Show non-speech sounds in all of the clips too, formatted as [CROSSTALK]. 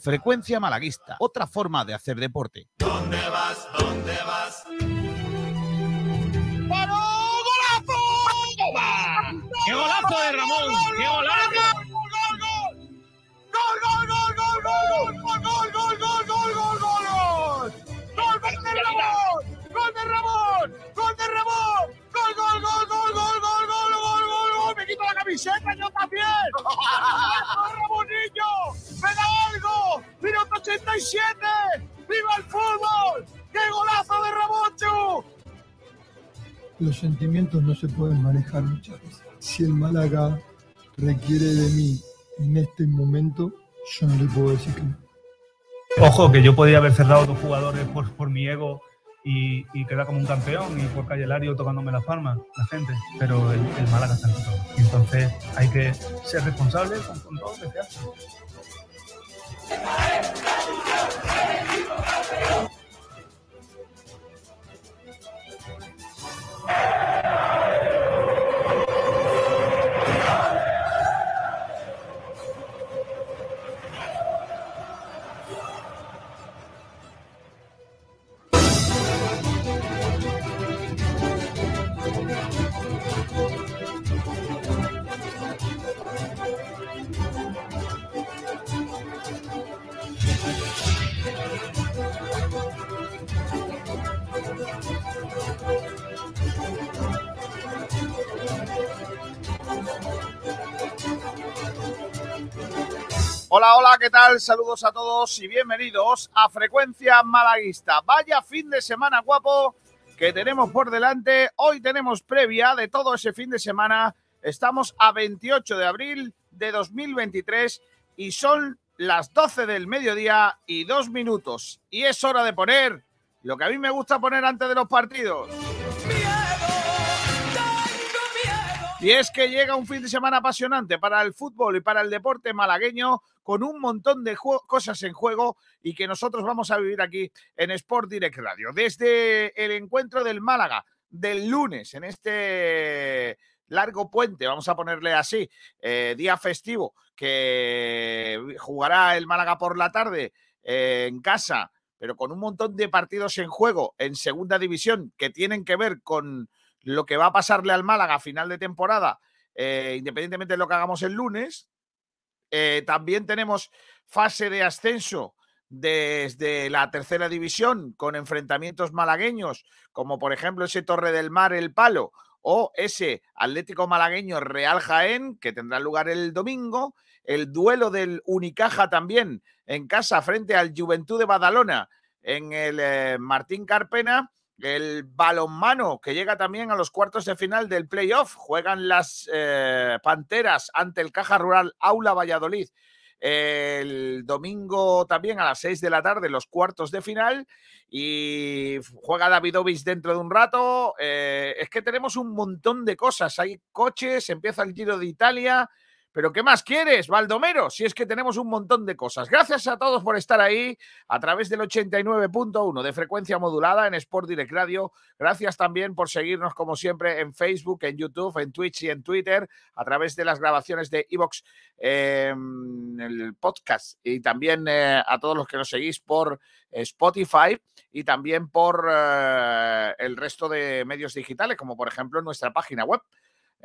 Frecuencia malaguista, otra forma de hacer deporte. ¿Dónde vas? ¿Dónde vas? ¡Paró! ¡Golazo! ¡Qué golazo de Ramón! ¡Qué golazo! ¡Gol, gol, gol, gol, gol, gol, gol, gol, gol, gol, gol, gol! ¡Gol de Ramón! ¡Gol de Ramón! ¡Gol de Ramón! ¡Gol, gol, gol, gol, gol, gol, gol, camiseta yo también! ¡Ramonillo! ¡Me da algo! ¡Minuto 87! ¡Viva el fútbol! ¡Qué golazo de Ramoncho! Los sentimientos no se pueden manejar muchas veces. Si el Málaga requiere de mí en este momento, yo no le puedo decir que no. Ojo, que yo podía haber cerrado dos jugadores por, por mi ego y, quedar como un campeón y por Calle Lario tocándome las palmas, la gente, pero el, el Málaga está en todo. Entonces hay que ser responsable con, con todo lo que se hace. Hola, hola, ¿qué tal? Saludos a todos y bienvenidos a Frecuencia Malaguista. Vaya fin de semana guapo que tenemos por delante. Hoy tenemos previa de todo ese fin de semana. Estamos a 28 de abril de 2023 y son las 12 del mediodía y dos minutos. Y es hora de poner lo que a mí me gusta poner antes de los partidos. Y es que llega un fin de semana apasionante para el fútbol y para el deporte malagueño, con un montón de cosas en juego y que nosotros vamos a vivir aquí en Sport Direct Radio. Desde el encuentro del Málaga del lunes, en este largo puente, vamos a ponerle así, eh, día festivo, que jugará el Málaga por la tarde eh, en casa, pero con un montón de partidos en juego en segunda división que tienen que ver con lo que va a pasarle al Málaga a final de temporada, eh, independientemente de lo que hagamos el lunes. Eh, también tenemos fase de ascenso desde la tercera división con enfrentamientos malagueños, como por ejemplo ese Torre del Mar, el Palo, o ese Atlético Malagueño Real Jaén, que tendrá lugar el domingo, el duelo del Unicaja también en casa frente al Juventud de Badalona en el eh, Martín Carpena, el balonmano que llega también a los cuartos de final del playoff. Juegan las eh, Panteras ante el Caja Rural Aula Valladolid. El domingo también a las seis de la tarde los cuartos de final y juega Davidovich dentro de un rato. Eh, es que tenemos un montón de cosas. Hay coches, empieza el Giro de Italia. Pero ¿qué más quieres, Baldomero? Si es que tenemos un montón de cosas. Gracias a todos por estar ahí a través del 89.1 de frecuencia modulada en Sport Direct Radio. Gracias también por seguirnos como siempre en Facebook, en YouTube, en Twitch y en Twitter a través de las grabaciones de Evox, eh, el podcast y también eh, a todos los que nos seguís por Spotify y también por eh, el resto de medios digitales, como por ejemplo nuestra página web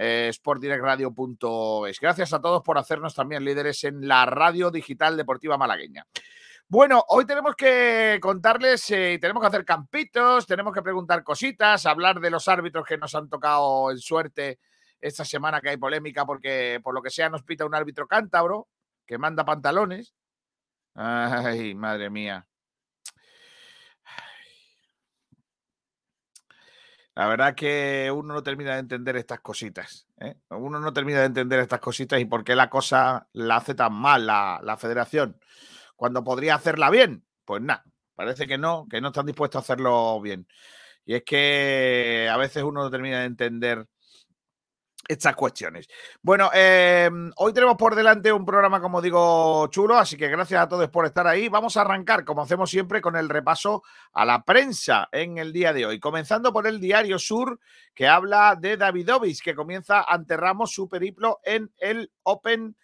eh, sportdirectradio.es. Gracias a todos por hacernos también líderes en la radio digital deportiva malagueña. Bueno, hoy tenemos que contarles, eh, tenemos que hacer campitos, tenemos que preguntar cositas, hablar de los árbitros que nos han tocado en suerte esta semana que hay polémica porque por lo que sea nos pita un árbitro cántabro que manda pantalones. Ay, madre mía. La verdad que uno no termina de entender estas cositas. ¿eh? Uno no termina de entender estas cositas y por qué la cosa la hace tan mal la, la federación. Cuando podría hacerla bien, pues nada, parece que no, que no están dispuestos a hacerlo bien. Y es que a veces uno no termina de entender estas cuestiones. Bueno, eh, hoy tenemos por delante un programa, como digo, chulo, así que gracias a todos por estar ahí. Vamos a arrancar, como hacemos siempre, con el repaso a la prensa en el día de hoy. Comenzando por el Diario Sur, que habla de Davidovich, que comienza ante Ramos su periplo en el Open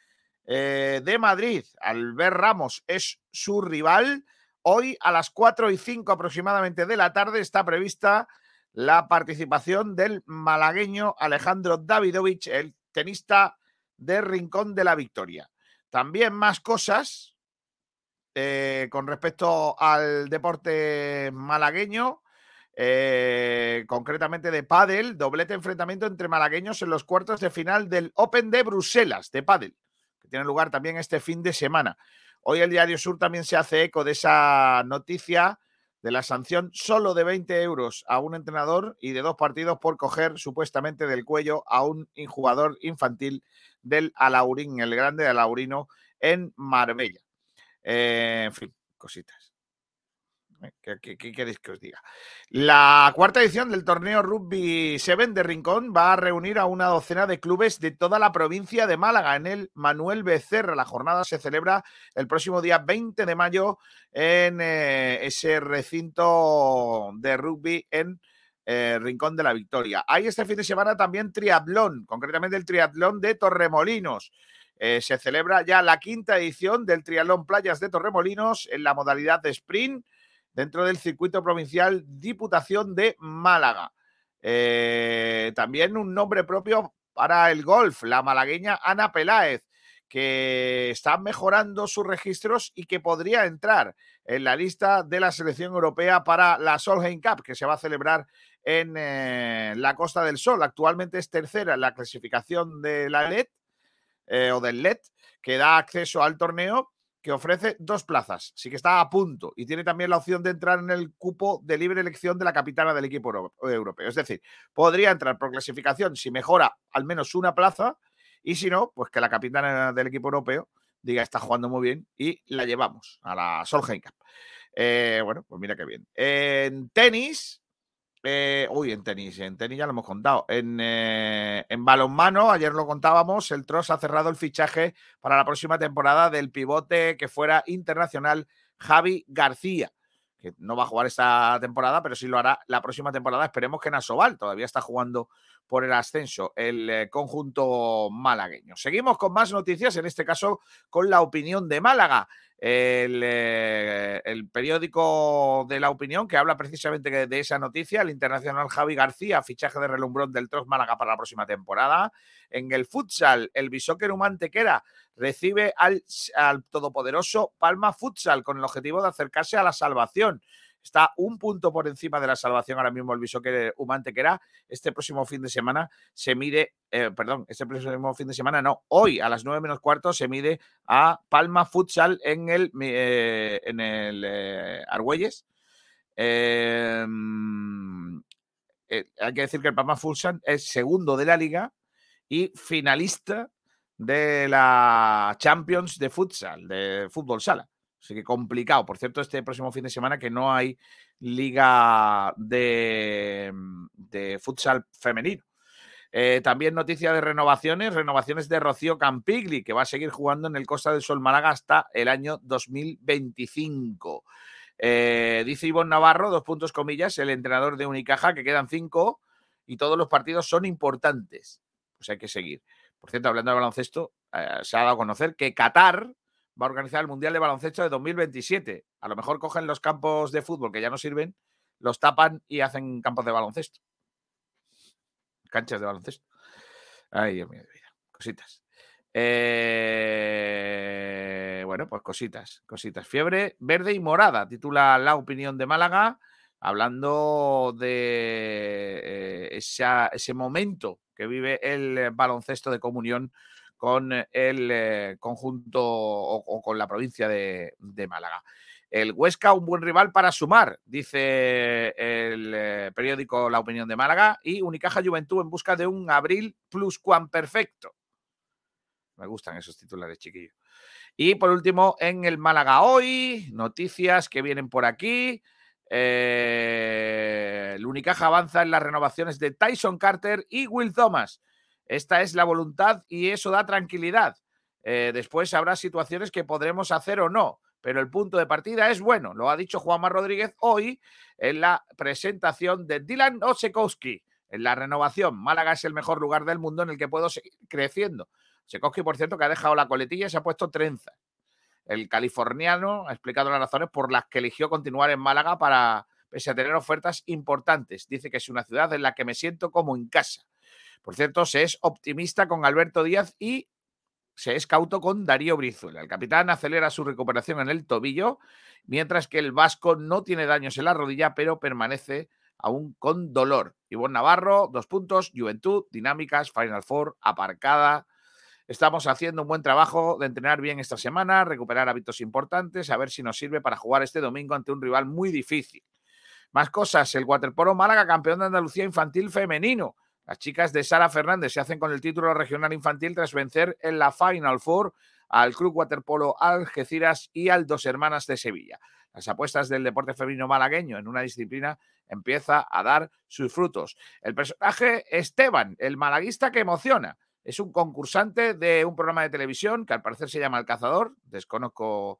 eh, de Madrid. Albert Ramos es su rival. Hoy a las 4 y 5 aproximadamente de la tarde está prevista la participación del malagueño Alejandro Davidovich, el tenista de Rincón de la Victoria. También más cosas eh, con respecto al deporte malagueño. Eh, concretamente de pádel, doblete enfrentamiento entre malagueños en los cuartos de final del Open de Bruselas de pádel, que tiene lugar también este fin de semana. Hoy el Diario Sur también se hace eco de esa noticia de la sanción solo de 20 euros a un entrenador y de dos partidos por coger supuestamente del cuello a un jugador infantil del Alaurín, el grande Alaurino, en Marbella. Eh, en fin, cositas. ¿Qué, queréis que os diga? La cuarta edición del torneo Rugby 7 de Rincón va a reunir a una docena de clubes de toda la provincia de Málaga en el Manuel Becerra. La jornada se celebra el próximo día 20 de mayo en eh, ese recinto de rugby en eh, Rincón de la Victoria. Hay este fin de semana también triatlón, concretamente el triatlón de Torremolinos. Eh, se celebra ya la quinta edición del Triatlón Playas de Torremolinos en la modalidad de sprint dentro del circuito provincial Diputación de Málaga. Eh, también un nombre propio para el golf, la malagueña Ana Peláez, que está mejorando sus registros y que podría entrar en la lista de la selección europea para la Solheim Cup, que se va a celebrar en eh, la Costa del Sol. Actualmente es tercera en la clasificación de la LED eh, o del LED, que da acceso al torneo que ofrece dos plazas, sí que está a punto y tiene también la opción de entrar en el cupo de libre elección de la capitana del equipo europeo. Es decir, podría entrar por clasificación si mejora al menos una plaza y si no, pues que la capitana del equipo europeo diga está jugando muy bien y la llevamos a la Solheim Cup. Eh, bueno, pues mira qué bien. En tenis, eh, uy, en tenis, en tenis ya lo hemos contado. En, eh, en balonmano, ayer lo contábamos, el Tross ha cerrado el fichaje para la próxima temporada del pivote que fuera internacional Javi García, que no va a jugar esta temporada, pero sí lo hará la próxima temporada. Esperemos que en Asobal todavía está jugando por el ascenso el eh, conjunto malagueño. Seguimos con más noticias, en este caso con la opinión de Málaga. Eh, el, periódico de la opinión que habla precisamente de esa noticia, el internacional Javi García, fichaje de relumbrón del Trost Málaga para la próxima temporada. En el futsal, el Bisóquer Humantequera recibe al, al todopoderoso Palma Futsal con el objetivo de acercarse a la salvación. Está un punto por encima de la salvación ahora mismo el Bisóquer Humantequera. Este próximo fin de semana se mide, eh, perdón, este próximo fin de semana no, hoy a las 9 menos cuarto se mide a Palma Futsal en el, eh, en el eh, Argüelles. Em, hay que decir que el Palma Futsal es segundo de la liga y finalista de la Champions de Futsal, de fútbol sala. Así que complicado. Por cierto, este próximo fin de semana que no hay liga de, de futsal femenino. Eh, también noticia de renovaciones, renovaciones de Rocío Campigli, que va a seguir jugando en el Costa del Sol Málaga hasta el año 2025. Eh, dice Ivonne Navarro, dos puntos comillas, el entrenador de Unicaja, que quedan cinco y todos los partidos son importantes. Pues hay que seguir. Por cierto, hablando de baloncesto, eh, se ha dado a conocer que Qatar va a organizar el Mundial de Baloncesto de 2027. A lo mejor cogen los campos de fútbol que ya no sirven, los tapan y hacen campos de baloncesto. Canchas de baloncesto. Ay, Dios mío de vida. Cositas. Eh, bueno, pues cositas, cositas. Fiebre verde y morada, titula La opinión de Málaga, hablando de eh, ese momento que vive el baloncesto de comunión con el eh, conjunto o, con la provincia de, Málaga. El Huesca, un buen rival para sumar, dice el eh, periódico La Opinión de Málaga, y Unicaja Juventud en busca de un abril plus cuan perfecto. Me gustan esos titulares, chiquillos. Y por último, en el Málaga hoy, noticias que vienen por aquí. Eh, el Unicaja avanza en las renovaciones de Tyson Carter y Will Thomas. Esta es la voluntad y eso da tranquilidad. Eh, después habrá situaciones que podremos hacer o no, pero el punto de partida es bueno. Lo ha dicho Juanma Rodríguez hoy en la presentación de Dylan Osekowski en la renovación. Málaga es el mejor lugar del mundo en el que puedo seguir creciendo. Tchaikovsky, por cierto, que ha dejado la coletilla y se ha puesto trenza. El californiano ha explicado las razones por las que eligió continuar en Málaga para, pese a tener ofertas importantes. Dice que es una ciudad en la que me siento como en casa. Por cierto, se es optimista con Alberto Díaz y se es cauto con Darío Brizuela. El capitán acelera su recuperación en el tobillo, mientras que el vasco no tiene daños en la rodilla, pero permanece aún con dolor. Ivonne Navarro, dos puntos, Juventud, dinámicas, Final Four, aparcada. Estamos haciendo un buen trabajo de entrenar bien esta semana, recuperar hábitos importantes, a ver si nos sirve para jugar este domingo ante un rival muy difícil. Más cosas, el Waterpolo Málaga, campeón de Andalucía infantil femenino. Las chicas de Sara Fernández se hacen con el título regional infantil tras vencer en la Final Four al Club Waterpolo Algeciras y al Dos Hermanas de Sevilla. Las apuestas del deporte femenino malagueño en una disciplina empieza a dar sus frutos. El personaje Esteban, el malaguista que emociona, es un concursante de un programa de televisión que al parecer se llama El Cazador, desconozco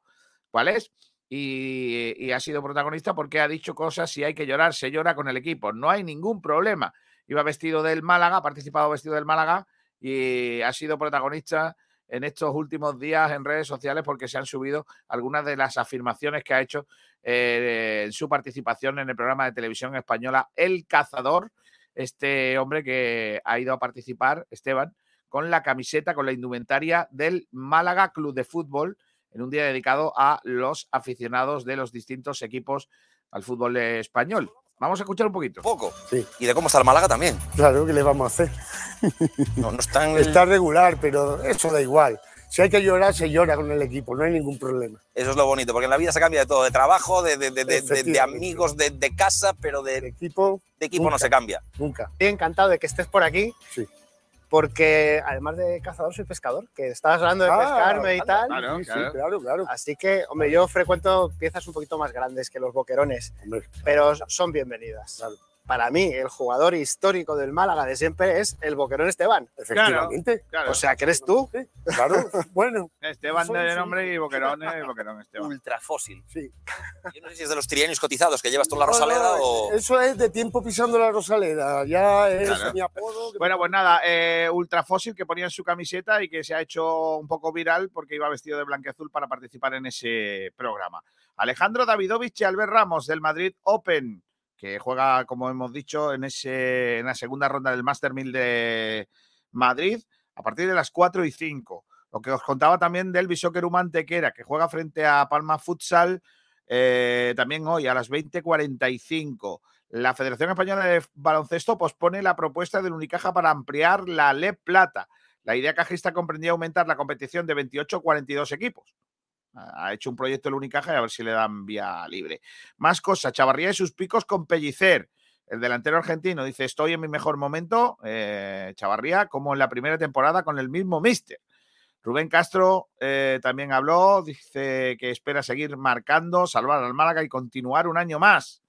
cuál es, y, y ha sido protagonista porque ha dicho cosas, si hay que llorar, se llora con el equipo, no hay ningún problema iba vestido del Málaga, ha participado vestido del Málaga y ha sido protagonista en estos últimos días en redes sociales porque se han subido algunas de las afirmaciones que ha hecho eh, en su participación en el programa de televisión española El Cazador, este hombre que ha ido a participar, Esteban, con la camiseta, con la indumentaria del Málaga Club de Fútbol en un día dedicado a los aficionados de los distintos equipos al fútbol español. Vamos a escuchar un poquito. Poco. Sí. Y de cómo está el Málaga también. Claro, ¿qué le vamos a hacer? [LAUGHS] No, no está en el- Está regular, pero eso da igual. Si hay que llorar, se llora con el equipo, no hay ningún problema. Eso es lo bonito, porque en la vida se cambia de todo, de trabajo, de, de- de- de- de- de Efectivamente. amigos, de, de casa, pero de, equipo, de equipo no se cambia. nunca. Estoy encantado de que estés por aquí. Sí. Porque además de cazador, soy pescador, que estabas hablando de Ah, pescarme y tal. Claro, Sí, sí, claro. claro, claro. Así que, hombre, yo frecuento piezas un poquito más grandes que los boquerones, Hombre, pero son bienvenidas. Para mí, el jugador histórico del Málaga de siempre es el boquerón Esteban. efectivamente. Claro. O sea, que eres tú. Sí, claro, [LAUGHS] bueno, Esteban de nombre y Boquerón, eh, [LAUGHS] Boquerón Esteban. Ultrafósil. sí. Yo no sé si es de los trienios cotizados que llevas tú en la No, Rosaleda no, o. Eso es de tiempo pisando la Rosaleda. Ya es Claro. mi apodo. que- Bueno, pues nada, eh, Ultrafósil que ponía en su camiseta y que se ha hecho un poco viral porque iba vestido de blanqueazul para participar en ese programa. Alejandro Davidovich y Albert Ramos del Madrid Open, que juega, como hemos dicho, en, ese, en la segunda ronda del Master 1000 de Madrid a partir de las 4 y 5. Lo que os contaba también del Bishoker Mantequera, que juega frente a Palma Futsal eh, también hoy a las 20.45. La Federación Española de Baloncesto pospone la propuesta del Unicaja para ampliar la LEP Plata. La idea cajista comprendía aumentar la competición de 28 a 42 equipos. Ha hecho un proyecto el Unicaja y a ver si le dan vía libre. Más cosas, Chavarría y sus picos con Pellicer. El delantero argentino dice, estoy en mi mejor momento, eh, Chavarría, como en la primera temporada con el mismo míster. Rubén Castro eh, también habló, dice que espera seguir marcando, salvar al Málaga y continuar un año más.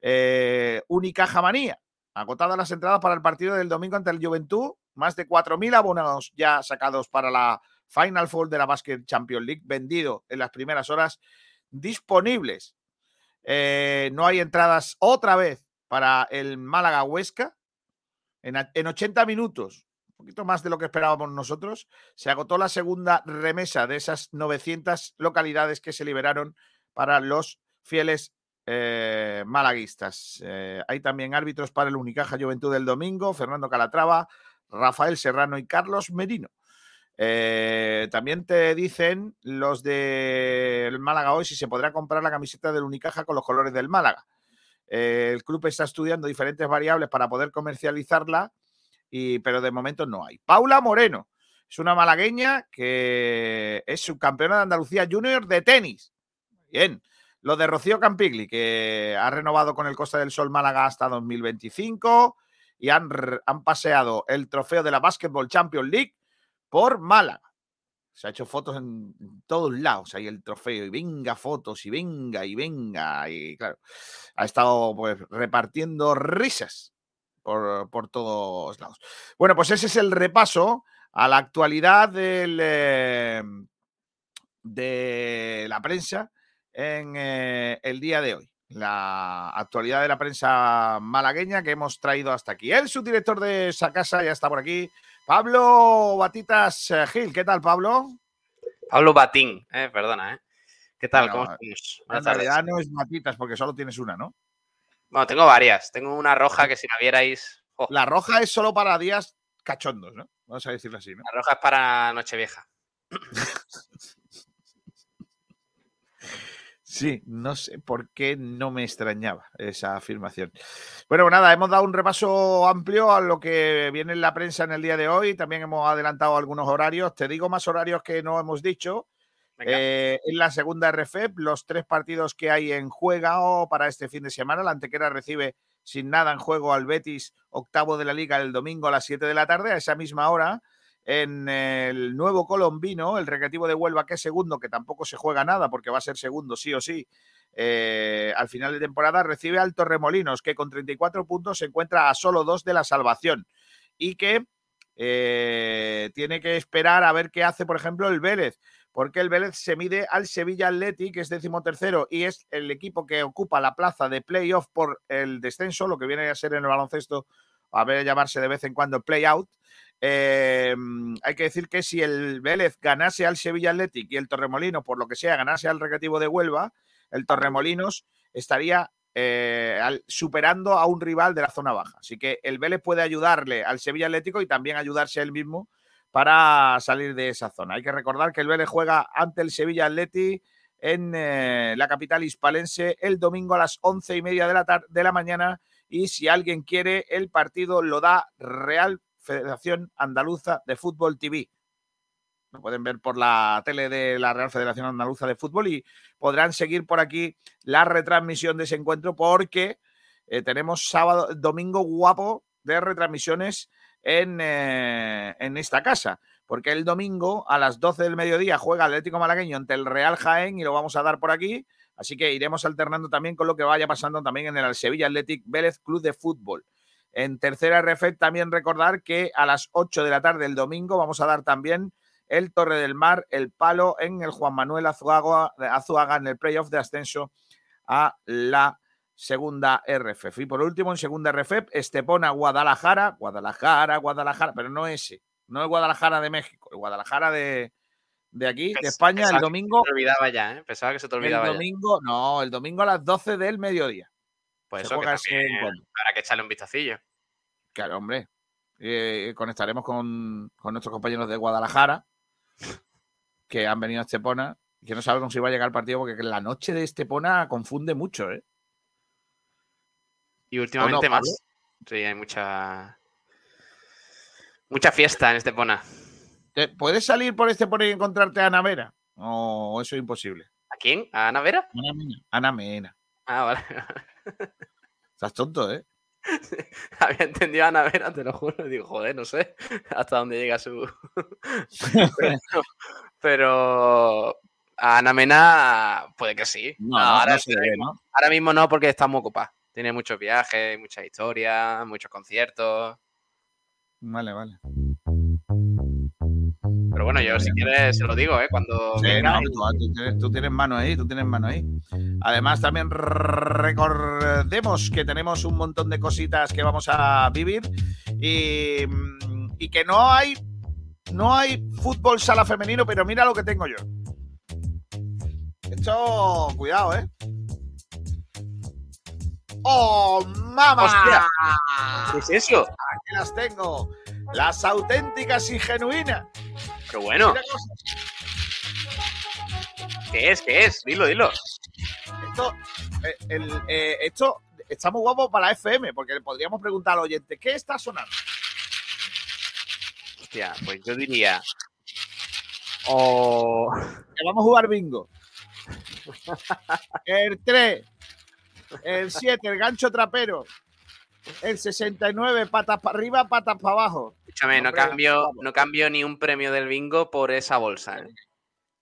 Eh, Unicaja Manía, agotadas las entradas para el partido del domingo ante el Juventud, más de 4.000 abonados ya sacados para la Final Four de la Basket Champions League, vendido en las primeras horas, disponibles. Eh, no hay entradas otra vez para el Málaga Huesca. En, en 80 minutos, un poquito más de lo que esperábamos nosotros, se agotó la segunda remesa de esas 900 localidades que se liberaron para los fieles eh, malaguistas. Eh, hay también árbitros para el Unicaja Juventud del domingo, Fernando Calatrava, Rafael Serrano y Carlos Merino. Eh, también te dicen los del Málaga hoy si se podrá comprar la camiseta del Unicaja con los colores del Málaga. El club está estudiando diferentes variables para poder comercializarla, y, pero de momento no hay. Paula Moreno es una malagueña que es subcampeona de Andalucía Junior de tenis. Bien. Lo de Rocío Campigli, que ha renovado con el Costa del Sol Málaga hasta 2025 y han, han paseado el trofeo de la Basketball Champions League por Málaga. Se ha hecho fotos en, todos lados, ahí el trofeo, y venga fotos, y venga, y venga, y claro, ha estado pues repartiendo risas por, por todos lados. Bueno, pues ese es el repaso a la actualidad eh, de la prensa en eh, el día de hoy. La actualidad de la prensa malagueña que hemos traído hasta aquí. El subdirector de esa casa ya está por aquí. Pablo Batitas eh, Gil, ¿qué tal, Pablo? Pablo Batín, eh, perdona, ¿eh? ¿Qué tal? Bueno, ¿Cómo estamos? En Buenas tardes. realidad no es Batitas porque solo tienes una, ¿no? Bueno, tengo varias. Tengo una roja que si la vierais. oh, La roja es solo para días cachondos, ¿no? Vamos a decirlo así, ¿no? la roja es para Nochevieja. [LAUGHS] Sí, no sé por qué no me extrañaba esa afirmación. Bueno, nada, hemos dado un repaso amplio a lo que viene en la prensa en el día de hoy. También hemos adelantado algunos horarios. Te digo más horarios que no hemos dicho. Eh, en la segunda RFEP, los tres partidos que hay en juego para este fin de semana. La Antequera recibe sin nada en juego al Betis, octavo de la liga, el domingo a las 7 de la tarde, a esa misma hora. En el nuevo colombino, el Recreativo de Huelva, que es segundo, que tampoco se juega nada porque va a ser segundo sí o sí, eh, al final de temporada, recibe al Torremolinos, que con 34 puntos se encuentra a solo dos de la salvación y que eh, tiene que esperar a ver qué hace, por ejemplo, el Vélez, porque el Vélez se mide al Sevilla Atleti, que es decimotercero y es el equipo que ocupa la plaza de playoff por el descenso, lo que viene a ser en el baloncesto, a ver llamarse de vez en cuando play-out. Eh, hay que decir que si el Vélez ganase al Sevilla Athletic y el Torremolinos, por lo que sea, ganase al Recreativo de Huelva, el Torremolinos estaría eh, superando a un rival de la zona baja. Así que el Vélez puede ayudarle al Sevilla Atlético y también ayudarse él mismo para salir de esa zona. Hay que recordar que el Vélez juega ante el Sevilla Atleti en eh, la capital hispalense el domingo a las once y media de la, de la mañana y si alguien quiere el partido lo da Real Federación Andaluza de Fútbol TV. Lo pueden ver por la tele de la Real Federación Andaluza de Fútbol y podrán seguir por aquí la retransmisión de ese encuentro porque eh, tenemos sábado, domingo guapo de retransmisiones en, eh, en esta casa. Porque el domingo a las 12 del mediodía juega Atlético Malagueño ante el Real Jaén y lo vamos a dar por aquí. Así que iremos alternando también con lo que vaya pasando también en el Sevilla Athletic Vélez Club de Fútbol. En tercera RF también recordar que a las 8 de la tarde el domingo vamos a dar también el Torre del Mar, el palo en el Juan Manuel Azuaga, Azuaga en el playoff de ascenso a la segunda RFF. Y por último, en segunda RFF, Estepona, Guadalajara, Guadalajara, Guadalajara, pero no ese, no el Guadalajara de México, el Guadalajara de, de aquí, de España, el que domingo. Se te olvidaba ya, ¿eh? Pensaba que se te El olvidaba ya. domingo, no, el domingo a las 12 del mediodía. Pues eso, que también habrá que echarle un vistacillo. Claro, hombre. Eh, conectaremos con, con nuestros compañeros de Guadalajara [LAUGHS] que han venido a Estepona y que no sabemos si va a llegar el partido porque la noche de Estepona confunde mucho, ¿eh? Y últimamente más. Sí, hay mucha. Mucha fiesta en este Estepona. ¿Te- ¿Puedes salir por Estepona y encontrarte a Ana Mena? O eso es imposible. ¿A quién? ¿A Ana Vera? Ana Mena. Ana Mena. Ah, vale. [LAUGHS] Estás tonto, ¿eh? [LAUGHS] Había entendido a Ana Vera, te lo juro. Digo, joder, no sé [LAUGHS] hasta dónde llega su. pero, [LAUGHS] pero a Ana Mena puede que sí. No, ahora, no se ve, ¿no? ahora mismo no, porque está muy ocupada. Tiene muchos viajes, muchas historias, muchos conciertos. Vale, vale. Pero bueno, yo si quieres se lo digo, ¿eh? Cuando Sí, no, tú, tú tienes, tú tienes mano ahí, tú tienes mano ahí. Además, también recordemos que tenemos un montón de cositas que vamos a vivir y, y que no hay, no hay fútbol sala femenino, pero mira lo que tengo yo. Esto, cuidado, ¿eh? ¡Oh, mamá! ¡Hostia! ¿Qué es eso? Aquí las tengo. Las auténticas y genuinas. Pero bueno, ¿qué es? ¿Qué es? Dilo, dilo. Esto, eh, el- eh, esto está muy guapo para la FM, porque le podríamos preguntar al oyente, ¿qué está sonando? Hostia, pues yo diría. O. Que vamos a jugar bingo. [LAUGHS] El 3, el 7, el gancho trapero, el 69, patas para arriba, patas para abajo. Escúchame, no cambio, no cambio ni un premio del bingo por esa bolsa. ¿eh?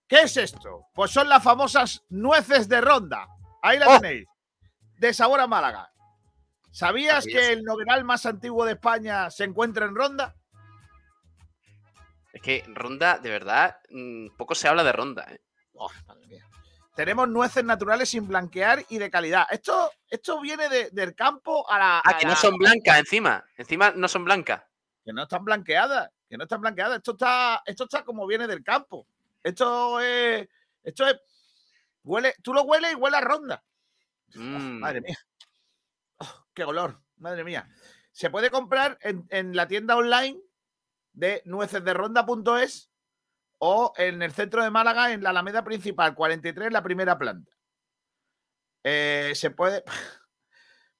¿Qué es esto? Pues son las famosas nueces de ronda. Ahí la ¡Oh! tenéis. De sabor a Málaga. ¿Sabías Sabías. que el novenal más antiguo de España se encuentra en Ronda? Es que Ronda, de verdad, mm, poco se habla de Ronda. ¿eh? Oh, madre mía. Tenemos nueces naturales sin blanquear y de calidad. Esto, esto viene de- del campo a la. Ah, a que la- no son blancas encima. Encima no son blancas. que no están blanqueadas. que no están blanqueadas. Esto está, esto está como viene del campo. Esto es, esto es, huele, tú lo hueles y huele a ronda. Mm. Madre mía. Oh, qué olor, madre mía. Se puede comprar en, en la tienda online de nuecesderonda.es o en el centro de Málaga, en la Alameda Principal, 43, la primera planta. Eh, se puede. [LAUGHS]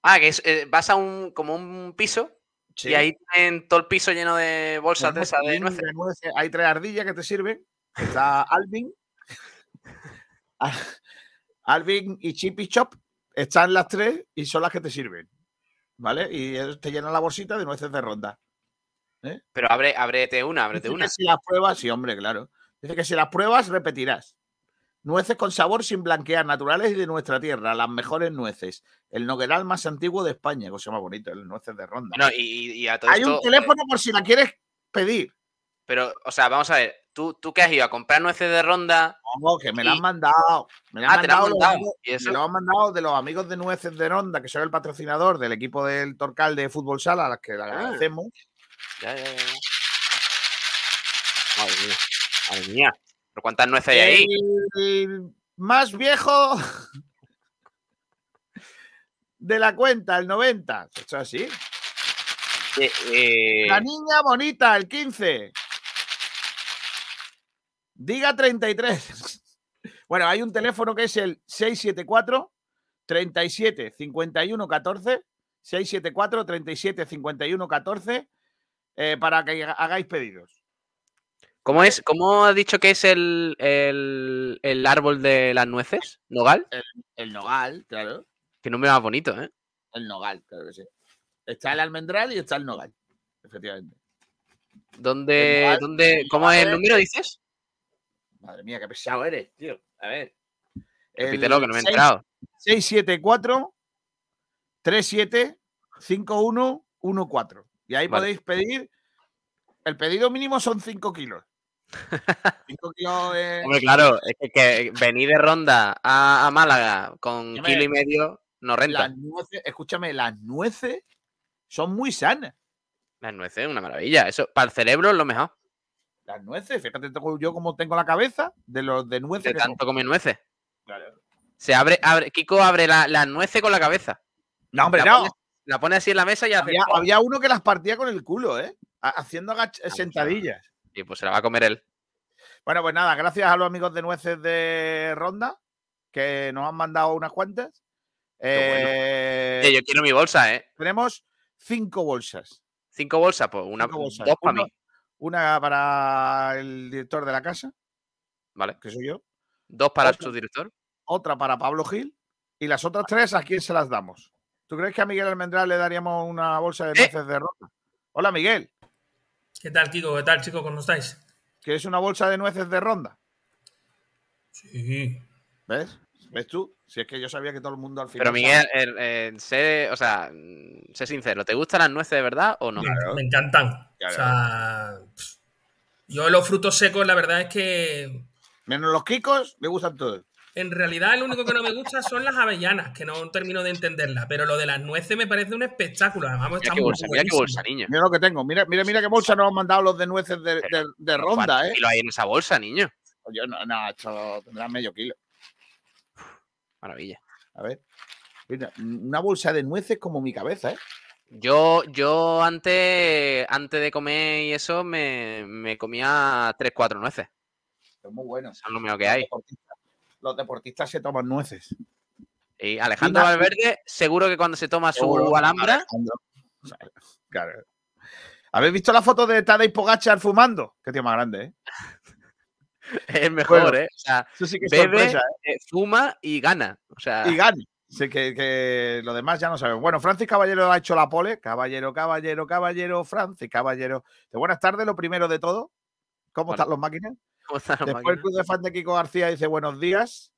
Ah, que es, eh, vas a un como un piso Sí. y ahí tienen todo el piso lleno de bolsas de esas de nueces. Hay tres ardillas que te sirven. Está [LAUGHS] Alvin. Al- [LAUGHS] Alvin y Chippy Chop. Están las tres y son las que te sirven. ¿Vale? Y te llenan la bolsita de nueces de ronda. Pero abre, ábrete una, ábrete Dice una. que si las pruebas, sí, hombre, claro. Dice que si las pruebas, repetirás. Nueces con sabor sin blanquear, naturales y de nuestra tierra, las mejores nueces. El nogueral más antiguo de España, cosa más bonito, el nueces de ronda. Bueno, y, y a todo Hay esto, un eh, teléfono por si la quieres pedir. pero, o sea, vamos a ver, tú, tú que has ido a comprar nueces de ronda, No, que me la Y- han mandado. Me la han Ah, te la han mandado, amigos- y eso- me lo han mandado de los amigos de Nueces de Ronda, que son el patrocinador del equipo del Torcal de Fútbol Sala, a las que le Ah. agradecemos. Ya, ya, ya. Madre mía, madre mía. ¿Pero cuántas nueces hay ahí? El más viejo de la cuenta, el 90. Esto es así. Eh, eh, La niña bonita, el 15. Diga 33. Bueno, hay un teléfono que es el 674 37 51 14. 674 37 51 14 eh, para que hagáis pedidos. ¿Cómo es? ¿Cómo has dicho que es el, el, el árbol de las nueces? ¿Nogal? El nogal, claro. Qué nombre más bonito, ¿eh? El nogal, claro que sí. Está el almendral y está el nogal. Efectivamente. ¿Dónde, nogal- dónde, ¿Cómo es el número, dices? Madre mía, qué pesado eres, tío. A ver. Repítelo, que no me he enterado. 674 37 5114. Y ahí Vale. podéis pedir. El pedido mínimo son 5 kilos. [LAUGHS] 5 kilos es. Hombre, claro, es que, que venir de ronda a, a Málaga con Hombre, kilo y medio no renta. Las nueces, escúchame, las nueces son muy sanas. Las nueces es una maravilla. Eso, para el cerebro es lo mejor. Las nueces, fíjate yo como tengo la cabeza de los de nueces De que tanto comer nueces. Claro. Se abre, abre, Kiko abre la, la nueces con la cabeza. No, hombre, la no. La pone así en la mesa y hace. Había, había uno que las partía con el culo, ¿eh? Ha- Haciendo agach- sentadillas. Y pues se la va a comer él. Bueno, pues nada, gracias a los amigos de Nueces de Ronda, que nos han mandado unas cuantas. Eh, yo quiero mi bolsa, ¿eh? Tenemos cinco bolsas. Cinco bolsas, pues una, bolsas. dos para mí. Una para el director de la casa, Vale. que soy yo. Dos para Otra. su director. Otra para Pablo Gil. Y las otras tres, ¿a quién se las damos? ¿Tú crees que a Miguel Almendral le daríamos una bolsa de Eh. nueces de ronda? Hola, Miguel. ¿Qué tal, Kiko? ¿Qué tal, chicos? ¿Cómo estáis? ¿Quieres una bolsa de nueces de ronda? Sí. ¿Ves? ¿Ves tú? Si es que yo sabía que todo el mundo al final. Pero Miguel, el- el- sé, o sea, mm, sé sincero, ¿te gustan las nueces de verdad o no? Me, me encantan. Claro. O sea, yo los frutos secos, la verdad es que Menos los kikos, me gustan todos. En realidad lo único que no me gusta son las avellanas, que no termino de entenderla. Pero lo de las nueces me parece un espectáculo. Además, Mira está qué muy bolsa, mira qué bolsa, niño. Mira lo que tengo. Mira, mira, mira qué bolsa nos han mandado los de nueces de, de- de ronda, ¿Cuántos ¿eh? kilos hay en esa bolsa, niño? Yo no, no, esto tendrá medio kilo. Maravilla. A ver. Mira, una bolsa de nueces como mi cabeza, ¿eh? Yo, yo antes, antes de comer y eso, me, me comía 3-4 nueces. Es muy bueno. Eso es lo mejor que hay. Los deportistas se toman nueces. Y Alejandro Valverde, seguro que cuando se toma su alhambra, Claro. ¿Habéis visto la foto de Tadej Pogachar fumando? Qué tío más grande, ¿eh? [LAUGHS] es mejor, Bueno, ¿eh? O sea, sí que bebe, sorpresa, ¿eh? eh, fuma y gana. O sea, Y gane. Sé que, que lo demás ya no sabemos. Bueno, Francis Caballero ha hecho la pole. Caballero, caballero, caballero, Francis Caballero. De buenas tardes, lo primero de todo. ¿Cómo están los máquinas? ¿Cómo está la Después el club de fan de Kiko García dice buenos días.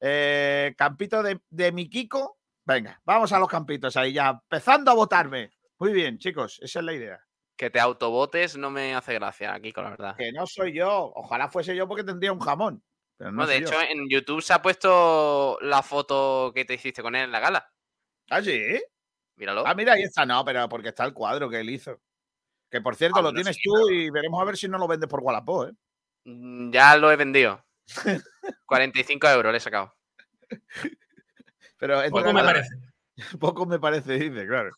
Eh, campito de, de mi Kiko. Venga, vamos a los campitos ahí ya. Empezando a votarme. Muy bien, chicos, esa es la idea. Que te autobotes no me hace gracia, Kiko, la verdad. Que no soy yo. Ojalá fuese yo porque tendría un jamón. Pero no No, de yo. hecho, en YouTube se ha puesto la foto que te hiciste con él en la gala. ¿Ah, sí? Míralo. Ah, mira, ahí está. No, pero porque está el cuadro que él hizo. Que por cierto, lo Vámonos, tienes sí, tú y veremos a ver si no lo vendes por Wallapop, ¿eh? Mm, Ya lo he vendido. [LAUGHS] 45 euros le he sacado. Pero Poco me parece. [LAUGHS] Poco me parece, dice, claro.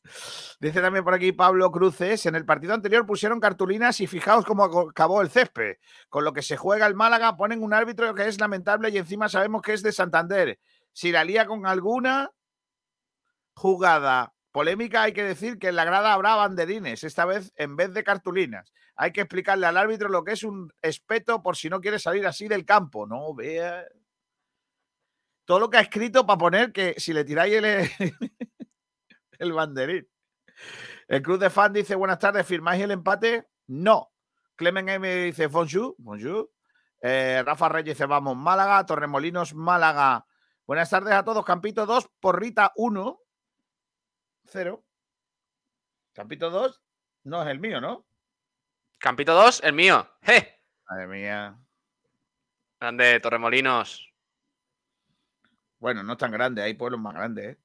Dice también por aquí Pablo Cruces, en el partido anterior pusieron cartulinas y fijaos cómo acabó el césped. Con lo que se juega el Málaga, ponen un árbitro que es lamentable y encima sabemos que es de Santander. Si la lía con alguna jugada polémica, hay que decir que en la grada habrá banderines, esta vez en vez de cartulinas. Hay que explicarle al árbitro lo que es un espeto por si no quiere salir así del campo. No vea todo lo que ha escrito para poner que si le tiráis el, [LAUGHS] el banderín. El club de fan dice: Buenas tardes, ¿firmáis el empate? No. Clemen M dice: Bonjour. Bonjour. Eh, Rafa Reyes dice: Vamos, Málaga. Torremolinos, Málaga. Buenas tardes a todos. Campito 2, Porrita 1. 0. Campito 2 no es el mío, ¿no? Campito 2, el mío. ¡Je! Madre mía. Grande, Torremolinos. Bueno, no es tan grande, hay pueblos más grandes, ¿eh?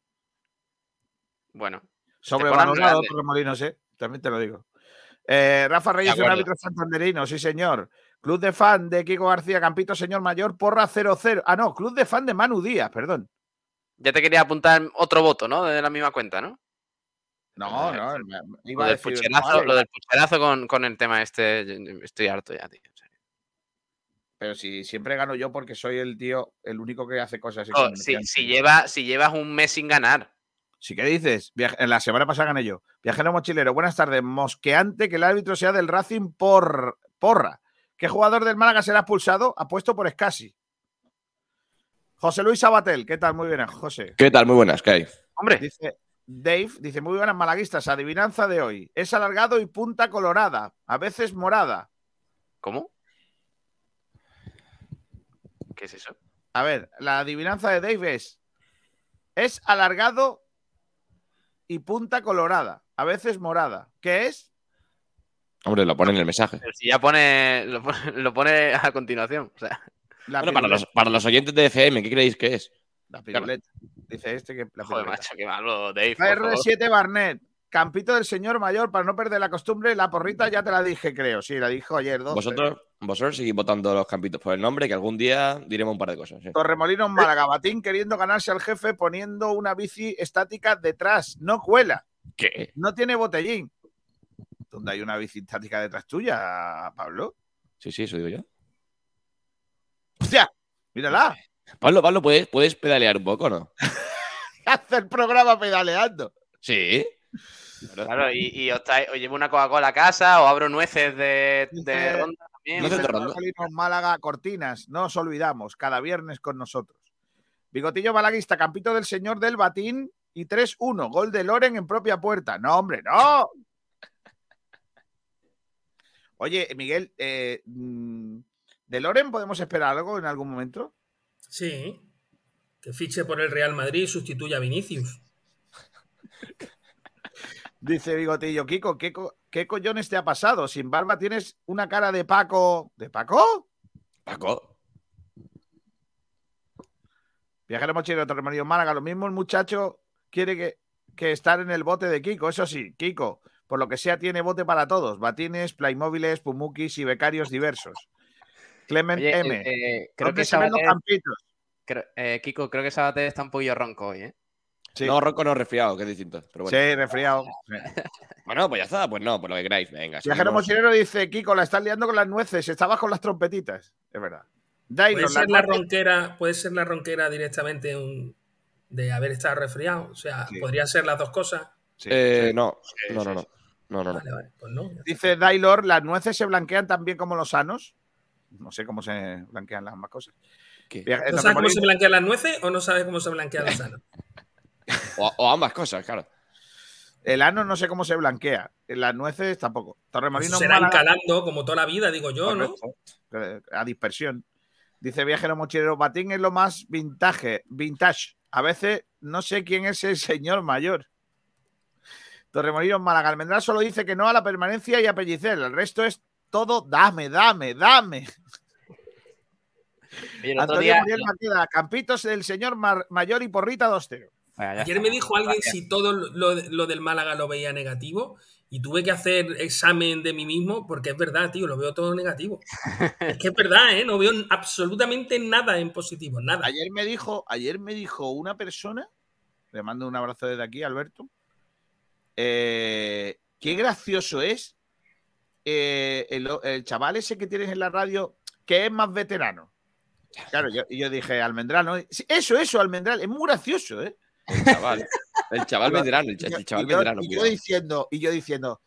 Bueno. Sobrevalorado. Torremolinos, ¿eh? También te lo digo. Eh, Rafa Reyes, un árbitro santanderino, sí, señor. Club de fan de Kiko García, Campito, señor mayor, porra 0-0. Ah, no, club de fan de Manu Díaz, perdón. Ya te quería apuntar otro voto, ¿no? De la misma cuenta, ¿no? No, no, Lo iba a del decir. pucherazo, vale, lo del pucherazo con, con el tema este, estoy harto ya, tío. Pero si siempre gano yo porque soy el tío, el único que hace cosas. Oh, si, lleva, si llevas un mes sin ganar, ¿Sí qué dices? Viaje- En la semana pasada gané yo. Viajero mochilero, buenas tardes. Mosqueante que el árbitro sea del Racing por porra. ¿Qué jugador del Málaga será expulsado? Apuesto por Escasi. José Luis Sabatel, ¿qué tal? Muy bien, José. ¿Qué tal? Muy buenas, ¿qué hay? hombre, Dice Dave, dice, muy buenas malaguistas, adivinanza de hoy. Es alargado y punta colorada, a veces morada. ¿cómo? ¿Qué es eso? A ver, la adivinanza de Dave es, es alargado y punta colorada, a veces morada. ¿Qué es? Hombre, lo pone en el mensaje. Pero si ya pone lo, pone, [LAUGHS] lo pone a continuación. O sea, La Bueno, para piruleta. los, para los oyentes de FM, ¿qué creéis que es? La piruleta. Dice este que la joder, macho, qué malo, Dave. por favor. R7 Barnet. Campito del señor mayor, para no perder la costumbre, la porrita ya te la dije, creo. Sí, la dijo ayer. 12. Vosotros, vosotros seguís votando los campitos por el nombre, que algún día diremos un par de cosas. sí. Torremolinos Málaga, Batín queriendo ganarse al jefe poniendo una bici estática detrás. No cuela. ¿Qué? No tiene botellín. ¿Dónde hay una bici estática detrás tuya, Pablo? Sí, sí, eso digo yo. ¡Hostia! Mírala. Pablo, Pablo, ¿puedes, ¿puedes pedalear un poco no? [LAUGHS] Hace el programa pedaleando. Sí. Claro, y, y os, trae- os llevo una Coca-Cola a casa o abro nueces de, de ronda también. Nueces de ronda. Málaga, Cortinas. No os olvidamos. Cada viernes con nosotros. Bigotillo Malaguista, Campito del Señor del Batín y 3-1. Gol de Loren en propia puerta. No, hombre, no. Oye, Miguel, eh, mm, ¿de Loren podemos esperar algo en algún momento? Sí. Que fiche por el Real Madrid y sustituya a Vinicius. [LAUGHS] Dice Bigotillo, Kiko, ¿qué, co- qué collones te ha pasado? Sin barba tienes una cara de Paco. ¿De Paco? Paco. Viajero mochilero, Torremolinos Málaga, lo mismo el muchacho quiere que, que estar en el bote de Kiko. Eso sí, Kiko, por lo que sea, tiene bote para todos. Batines, playmóviles, pumukis y becarios diversos. Clement Oye, M. eh, eh, creo ¿Dónde que se ven los Sabater, campitos? creo- eh, Kiko, creo que Sabater está un poquillo ronco hoy, ¿eh? Sí, No, ronco no resfriado, que es distinto. Pero bueno. sí, resfriado. [LAUGHS] Bueno, pues ya está, pues no, por lo que queráis. Venga, Viajero mochilero dice, Kiko, la estás liando con las nueces, estabas con las trompetitas. Es verdad. Puede ser la ronquera, puede ser la ronquera directamente un- de haber estado resfriado. O sea, Sí. podrían ser las dos cosas. Sí, Eh, sí. no, no, no, no. No, no, no. Vale, vale. Pues no. Dice Dailor, ¿las nueces se blanquean también como los sanos? No sé cómo se blanquean las ambas cosas. ¿No sabes cómo se blanquean las nueces o no sabes cómo se blanquean los sanos? [LAUGHS] O, o ambas cosas, claro. El ano no sé cómo se blanquea. Las nueces tampoco. Torremolinos serán Málaga, calando como toda la vida, digo yo, ¿no? correcto, eh, A dispersión. Dice viajero mochilero, Batín es lo más vintage, vintage. A veces no sé quién es el señor mayor. Torremolinos Málaga. Almendral solo dice que no a la permanencia y a Pellicer. El resto es todo dame, dame, dame. Oye, el Antonio día, Muriel Campitos del señor Mar- mayor y porrita 2-0. Venga, ya Ayer está. me dijo alguien Gracias. si todo lo, lo del Málaga lo veía negativo y tuve que hacer examen de mí mismo porque es verdad, tío, lo veo todo negativo. es que es verdad, ¿eh? No veo absolutamente nada en positivo, nada. Ayer me dijo, ayer me dijo una persona, le mando un abrazo desde aquí, Alberto. eh, qué gracioso es eh, el, el chaval ese que tienes en la radio, que es más veterano. Claro, yo, yo dije, Almendral, ¿no? Eso, eso, Almendral, es muy gracioso, ¿eh? El chaval. El chaval [LAUGHS] veterano, el, chaval y yo- veterano. y yo diciendo, y yo diciendo, o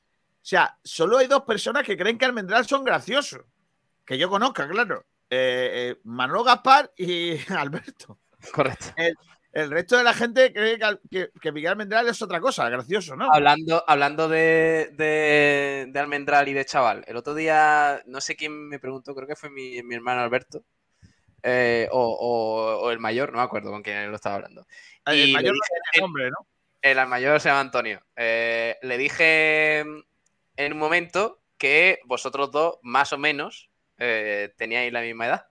sea, solo hay dos personas que creen que Almendral son graciosos. Que yo conozca, claro. Eh, eh, Manolo Gaspar y [LAUGHS] Alberto. Correcto. El, el resto de la gente cree que, que- que Miguel Almendral es otra cosa, gracioso, ¿no? Hablando, hablando de, de, de Almendral y de chaval, el otro día, no sé quién me preguntó, creo que fue mi, mi hermano Alberto, eh, o, o- o el mayor, no me acuerdo con quién lo estaba hablando. El Y le mayor no dije- tiene nombre, ¿no? El mayor se llama Antonio. Eh, le dije en un momento que vosotros dos, más o menos, eh, teníais la misma edad.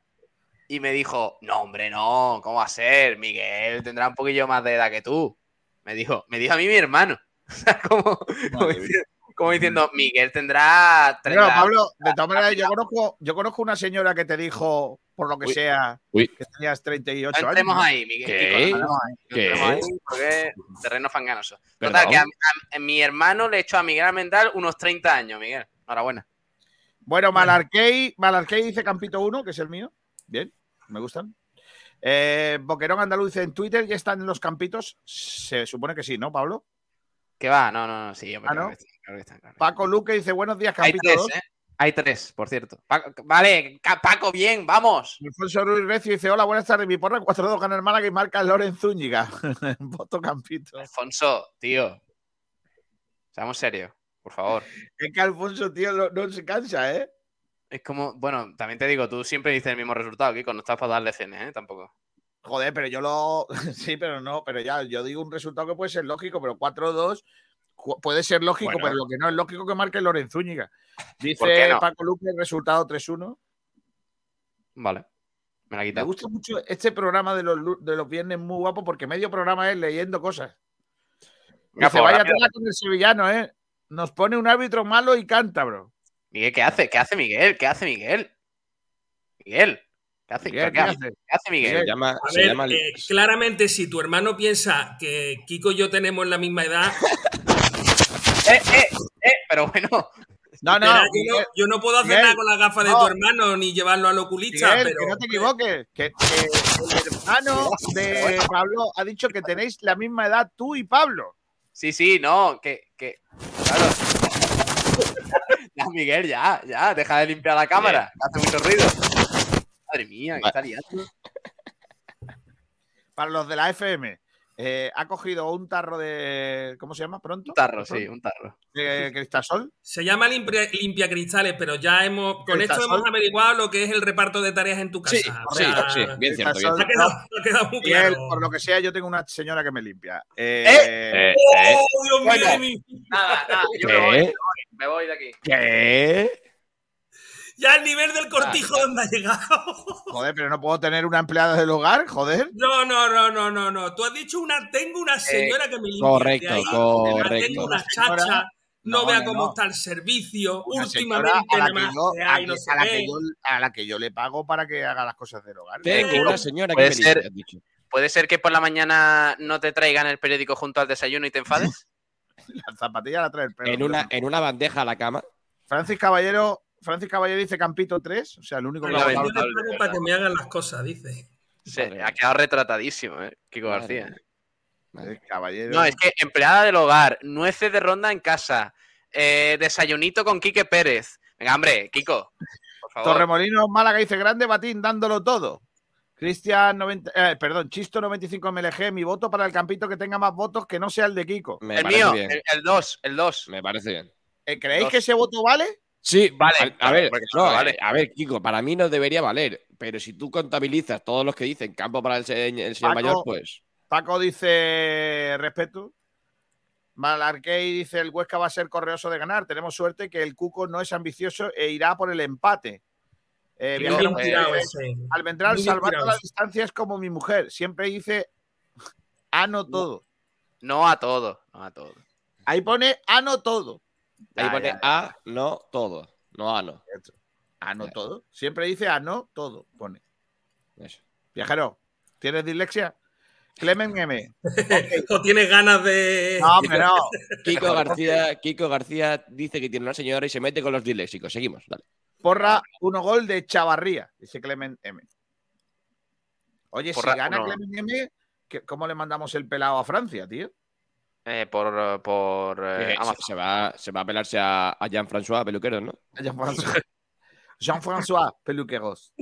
Y me dijo, no, hombre, no, ¿cómo va a ser? Miguel tendrá un poquillo más de edad que tú. Me dijo, me dijo a mí mi hermano. [LAUGHS] O sea, como, como diciendo, como diciendo, Miguel tendrá... Pero, tendrá- Pablo, de todas maneras, yo conozco, yo conozco una señora que te dijo, por lo que Uy. sea, Uy. que tenías 38 No años. entremos ¿no? ahí, Miguel. ¿Qué? Entremos ahí. ¿Qué? ahí porque terreno fanganoso. Total, Perdón. que a, a- a mi hermano le echó a Miguel Almendral unos 30 años, Miguel. Enhorabuena. Bueno, Malarkey, Malarkey dice Campito 1, que es el mío. Bien, me gustan. Eh, Boquerón Andaluz en Twitter, ¿ya están los campitos? Se supone que sí, ¿no, Pablo? ¿Qué va? No, no, no, sí, hombre, Ah, ¿no? que está, claro que está, claro que Paco Luque dice buenos días, está. Hay tres, 2. ¿eh? Hay tres, por cierto. Paco- vale, Paco, bien, vamos. Alfonso Ruiz Recio dice: Hola, buenas tardes. Mi porra 4-2 gana el Málaga y marca Loren Zúñiga. [LAUGHS] Voto Campito. Alfonso, tío. Seamos serios, por favor. Es que Alfonso, tío, no, no se cansa, ¿eh? Es como, bueno, también te digo, tú siempre dices el mismo resultado, Kiko, no estás para dar lecciones, ¿eh? Tampoco. Joder, pero yo lo. [LAUGHS] Sí, pero no, pero ya, yo digo un resultado que puede ser lógico, pero 4-2 ju- puede ser lógico, Bueno. pero lo que no es lógico que marque Loren Zúñiga. [LAUGHS] ¿Por qué Dice no? Paco Luque, resultado 3-1. Vale. Me la Me gusta mucho este programa de los, de los viernes muy guapo porque medio programa es leyendo cosas. Dice, pues, vaya tela con el sevillano, ¿eh? Nos pone un árbitro malo y canta, bro. Miguel, ¿qué hace? ¿Qué hace Miguel? ¿Qué hace Miguel? Miguel, ¿qué hace? Miguel, ¿Qué, ¿qué hace? hace? ¿Qué hace Miguel? Se llama, A se ver, llama- eh, claramente, si tu hermano piensa que Kiko y yo tenemos la misma edad, [LAUGHS] Eh, eh, eh, pero bueno. No, no, yo, no yo no puedo hacer Miguel, nada con la gafa de no. tu hermano ni llevarlo al oculista, Miguel, pero que no te equivoques. Que, que el hermano de Pablo ha dicho que tenéis la misma edad tú y Pablo. Sí, sí, no, que, que, claro. Miguel, ya, ya, deja de limpiar la cámara, que hace mucho ruido. Madre mía, que está liando. Para los de la FM, eh, ha cogido un tarro de. ¿Cómo se llama? ¿Pronto? Un tarro, sí, un tarro. De Cristasol. se llama limpia, limpia cristales, pero ya hemos con ¿El esto hemos averiguado lo que es el reparto de tareas en tu casa. Sí, O sí, sea, sí, bien cierto, bien. Ha quedado, ha quedado muy Y él, claro. por lo que sea, yo tengo una señora que me limpia. Eh, Eh, eh, ¡Oh, Dios mío! Bueno. Nada, nada, yo ¿Qué? me voy, me voy, me voy de aquí. ¿Qué? Ya el nivel del cortijo donde ha llegado. [LAUGHS] Joder, pero no puedo tener una empleada del hogar, joder. No, no, no, no, no, no. Tú has dicho una, tengo una señora que me limpia. correcto, ahí, correcto. Tengo una chacha. No, no, vea no, cómo no. está el servicio. Una Últimamente a la, que yo, a hay, que- no se a la que yo, a la que yo le pago para que haga las cosas del hogar. Tengo una señora que puede me ser- limpia, has dicho. ¿Puede ser que por la mañana no te traigan el periódico junto al desayuno y te enfades? [LAUGHS] La zapatilla la trae el perro. En una, en una bandeja a la cama. Francis Caballero, Francis Caballero dice Campito 3, o sea, el único que te pago para que me hagan las cosas, dice. Se, ha quedado retratadísimo, ¿eh? Kiko García. Eh, Caballero. No, es que empleada del hogar, nueces de ronda en casa, eh, desayunito con Quique Pérez. Venga, hombre, Kiko, por favor. Torremolinos Málaga dice grande batín dándolo todo. Cristian 90, eh, perdón, Chisto 95 MLG, mi voto para el campito que tenga más votos que no sea el de Kiko. Me el mío, bien. el 2, el 2. Me parece bien. Eh, ¿Creéis Dos. que ese voto vale? Sí, Vale, A, ver, porque no, vale. a ver, Kiko, para mí no debería valer. Pero si tú contabilizas todos los que dicen campo para el, el señor Paco. mayor, pues. Paco dice respeto. Malarkey dice el Huesca va a ser correoso de ganar. Tenemos suerte que el Cuco no es ambicioso e irá por el empate. Eh, Viajero Bien eh, tirado dice, ese. Almendral, salvando tirado la ese. distancia es como mi mujer. Siempre dice ano todo. No a todo, no a todo. Ahí pone ano todo. Ahí Ya, pone ya. A, no, todo. No A, no. Ano Ya. todo. Siempre dice ano todo. Pone. Eso. Viajero, ¿tienes dislexia? Clemen M. [LAUGHS] O tienes ganas de. No, hombre, no. [LAUGHS] Kiko García, Kiko García dice que tiene una señora y se mete con los disléxicos. Seguimos, dale. Porra, uno gol de Chavarría, dice Clemen M. Oye, Porra, si gana uno. Clemen M, ¿qué- ¿cómo le mandamos el pelado a Francia, tío? Eh, por por eh, Que se, Amazon. se va, se va a pelarse a, a Jean-François Peluquero, ¿no? Jean-François [LAUGHS] Jean-François Peluqueros.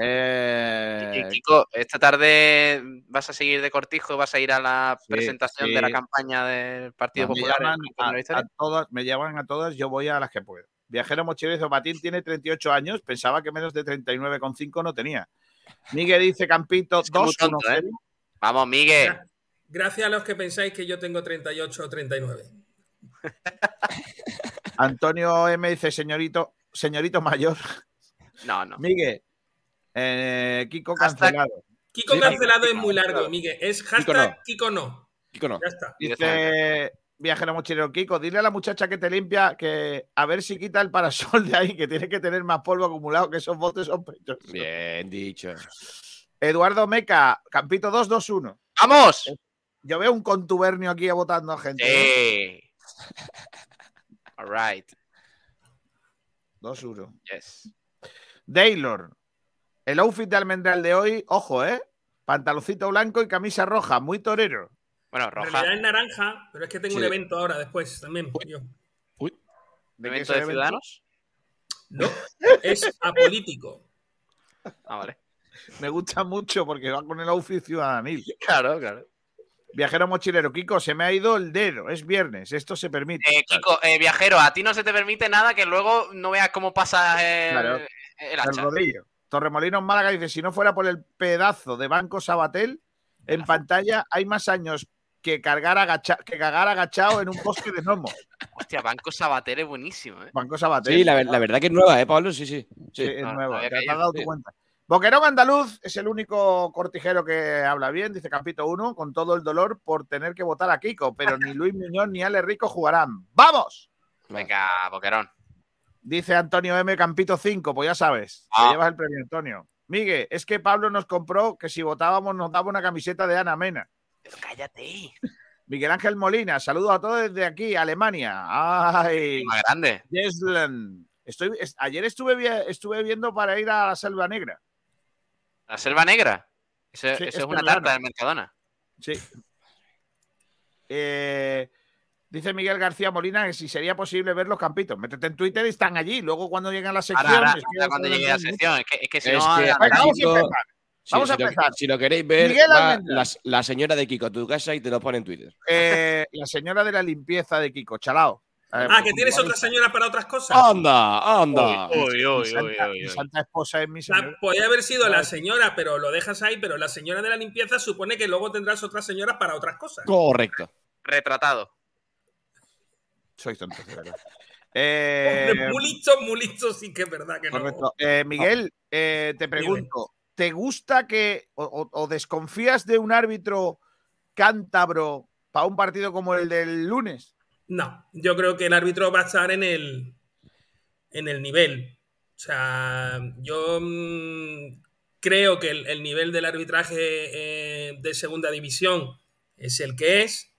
Eh, Kiko, esta tarde vas a seguir de cortijo, vas a ir a la Sí, presentación sí. de la campaña del Partido me, Popular. en llaman a, todas, me llaman a todas, yo voy a las que puedo. Viajero Mochilero de Patín tiene 38 años, pensaba que menos de 39,5 no tenía. Miguel dice Campito Es que muy 2 tonto, ¿eh? Vamos, Miguel. Gracias a los que pensáis que yo tengo 38 o 39. [LAUGHS] Antonio M dice señorito, señorito mayor. No, no. Miguel, eh, Kiko cancelado. Kiko Sí, cancelado es Kiko muy largo. Miguel. Es Kiko hashtag no. Kiko no. Kiko no. Ya está. Dice Viajero Mochilero Kiko, dile a la muchacha que te limpia que a ver si quita el parasol de ahí, que tiene que tener más polvo acumulado que esos botes sospechosos. Bien dicho. Eduardo Meca, Campito 221. ¡Vamos! Yo veo un contubernio aquí votando a gente. ¿eh? Sí. All right. 2-1. Yes. Daylor. El outfit de almendral de hoy, ojo, ¿eh? Pantaloncito blanco y camisa roja, muy torero. Bueno, En roja. realidad es naranja, pero es que tengo un evento ahora después también. yo. ¿De qué ¿Evento de? Ciudadanos? No, es apolítico. Ah, vale. Me gusta mucho porque va con el outfit ciudadanil. Claro, claro. Viajero mochilero, Kiko, se me ha ido el dedo. Es viernes, esto se permite. Eh, Kiko, eh, viajero, a ti no se te permite nada que luego no veas cómo pasa el, Claro. el el rodillo. Torremolinos Málaga dice: si no fuera por el pedazo de Banco Sabatel, en pantalla hay más años que cargar agacha- que cagar agachado en un bosque de gnomos. Hostia, Banco Sabater es buenísimo, ¿eh? Banco Sabatel. Sí, la, ver- la verdad que es nueva, ¿eh, Pablo? Sí, sí. Sí, sí. es nuevo. había Te has dado tu cuenta. Boquerón Andaluz es el único cortijero que habla bien, dice Campito 1, con todo el dolor por tener que votar a Kiko, pero ni Luis Muñoz ni Ale Rico jugarán. ¡Vamos! Venga, Boquerón. Dice Antonio M. Campito 5, pues ya sabes, Ah. te llevas el premio, Antonio. Miguel, es que Pablo nos compró que si votábamos nos daba una camiseta de Ana Mena. Pero cállate. [LAUGHS] Miguel Ángel Molina, saludos a todos desde aquí, Alemania. Ay, Más grande. Jesland. Estoy, es- ayer estuve, estuve viendo para ir a la Selva Negra. La selva negra. Eso, Sí, eso es una tarta del Mercadona. Sí. Eh, dice Miguel García Molina que si sería posible ver los campitos. Métete en Twitter y están allí. Luego cuando lleguen a la sección. Ahora, ahora, ahora cuando llegue la sección. Es que, es que si Es no. que- vamos a empezar. Si- Vamos a si lo- empezar. si lo queréis ver, va la, la señora de Kiko a tu casa y te lo pone en Twitter. Eh, la señora de la limpieza de Kiko, chalao. Ah, que tienes otra señora para otras cosas. ¡Anda! ¡Anda! Uy, uy, mi uy, santa, uy, mi uy. santa esposa es mi señora. podría haber sido la señora, pero lo dejas ahí, pero la señora de la limpieza supone que luego tendrás otras señoras para otras cosas. Correcto. Retratado. Sois tontos, [LAUGHS] de verdad. Eh, Hombre, muy listo, muy listo, sí que es verdad que no. correcto. Eh, Miguel, eh, te pregunto, ¿te gusta que o desconfías de un árbitro cántabro para un partido como el del lunes? No, yo creo que el árbitro va a estar en el, en el nivel. O sea, yo mm, creo que el, el nivel del arbitraje eh, de segunda división es el que es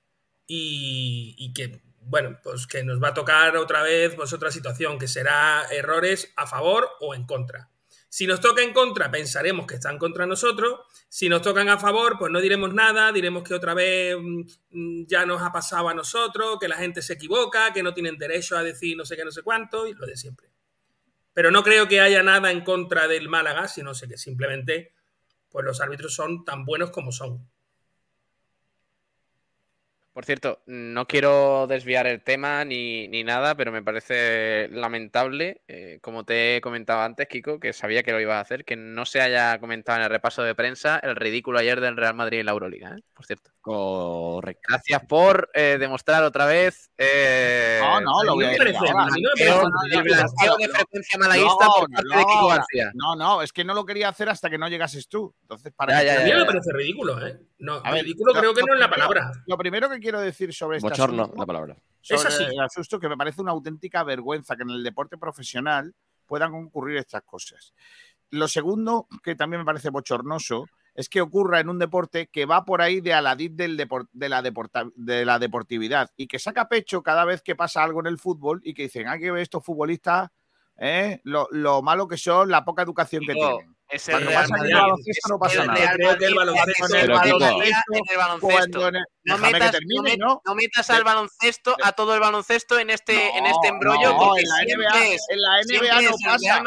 y, y que, bueno, pues que nos va a tocar otra vez pues otra situación, que será errores a favor o en contra. Si nos toca en contra, pensaremos que están contra nosotros. Si nos tocan a favor, pues no diremos nada, diremos que otra vez mm, mm, ya nos ha pasado a nosotros, que la gente se equivoca, que no tienen derecho a decir no sé qué, no sé cuánto, y lo de siempre. Pero no creo que haya nada en contra del Málaga, sino que simplemente pues los árbitros son tan buenos como son. Por cierto, no quiero desviar el tema ni, ni nada, pero me parece lamentable, eh, como te he comentado antes, Kiko, que sabía que lo ibas a hacer, que no se haya comentado en el repaso de prensa el ridículo ayer del Real Madrid en la Euroliga, ¿eh? por cierto. Correcto. Gracias por eh, demostrar otra vez. eh, No, no, lo voy a decir de frecuencia malaguista No, por parte no, de Kiko. García. No, no, es que no lo quería hacer hasta que no llegases tú. Entonces, para Ya, que ya, A mí me parece ridículo, ¿eh? No, A ver, ridículo lo- creo que no es la palabra. Lo primero que quiero decir sobre este Bochorno, asunto- la palabra. sobre Es así. el asunto que me parece una auténtica vergüenza que en el deporte profesional puedan ocurrir estas cosas. Lo segundo, que también me parece bochornoso, es que ocurra en un deporte que va por ahí de aladid del depor- de, la deporta- de la deportividad y que saca pecho cada vez que pasa algo en el fútbol y que dicen, hay que ver estos futbolistas, ¿eh? lo, lo malo que son, la poca educación que tienen. Es el Cuando Real pasa en el Madrid. baloncesto no pasa nada. Creo que el baloncesto- el baloncesto, metas, que termine, no met- ¿no? no metas De- al baloncesto, a todo el baloncesto en este, en este embrollo, no, porque en la NBA, es- en la siempre NBA no pasa.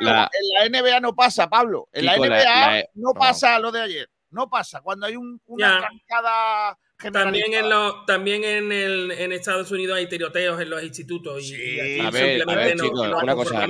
La- En la NBA no pasa, Pablo. En la Kiko, la- NBA la- no no. pasa lo de ayer. No pasa. Cuando hay un, una Ya. arrancada También en, los, también en, el, en Estados Unidos hay tiroteos en los institutos. Y, Sí. y aquí A ver, a simplemente ver, no- chicos, una cosa,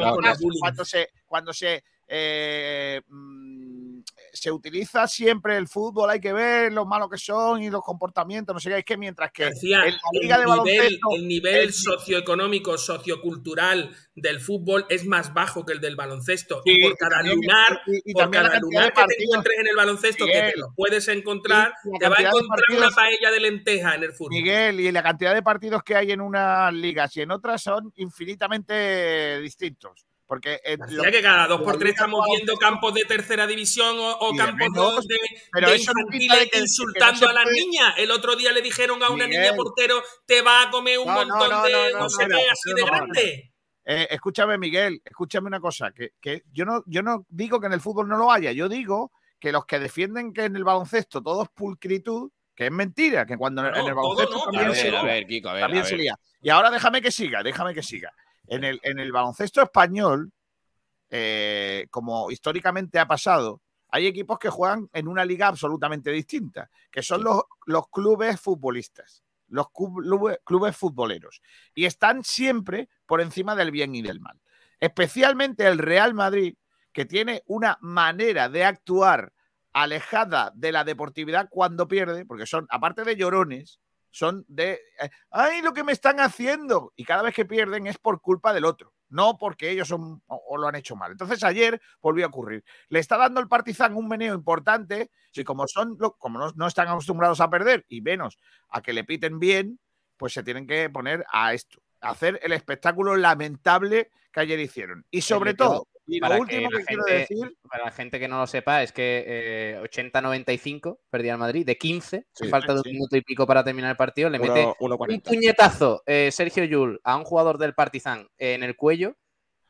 se cuando se eh, mm, se utiliza siempre el fútbol, hay que ver lo malos que son y los comportamientos, no sé qué, es que mientras que García, en la liga de el nivel, baloncesto el nivel el- socioeconómico, sociocultural del fútbol es más bajo que el del baloncesto. Sí, y por cada también- lunar, y- y por cada lunar que te encuentres en el baloncesto, que te lo puedes encontrar, te va a encontrar partidos- una paella de lenteja en el fútbol. Miguel, y la cantidad de partidos que hay en unas ligas y en otras son infinitamente distintos. Porque lo- que cada dos por tres estamos viendo campos de tercera división o, campos menos, de, pero de eso infantiles de que- que no insultando a las niñas. El otro día le dijeron a una Miguel. niña portero, te va a comer un No, montón no, de no, sé qué, así de grande. Eh, escúchame, Miguel, escúchame una cosa, que, que yo, no, yo no digo que en el fútbol no lo haya, yo digo que los que defienden que en el baloncesto todo es pulcritud, que es mentira, que cuando en el baloncesto también, se, lía. Y ahora déjame que siga, déjame que siga. En el, en el baloncesto español, eh, como históricamente ha pasado, hay equipos que juegan en una liga absolutamente distinta, que son Sí. los, los clubes futbolistas, los clubes, clubes futboleros, y están siempre por encima del bien y del mal. Especialmente el Real Madrid, que tiene una manera de actuar alejada de la deportividad cuando pierde, porque son, aparte de llorones, son de, eh, ay, lo que me están haciendo. Y cada vez que pierden es por culpa del otro, no porque ellos son o, o lo han hecho mal. Entonces ayer volvió a ocurrir. Le está dando el Partizan un meneo importante y como, son, como no, no están acostumbrados a perder y menos a que le piten bien, pues se tienen que poner a esto, a hacer el espectáculo lamentable que ayer hicieron. Y sobre todo, y para que último que, la quiero gente- decir, Para la gente que no lo sepa, es que eh, 80-95 perdía el Madrid, de 15, Sí, falta de un sí. minuto y pico para terminar el partido, le mete Uno- un puñetazo eh, Sergio Yul a un jugador del Partizan en el cuello,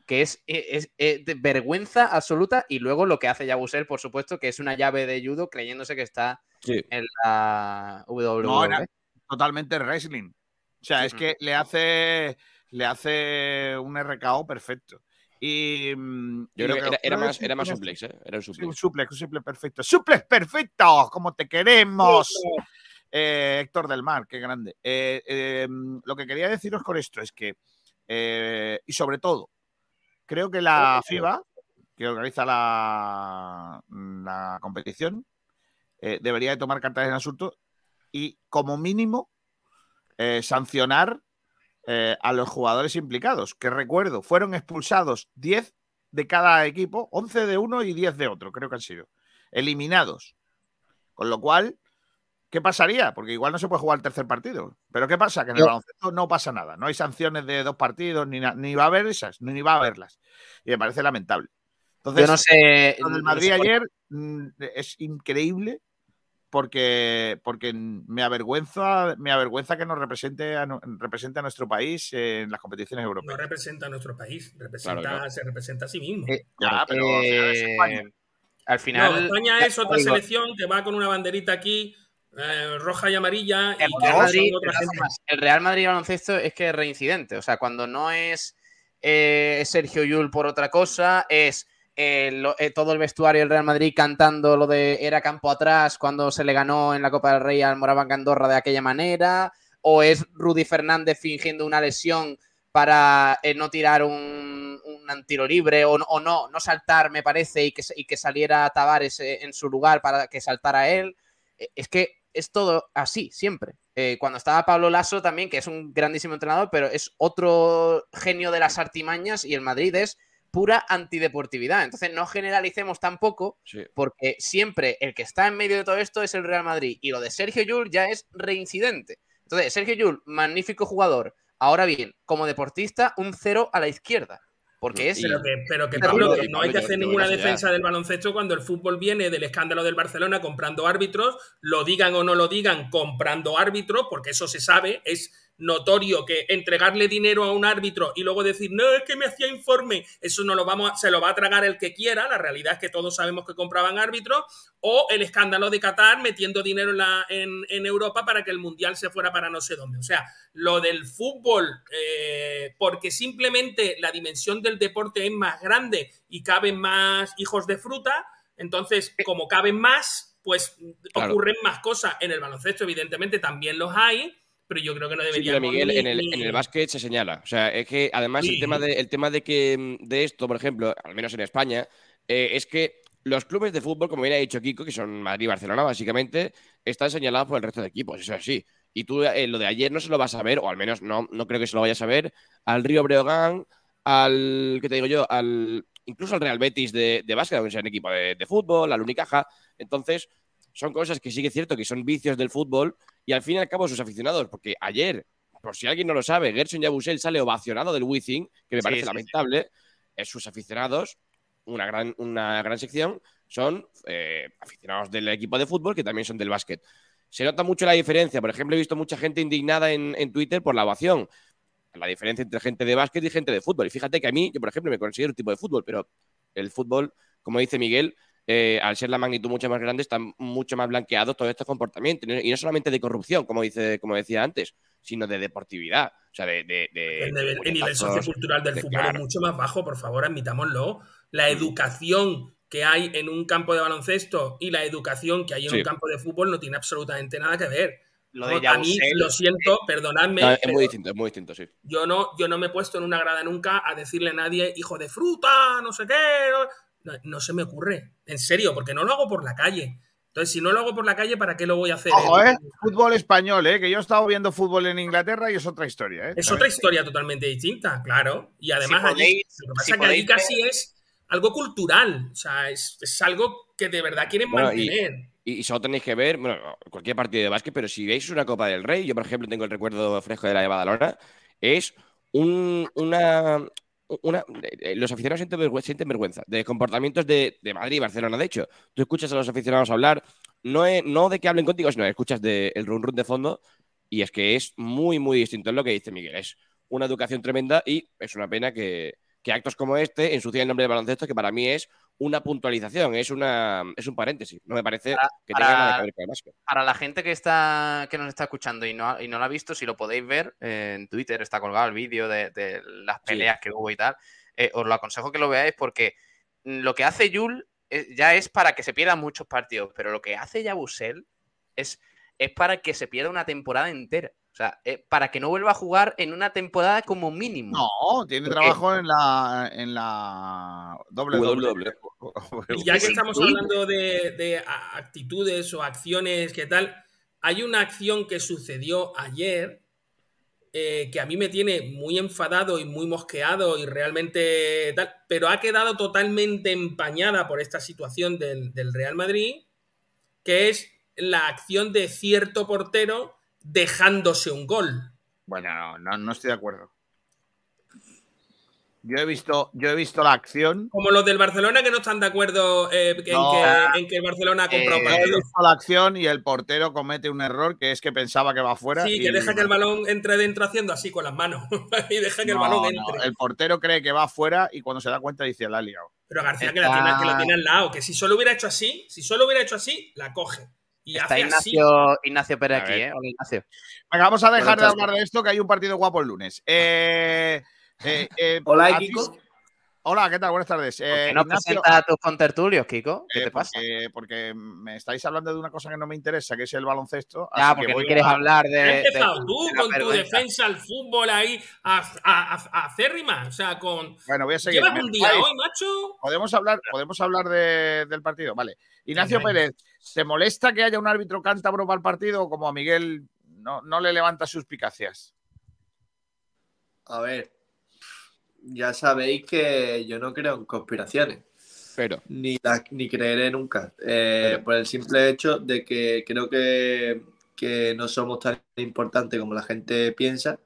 que es, es- es de vergüenza absoluta, y luego lo que hace Yabusel, por supuesto, que es una llave de judo creyéndose que está Sí. en la WWE. No, era- totalmente wrestling. O sea, Sí. es que le hace, le hace un RKO perfecto. Y mm, y Yo creo que era, más, era más suplex, ¿eh? Era un esto- sí, suplex. un suplex, un suplex perfecto. ¡Suplex perfecto! Como te queremos. Eh, Héctor del Mar, qué grande. Eh, eh, lo que quería deciros con esto es que, eh, y sobre todo, creo que la FIBA, que organiza la, la competición, eh, debería de tomar cartas en asunto y, como mínimo, eh, sancionar eh, a los jugadores implicados, que recuerdo, fueron expulsados 10 de cada equipo, 11 de uno y 10 de otro, creo que han sido, eliminados. Con lo cual, ¿qué pasaría? Porque igual no se puede jugar el tercer partido. Pero ¿qué pasa? Que en el baloncesto no pasa nada. No hay sanciones de dos partidos, ni, ni va a haber esas, ni va a haberlas. Y me parece lamentable. Entonces, Yo no sé. lo del no Madrid sé ayer mm, es increíble porque, porque me avergüenza, me avergüenza que nos represente a, represente a nuestro país en las competiciones No europeas. representa a nuestro país, representa, Claro, se representa a sí mismo. Eh, Ya, pero al final es eh, España. al No, final. España es otra digo, selección que va con una banderita aquí, eh, roja y amarilla, El Real, no Madrid, otra el Real Madrid baloncesto es que es reincidente. O sea, cuando no es eh, Sergio Yul por otra cosa, es eh, todo el vestuario del Real Madrid cantando lo de era campo atrás cuando se le ganó en la Copa del Rey al Moraván Andorra de aquella manera, o es Rudy Fernández fingiendo una lesión para eh, no tirar un, un tiro libre o, no- no, saltar, me parece, y que, y que saliera Tavares eh, en su lugar para que saltara él. Es que es todo así, siempre. Cuando estaba Pablo Lasso también, que es un grandísimo entrenador, pero es otro genio de las artimañas y el Madrid es pura antideportividad. Entonces no generalicemos tampoco, Sí. porque siempre el que está en medio de todo esto es el Real Madrid. Y lo de Sergio Llull ya es reincidente. Entonces, Sergio Llull, magnífico jugador. Ahora bien, como deportista, un cero a la izquierda. Porque es. Pero que, pero que, Pero Pablo, que no hay que hacer ninguna defensa del baloncesto cuando el fútbol viene del escándalo del Barcelona comprando árbitros, lo digan o no lo digan, comprando árbitros, porque eso se sabe, es notorio que entregarle dinero a un árbitro y luego decir, no, es que me hacía informe, eso no lo vamos a- se lo va a tragar el que quiera, la realidad es que todos sabemos que compraban árbitros, o el escándalo de Qatar metiendo dinero en, la- en- en Europa para que el Mundial se fuera para no sé dónde. O sea, lo del fútbol, eh, porque simplemente la dimensión del deporte es más grande y caben más hijos de fruta, entonces como caben más, pues Claro. ocurren más cosas. En el baloncesto, evidentemente, también los hay, pero yo creo que no Sí, deberíamos... pero Miguel, ni- en el, ni- en el básquet se señala. O sea, es que además Sí. el tema de, el tema de que mm, de esto, por ejemplo, al menos en España, eh, es que los clubes de fútbol, como bien ha dicho Kiko, que son Madrid y Barcelona, básicamente, están señalados por el resto de equipos. Eso es así. Y tú eh, lo de ayer no se lo vas a ver, o al menos no, no creo que se lo vayas a ver, al Río Breogán, al, ¿qué te digo yo? Al, incluso al Real Betis de, de básquet, aunque sea un equipo de, de fútbol, al Unicaja. Entonces, son cosas que sí que es cierto que son vicios del fútbol y al fin y al cabo sus aficionados, porque ayer, por si alguien no lo sabe, Gerson Yabusel sale ovacionado del Wizzing, que me parece sí, sí. lamentable. Sus aficionados, una gran, una gran sección, son eh, aficionados del equipo de fútbol que también son del básquet. Se nota mucho la diferencia. Por ejemplo, he visto mucha gente indignada en, en Twitter por la ovación. La diferencia entre gente de básquet y gente de fútbol. Y fíjate que a mí, yo por ejemplo, me considero un tipo de fútbol, pero el fútbol, como dice Miguel, eh, al ser la magnitud mucho más grande, están mucho más blanqueados todos estos comportamientos. Y no- solamente de corrupción, como, dice, como decía antes, sino de deportividad. O sea, de. de- de- El de nivel, el nivel sociocultural del de- fútbol es mucho más bajo, por favor, admitámoslo. La educación que hay en un campo de baloncesto y la educación que hay en Sí. un campo de fútbol no tiene absolutamente nada que ver. Lo de a mí, lo siento, perdonadme, No, es muy distinto, es muy distinto, sí. yo no, yo no me he puesto en una grada nunca a decirle a nadie, hijo de fruta, no sé qué. No, no se me ocurre. En serio, porque no lo hago por la calle. Entonces, si no lo hago por la calle, ¿para qué lo voy a hacer? Ojo, ¿eh? Fútbol español, ¿eh? Que yo he estado viendo fútbol en Inglaterra y es otra historia, ¿eh? Es otra historia totalmente distinta, claro. Y además Si allí, lo que pasa si es que allí casi es algo cultural. O sea, es, es algo que de verdad quieren Bueno, mantener. Y, y solo tenéis que ver, bueno, cualquier partido de básquet, pero si veis una Copa del Rey, yo por ejemplo tengo el recuerdo fresco de la de Badalona, es un- una, una- eh, Los aficionados sienten vergüenza, sienten de comportamientos de, de Madrid y Barcelona. De hecho, tú escuchas a los aficionados hablar, no, es- no de que hablen contigo, sino escuchas de, el run run de fondo, y es que es muy, muy distinto. Es lo que dice Miguel, es una educación tremenda y es una pena que, que actos como este ensucien el nombre del baloncesto, que para mí es una puntualización, es, una, es un paréntesis. No me parece Para- que tenga para- nada que ver con el básquet. Para la gente que está que nos está escuchando y no, y no lo ha visto, si lo podéis ver eh, en Twitter, está colgado el vídeo de, de las peleas que hubo y tal. eh, os lo aconsejo que lo veáis porque lo que hace Yul eh, ya es para que se pierdan muchos partidos, pero lo que hace Yabusel es, es para que se pierda una temporada entera. Sea, eh, para que no vuelva a jugar en una temporada como mínimo. No, tiene trabajo en la en la doble doble. [LAUGHS] Y ya que estamos hablando de, de a- actitudes o acciones, ¿qué tal? Hay una acción que sucedió ayer eh, que a mí me tiene muy enfadado y muy mosqueado y realmente tal, pero ha quedado totalmente empañada por esta situación del, del Real Madrid, que es la acción de cierto portero dejándose un gol. Bueno, no, no, no estoy de acuerdo. Yo he visto, yo he visto la acción. Como los del Barcelona que no están de acuerdo eh, en, No. que, en que el Barcelona ha comprado he partido. visto la acción y el portero comete un error que es que pensaba que va afuera. Sí, y- que deja que el balón entre dentro haciendo así con las manos. [LAUGHS] y deja que el balón no, entre. el portero cree que va afuera y cuando se da cuenta dice la ha liado. Pero García que, la tiene, que lo tiene al lado, que si solo hubiera hecho así, si solo hubiera hecho así, la coge. Y Está hace así. Ignacio, Ignacio Pérez A aquí. ¿eh? Hola, Ignacio. Venga, vamos a dejar de hablar de esto, que hay un partido guapo el lunes. Eh, eh, eh, Hola, ¿a ti- Kiko. Hola, ¿qué tal? Buenas tardes. ¿Por Eh, qué no Ignacio, presentas a tus contertulios, Kiko? ¿Qué eh, te pasa? Porque, porque me estáis hablando de una cosa que no me interesa, que es el baloncesto. Ya, así porque que no quieres a- hablar Has de. de- empezado tú de con tu defensa al fútbol ahí a, a, a- a acérrima. O sea, con. Bueno, voy a seguir. Llevas ¿Me un día hoy, macho. ¿Podemos hablar, podemos hablar de- del partido? Vale. Ignacio. Pérez, ¿te molesta que haya un árbitro cántabro para el partido o como a Miguel no, no le levanta suspicacias? A ver, ya sabéis que yo no creo en conspiraciones. Pero. Ni, la- ni creeré nunca. Eh, Por el simple hecho de que creo que, que no somos tan importantes como la gente piensa,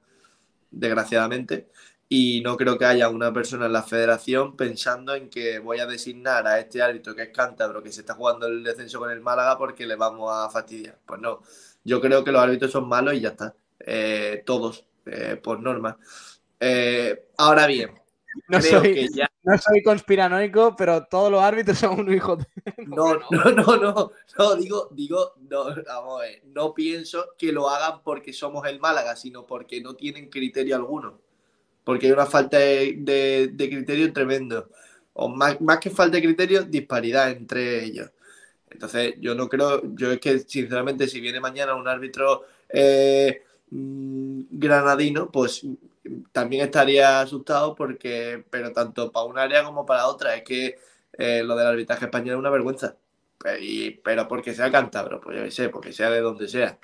desgraciadamente. Y no creo que haya una persona en la federación pensando en que voy a designar a este árbitro que es cántabro, que se está jugando el descenso con el Málaga porque le vamos a fastidiar. Pues no. Yo creo que los árbitros son malos y ya está. Eh, todos, eh, por norma. Eh, ahora bien, [LAUGHS] No creo soy, que ya. [LAUGHS] no soy conspiranoico, pero todos los árbitros son unos hijos de... [LAUGHS] No, no, no, no, no, digo, digo, no, vamos a ver, no pienso que lo hagan porque somos el Málaga, sino porque no tienen criterio alguno. Porque hay una falta de, de- de criterio tremendo. O más, más que falta de criterio, disparidad entre ellos. Entonces, yo no creo, yo es que sinceramente, si viene mañana un árbitro eh, mm, granadino, pues también estaría asustado porque, pero tanto para un área como para otra, es que eh, lo del arbitraje español es una vergüenza. Pe- y- pero porque sea cántabro, pues yo sé, porque sea de donde sea.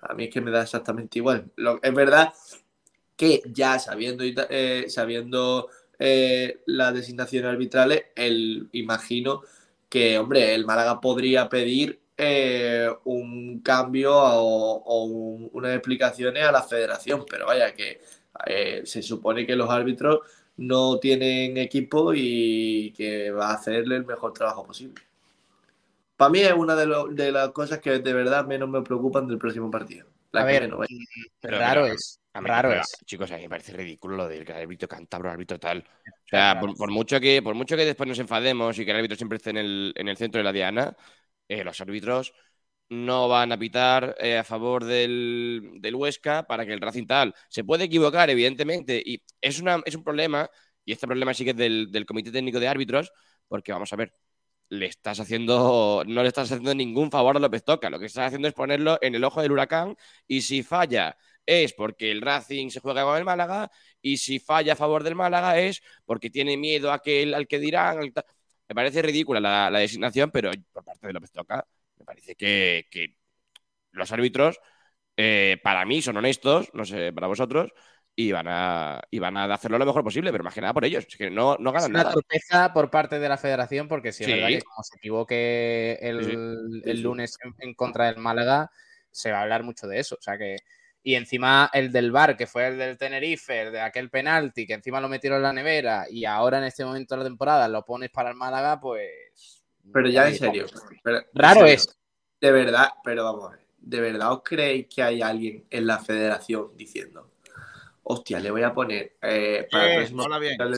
A mí es que me da exactamente igual. Lo- es verdad que ya sabiendo, eh, sabiendo eh, las designaciones arbitrales, el, imagino que, hombre, el Málaga podría pedir eh, un cambio o, o un- unas explicaciones a la federación, pero vaya que eh, se supone que los árbitros no tienen equipo y que va a hacerle el mejor trabajo posible. Para mí es una de, lo- de las cosas que de verdad menos me preocupan del próximo partido. La A que ver, menos, vaya. Pero, raro pero, es, raro es. Chicos, a mí me parece ridículo lo del que el árbitro cántabro, árbitro tal. O sea, por, por mucho que, por mucho que después nos enfademos y que el árbitro siempre esté en el, en el centro de la diana, eh, los árbitros no van a pitar eh, a favor del, del Huesca para que el Racing tal. Se puede equivocar, evidentemente, y es, una, es un problema, y este problema sí que es del, del Comité Técnico de Árbitros, porque vamos a ver, le estás haciendo, no le estás haciendo ningún favor a López Toca, lo que estás haciendo es ponerlo en el ojo del huracán, y si falla es porque el Racing se juega con el Málaga, y si falla a favor del Málaga es porque tiene miedo a que el- al que dirán. Me parece ridícula la, la designación, pero por parte de López Toca, me parece que, que los árbitros, eh, para mí, son honestos, no sé, para vosotros, y van a, y van a hacerlo lo mejor posible, pero más que nada por ellos. Es que no, no Es ganan una nada. torpeza por parte de la federación, porque sí es verdad que como se equivoque el, Sí, el lunes en, en contra del Málaga, se va a hablar mucho de eso. O sea que. Y encima el del VAR, que fue el del Tenerife, el de aquel penalti, que encima lo metieron en la nevera, y ahora en este momento de la temporada lo pones para el Málaga, pues. Pero ya en serio. pero- en Raro serio, es. De verdad, pero vamos a ver. ¿De verdad os creéis que hay alguien en la federación diciendo, hostia, le voy a poner eh, para el Eh, próximo habla bien. le,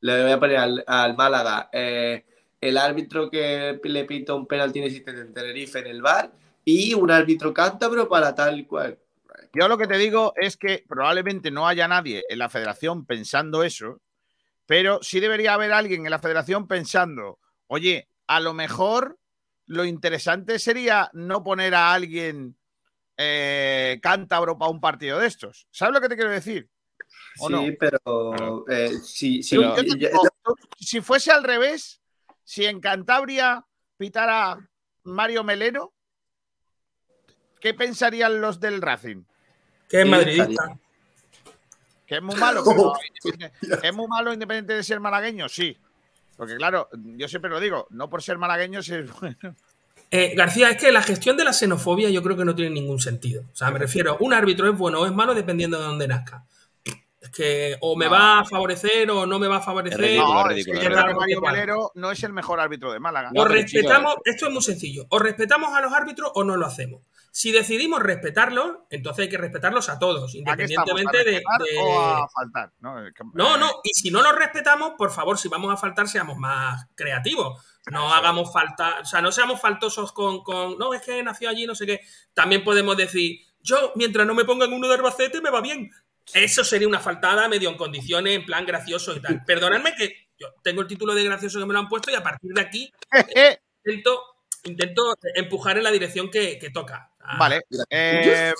le voy a poner al, al Málaga eh, el árbitro que le pita un penalti inexistente en Tenerife en el bar y un árbitro cántabro para tal cual? Yo lo que te digo es que probablemente no haya nadie en la federación pensando eso, pero sí debería haber alguien en la federación pensando, oye, a lo mejor lo interesante sería no poner a alguien eh, cántabro para un partido de estos. ¿Sabes lo que te quiero decir? ¿O Sí, no? pero eh, si, Yo yo- fuese al revés, si en Cantabria pitara Mario Melero, ¿qué pensarían los del Racing? Que es madridista. Que es muy malo, pero [LAUGHS] es muy malo independiente de ser malagueño, sí. Porque claro, yo siempre lo digo, no por ser malagueño si es [LAUGHS] bueno. Eh, García, es que la gestión de la xenofobia yo creo que no tiene ningún sentido. O sea, me refiero, un árbitro es bueno o es malo dependiendo de dónde nazca. Es que o me No. va a favorecer o no me va a favorecer. ridículo, No, es ridículo, es que. Mario no es el mejor árbitro de Málaga. No, O respetamos, chicos, esto es muy sencillo, o respetamos a los árbitros o no lo hacemos. Si decidimos respetarlos, entonces hay que respetarlos a todos, ¿A qué estamos? ¿A independientemente de, de- o a faltar? No, eh, No, no, y si no los respetamos, por favor, si vamos a faltar, seamos más creativos. No hagamos falta, o sea, no seamos faltosos con, con, no, es que nació allí, no sé qué. También podemos decir, yo, mientras no me pongan uno de Albacete, me va bien. Eso sería una faltada medio en condiciones, en plan gracioso y tal. [LAUGHS] Perdonadme que yo tengo el título de gracioso que me lo han puesto y a partir de aquí [LAUGHS] intento, intento empujar en la dirección que, que toca. Ah, Vale. eh,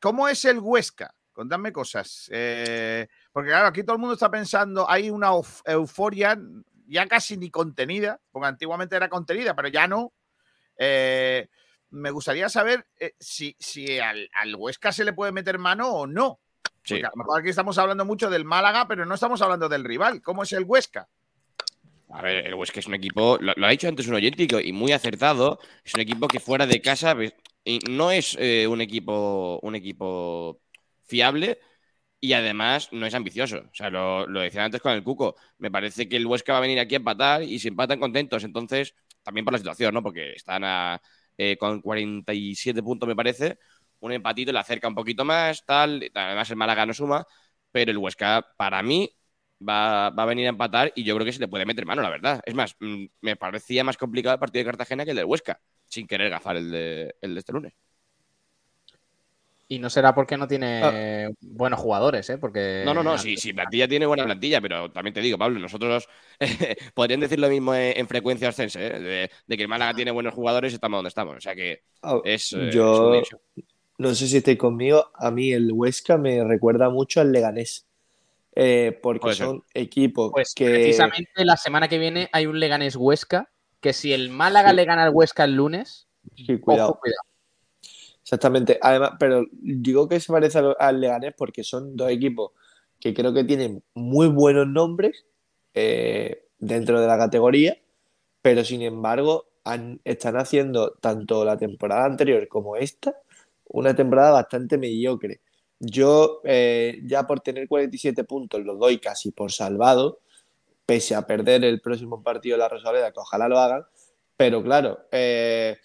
¿Cómo es el Huesca? Contadme cosas. Eh, porque claro, aquí todo el mundo está pensando, hay una euf- euforia ya casi ni contenida, porque antiguamente era contenida, pero ya no. Eh, me gustaría saber eh, si, si al, al Huesca se le puede meter mano o no. Sí. Porque a lo mejor aquí estamos hablando mucho del Málaga, pero no estamos hablando del rival. ¿Cómo es el Huesca? A ver, el Huesca es un equipo, lo, lo ha dicho antes un oyente y muy acertado, es un equipo que fuera de casa y no es eh, un equipo un equipo fiable y además no es ambicioso. O sea, lo, lo decía antes con el Cuco. Me parece que el Huesca va a venir aquí a empatar y si empatan contentos. Entonces, también por la situación, ¿no? Porque están a, eh, con 47 puntos, me parece. Un empatito le acerca un poquito más, tal. Además, el Málaga no suma. Pero el Huesca, para mí, va, va a venir a empatar y yo creo que se le puede meter mano, la verdad. Es más, mm, me parecía más complicado el partido de Cartagena que el del Huesca, sin querer gafar el de, el de este lunes. Y no será porque no tiene buenos jugadores, ¿eh? Porque No, no, no, sí, sí, plantilla tiene buena plantilla, pero también te digo, Pablo, nosotros [LAUGHS] podrían decir lo mismo en, en frecuencia ascense, ¿eh? de, de que el Málaga tiene buenos jugadores y estamos donde estamos. O sea que Ah, es. eh, es Yo un hecho. no sé si estáis conmigo. A mí el Huesca me recuerda mucho al Leganés. eh, porque Puede ser. son equipos Pues que. precisamente la semana que viene hay un Leganés Huesca, que si el Málaga le gana al Huesca el lunes, Sí, cuidado. ojo, cuidado. Exactamente. Además, pero digo que se parece al, al Leganés porque son dos equipos que creo que tienen muy buenos nombres eh, dentro de la categoría, pero sin embargo han- están haciendo tanto la temporada anterior como esta una temporada bastante mediocre. Yo eh, ya por tener 47 puntos lo doy casi por salvado, pese a perder el próximo partido de la Rosaleda, que ojalá lo hagan, pero claro, eh,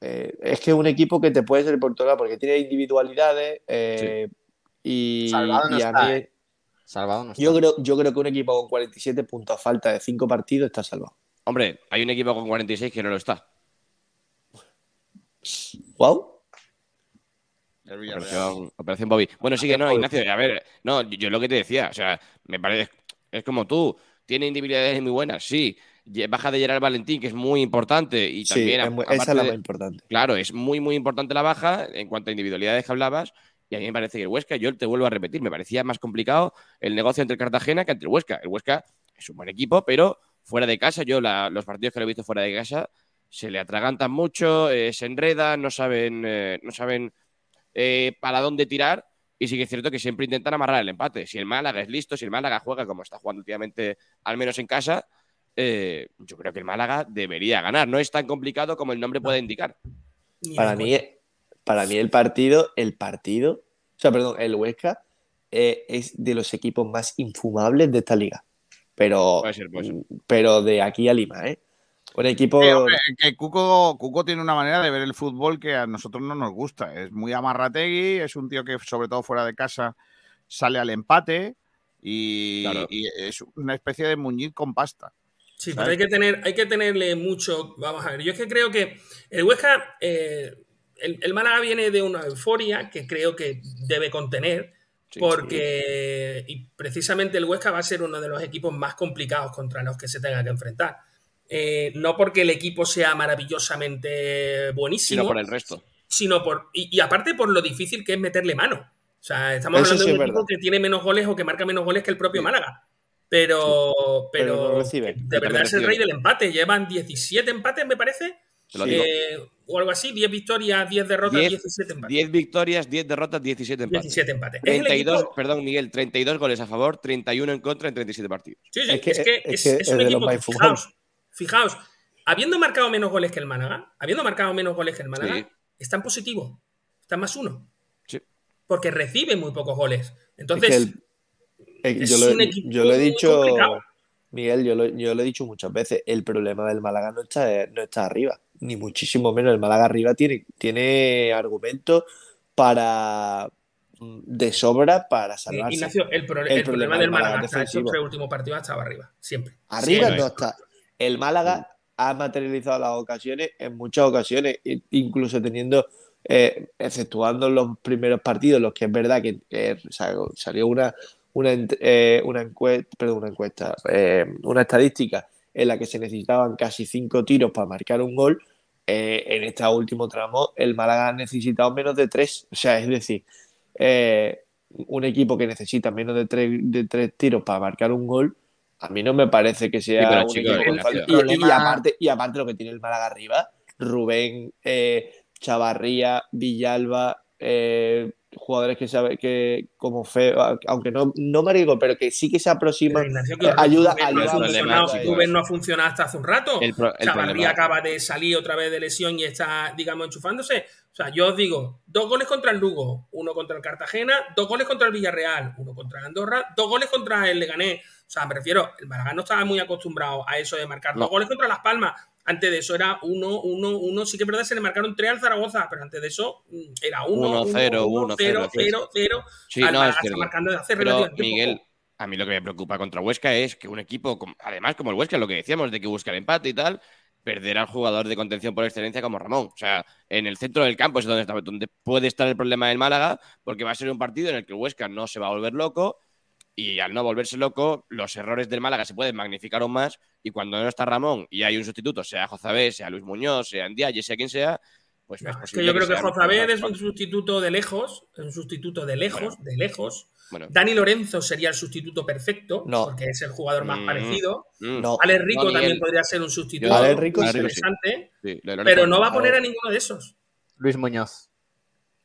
eh, es que es un equipo que te puede ser por todo lado porque tiene individualidades eh, y, Salvado no y a está, mí- ¿eh? Salvado no está. yo creo, yo creo que un equipo con 47 puntos a falta de 5 partidos está salvado. Hombre, hay un equipo con 46 que no lo está. ¿Wow? Operación, Operación Bobby. Bueno, sí que no, Ignacio. A ver, no, yo, yo lo que te decía, o sea, me parece. Es como tú, tiene individualidades muy buenas, sí. Baja de Gerard Valentín, que es muy importante. Y Sí, también, es muy- aparte esa es la de- más importante. Claro, es muy, muy importante la baja en cuanto a individualidades que hablabas. Y a mí me parece que el Huesca, yo te vuelvo a repetir, me parecía más complicado el negocio entre Cartagena que entre el Huesca. El Huesca es un buen equipo, pero fuera de casa, yo la- los partidos que lo he visto fuera de casa, se le atragantan mucho, eh, se enredan, no saben, eh, no saben eh, para dónde tirar. Y sí que es cierto que siempre intentan amarrar el empate. Si el Málaga es listo, si el Málaga juega como está jugando últimamente, al menos en casa, eh, yo creo que el Málaga debería ganar. No es tan complicado como el nombre puede indicar. Para mí, para mí el partido, el partido, o sea, perdón, el Huesca eh, es de los equipos más infumables de esta liga. Pero, Puede ser, puede ser. pero de aquí a Lima, ¿eh? Un equipo. Hombre, que Cuco, Cuco tiene una manera de ver el fútbol que a nosotros no nos gusta. Es muy amarrategui, es un tío que, sobre todo fuera de casa, sale al empate y, Claro. y es una especie de muñiz con pasta. Sí, ¿sabes? pero hay que, tener, hay que tenerle mucho. Vamos a ver, yo es que creo que el Huesca, eh, el, el Málaga viene de una euforia que creo que debe contener, Sí, porque y precisamente el Huesca va a ser uno de los equipos más complicados contra los que se tenga que enfrentar. Eh, no porque el equipo sea maravillosamente buenísimo, Sino por el resto. sino por. Y, y aparte por lo difícil que es meterle mano. O sea, estamos Eso hablando sí de un equipo verdad. que tiene menos goles o que marca menos goles que el propio Málaga. Pero, pero pero, no recibe. de Pero verdad es el recibe. rey del empate. Llevan 17 empates, me parece. Eh, o algo así, 10 victorias, 10 derrotas, 10 17 empates. 10 victorias, 10 derrotas, 17 empates. 17 empates. Es el 32, equipo- perdón, Miguel, 32 goles a favor, 31 en contra en 37 partidos. Sí, sí, Es que- es que es es, que es es un de los fijaos, habiendo marcado menos goles que el Málaga, habiendo marcado menos goles que el Málaga, Sí. está en positivo. Está en más uno. Sí. Porque recibe muy pocos goles. Es Entonces, que el- eh, es yo, lo, un equipo yo lo he muy dicho, complicado. Miguel, yo lo, yo lo he dicho muchas veces, el problema del Málaga no está, no está arriba, ni muchísimo menos. El Málaga arriba tiene, tiene argumentos para mm, de sobra para salvarse. Ignacio, el, pro- El el problema problema del Málaga es hasta tres últimos partidos estaba arriba. Siempre. Arriba Siempre. no está. El Málaga ha materializado las ocasiones en muchas ocasiones, incluso teniendo, eh, exceptuando los primeros partidos, los que es verdad que eh, sal- salió una, una, eh, una encuesta, perdón, una encuesta, eh, una estadística en la que se necesitaban casi cinco tiros para marcar un gol. eh, en este último tramo, el Málaga ha necesitado menos de tres. O sea, es decir, eh, un equipo que necesita menos de tres, de tres tiros para marcar un gol, a mí no me parece que sea Sí, pero, un. Y, y Problema- aparte, y aparte lo que tiene el Málaga arriba, Rubén, eh, Chavarría, Villalba, eh, jugadores que sabe que como feo, aunque no, no marico, pero que sí que se aproximan, eh, ayuda, no ayuda Rubén ellos. no ha funcionado hasta hace un rato. El pro- el Chavarría problema- acaba de salir otra vez de lesión y está, digamos, enchufándose. O sea, yo os digo, dos goles contra el Lugo, uno contra el Cartagena, dos goles contra el Villarreal, uno contra el Andorra, dos goles contra el Leganés. O sea, me refiero, el Málaga no estaba muy acostumbrado a eso de marcar No. dos goles contra Las Palmas. Antes de eso era uno, uno, uno. Sí que es verdad, se le marcaron tres al Zaragoza, pero antes de eso era uno, Uno, uno, cero, uno, uno, cero, cero, cero, cero. Sí, O sea, el no, es está cierto. marcando desde hace Pero, Miguel, poco. a mí lo que me preocupa contra Huesca es que un equipo, además como el Huesca, lo que decíamos de que busca el empate y tal, perder al jugador de contención por excelencia como Ramón. O sea, en el centro del campo es donde, está- donde puede estar el problema del Málaga, porque va a ser un partido en el que el Huesca no se va a volver loco y al no volverse loco, los errores del Málaga se pueden magnificar aún más y cuando no está Ramón y hay un sustituto, sea Jozabé, sea Luis Muñoz, sea Ndiaye, sea quien sea, pues No, es es que yo creo que mejor. es un sustituto de lejos, es un sustituto de lejos, de lejos. Bueno. Dani Lorenzo sería el sustituto perfecto, No. porque es el jugador más Mm, parecido. mm. No. Ale Rico Miguel. también podría ser un sustituto Ale Rico interesante, Sí, Lorenzo pero no va a A poner a ninguno de esos. Luis Muñoz.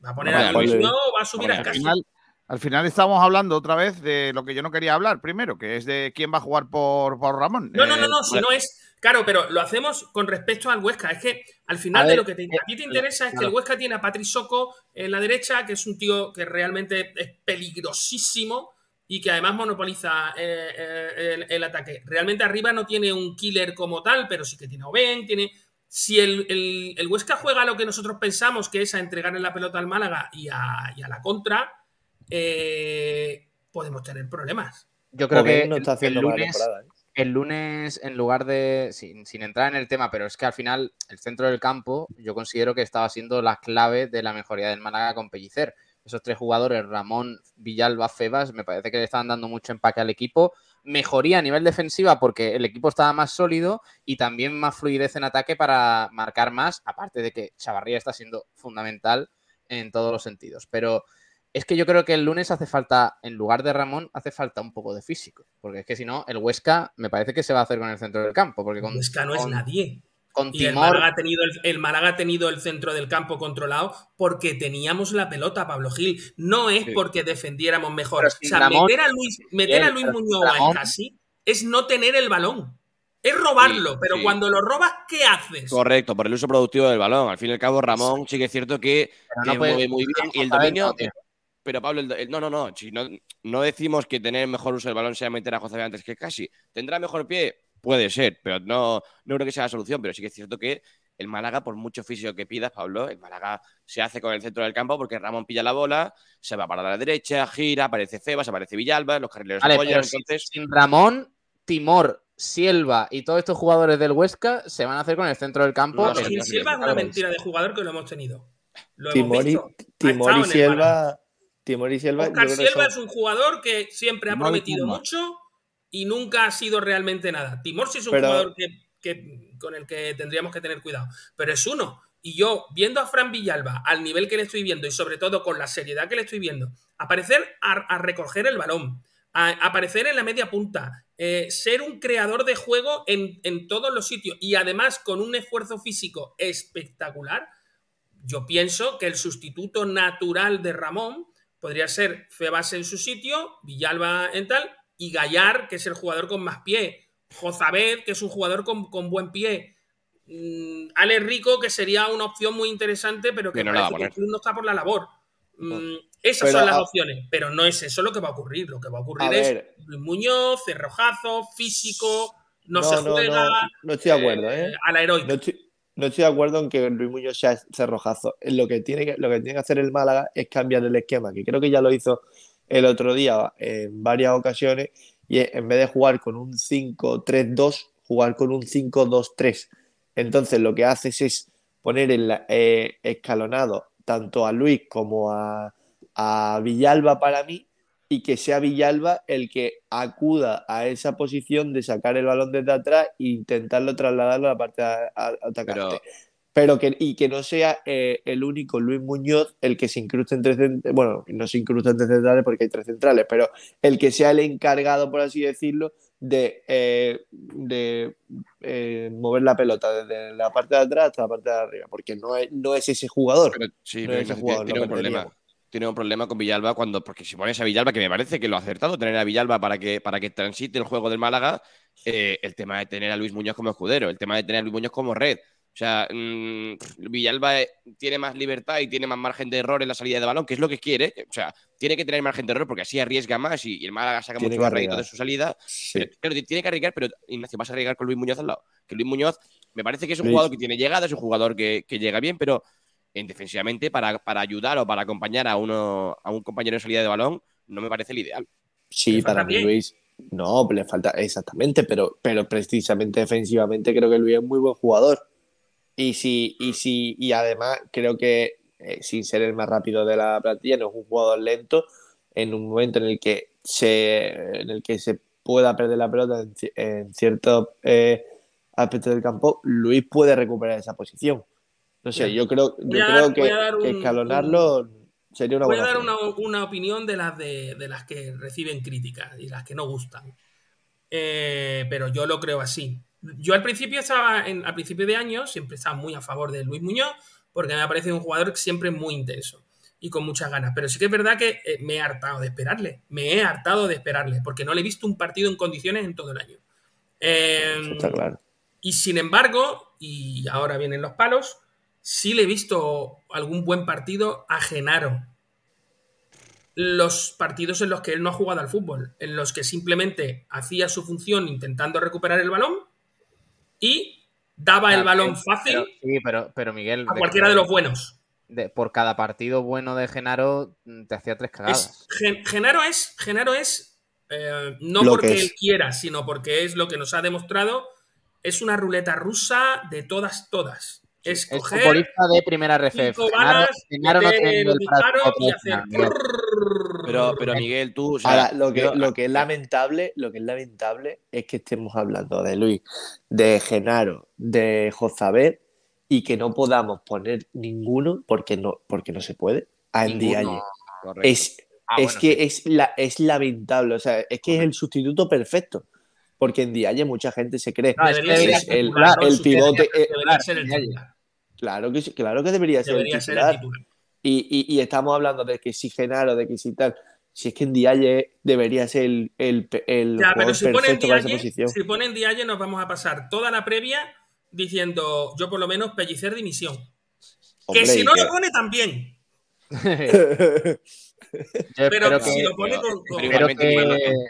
Va a poner No, a Luis Luis. no, va a subir a casi. final, al final estamos hablando otra vez de lo que yo no quería hablar primero, que es de quién va a jugar por, por Ramón. No, no, no, Eh, no, si no es. Claro, pero lo hacemos con respecto al Huesca. Es que al final A de ver, lo que te- a ti te interesa es que el Huesca tiene a Patrick Soco en la derecha, que es un tío que realmente es peligrosísimo y que además monopoliza eh, eh, el, el ataque. Realmente arriba no tiene un killer como tal, pero sí que tiene a Oben, tiene. Si el, el- el Huesca juega lo que nosotros pensamos, que es a entregarle la pelota al Málaga y a, y a la contra, eh, podemos tener problemas. Yo creo que no está el- haciendo el lunes, temporada, ¿eh? el lunes, en lugar de. Sin, sin entrar en el tema, pero es que al final el centro del campo, yo considero que estaba siendo la clave de la mejoría del Málaga con Pellicer. Esos tres jugadores, Ramón, Villalba, Febas, me parece que le estaban dando mucho empaque al equipo. Mejoría a nivel defensiva porque el equipo estaba más sólido y también más fluidez en ataque para marcar más, aparte de que Chavarría está siendo fundamental en todos los sentidos. Pero es que yo creo que el lunes hace falta, en lugar de Ramón, hace falta un poco de físico. Porque es que si no, el Huesca me parece que se va a hacer con el centro del campo. Porque con, Huesca no es nadie. con Y el Málaga, ha tenido el, el Málaga ha tenido el centro del campo controlado porque teníamos la pelota, Pablo Gil. No es Sí. porque defendiéramos mejor. O sea, Ramón- meter a Luis, meter a Luis Muñoz Ramón- casi es no tener el balón. Es robarlo, Sí, pero sí. cuando lo robas, ¿qué haces? Correcto, por el uso productivo del balón. Al fin y al cabo, Ramón sí que es cierto que, no puede- mueve muy bien y el dominio. no. Pero Pablo, el- el- no, no, no, si no. No decimos que tener mejor uso del balón sea meter a José antes que casi. ¿Tendrá mejor pie? Puede ser, pero no, no creo que sea la solución. Pero sí que es cierto que el Málaga, por mucho físico que pidas, Pablo, el Málaga se hace con el centro del campo porque Ramón pilla la bola, se va para la derecha, gira, aparece Febas, aparece Villalba, los carrileros Vale, apoyan. entonces, sin Ramón, Timor, Silva y todos estos jugadores del Huesca se van a hacer con el centro del campo. No, Silva es una mentira de jugador que lo hemos tenido. Lo hemos Timor y, visto. Timor y. Silva. Timor y Silva. Oscar Silva son- es un jugador que siempre ha prometido mucho y nunca ha sido realmente nada. Timor sí es un Pero- jugador que, que- con el que tendríamos que tener cuidado, pero es uno. Y yo, viendo a Fran Villalba al nivel que le estoy viendo y sobre todo con la seriedad que le estoy viendo, aparecer a, a recoger el balón, a, aparecer en la media punta, eh, ser un creador de juego en, en todos los sitios y además con un esfuerzo físico espectacular, yo pienso que el sustituto natural de Ramón podría ser Febas en su sitio, Villalba en tal, y Gallar, que es el jugador con más pie, Jozabed, que es un jugador con, con buen pie, mm, Ale Rico, que sería una opción muy interesante, pero que no parece que el club no está por la labor. Mm, esas Pero son las a- opciones, pero no es eso lo que va a ocurrir. Lo que va a ocurrir A es ver. Luis Muñoz, cerrojazo, físico, no, No, se juega no, no estoy de acuerdo, ¿eh? a la heroica. No estoy, no estoy de acuerdo en que Luis Muñoz sea cerrojazo. Lo que, tiene que, lo que tiene que hacer el Málaga es cambiar el esquema, que creo que ya lo hizo el otro día en varias ocasiones, y en vez de jugar con un 5-3-2, jugar con un 5-2-3. Entonces lo que haces es poner en la- eh, escalonado tanto a Luis como a, a Villalba para mí, y que sea Villalba el que acuda a esa posición de sacar el balón desde atrás e intentarlo trasladarlo a la parte a- a- atacante. Pero, que, y que no sea eh, el único Luis Muñoz el que se incruste entre centrales, bueno, no se incruste entre centrales porque hay tres centrales, pero el que sea el encargado, por así decirlo, de, eh, de eh, mover la pelota desde la parte de atrás hasta la parte de arriba, porque no es, no es ese jugador. Pero sí, no pero es ese jugador. tiene un problema. Tiene un problema con Villalba cuando, porque si pones a Villalba, que me parece que lo ha acertado tener a Villalba para que, para que transite el juego del Málaga, eh, el tema de tener a Luis Muñoz como escudero, el tema de tener a Luis Muñoz como red. O sea, mm, Villalba eh, tiene más libertad y tiene más margen de error en la salida de balón, que es lo que quiere. O sea, tiene que tener margen de error porque así arriesga más y, y el Málaga saca Tiene mucho más rédito de su salida. Sí. Pero, tiene que arriesgar, pero Ignacio, vas a arriesgar con Luis Muñoz al lado. Que Luis Muñoz me parece que es un Luis. jugador que tiene llegada, es un jugador que, que llega bien, pero en defensivamente para, para ayudar o para acompañar a uno a un compañero en salida de balón no me parece el ideal. Sí, para mí. Luis. No, le falta exactamente, pero, pero precisamente defensivamente creo que Luis es muy buen jugador. Y si, y si, y además creo que eh, sin ser el más rápido de la plantilla, no es un jugador lento en un momento en el que se, en el que se pueda perder la pelota en, en ciertos eh, aspectos del campo, Luis puede recuperar esa posición. No sé, yo creo, yo Voy a creo dar- que, voy a dar que un- escalonarlo sería una Voy a buena dar opción. una, una opinión de las, de, de las que reciben críticas y las que no gustan. Eh, pero yo lo creo así. Yo al principio estaba, en, al principio de año, siempre estaba muy a favor de Luis Muñoz, porque me ha parecido un jugador siempre muy intenso y con muchas ganas. Pero sí que es verdad que eh, me he hartado de esperarle. Me he hartado de esperarle, porque no le he visto un partido en condiciones en todo el año. Eh, Eso está claro. y sin embargo, y ahora vienen los palos, sí le he visto algún buen partido a Genaro. Los partidos en los que él no ha jugado al fútbol, en los que simplemente hacía su función intentando recuperar el balón y daba el Ah, balón fácil pero- sí, pero, pero Miguel. a cualquiera de los buenos. de- por cada partido bueno de Genaro mm, te hacía tres cagadas. Es- Gen- Genaro es, Genaro es eh, no Lo porque él quiera, sino porque es lo que nos ha demostrado. Es una ruleta rusa de todas, todas. Es Es futbolista de primera RF. cinco Genaro, balas, Genaro no meter tiene los nivel para disparos y otro hacer Miguel. Pero, pero Miguel, tú. o sea, Ahora, lo que, yo- lo que es lamentable, lo que es lamentable es que estemos hablando de Luis, de Genaro, de Jozabet y que no podamos poner ninguno porque no, porque no se puede a correcto. Es, Ah, es bueno, que sí. es, la, es lamentable, o sea, es que es el sustituto perfecto. Porque en Ndiaye mucha gente se cree No, es el el, el el pivote. ser el. Claro, que, claro que debería ser Debería el ser el titular. Y, y- y estamos hablando de que si Genaro, de que si tal. Si es que en Ndiaye debería ser el, el, el Ya, pero si ponen perfecto para esa Dialle, posición. si ponen Dialle, nos vamos a pasar toda la previa diciendo, yo por lo menos pellicer dimisión. Hombre, [LAUGHS] que si no que- lo pone también. Pero si lo pone pero- con, pero que-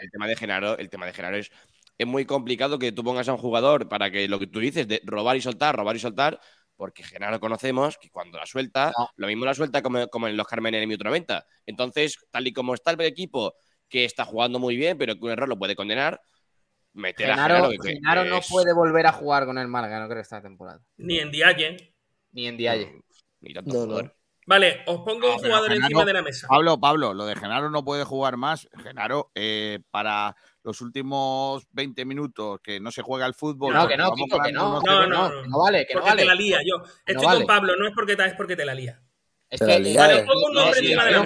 el tema de Genaro, el tema de Genaro es, es muy complicado que tú pongas a un jugador para que lo que tú dices de robar y soltar, robar y soltar, porque Genaro conocemos que cuando la suelta, No. lo mismo la suelta como, como en los Carmen en el minuto 90. Entonces, tal y como está el equipo, que está jugando muy bien, pero que un error lo puede condenar, meter a Genaro, Genaro. que- Genaro no puede volver a jugar con el Málaga, no creo, esta temporada. ni en Dialle. Ni en Dialle. Ni tanto No, no. jugador. Vale, os pongo un No, pero jugador Genaro- encima de la mesa. Pablo, Pablo, lo de Genaro no puede jugar más. Genaro, eh, para los últimos 20 minutos que no se juega el fútbol. No, que no, Kiko, que no. No, no, no, no vale, que no porque vale. te la lía yo. Estoy con Pablo, no es porque, es porque te la lía. Es que le- hicieron falta, pero- le hicieron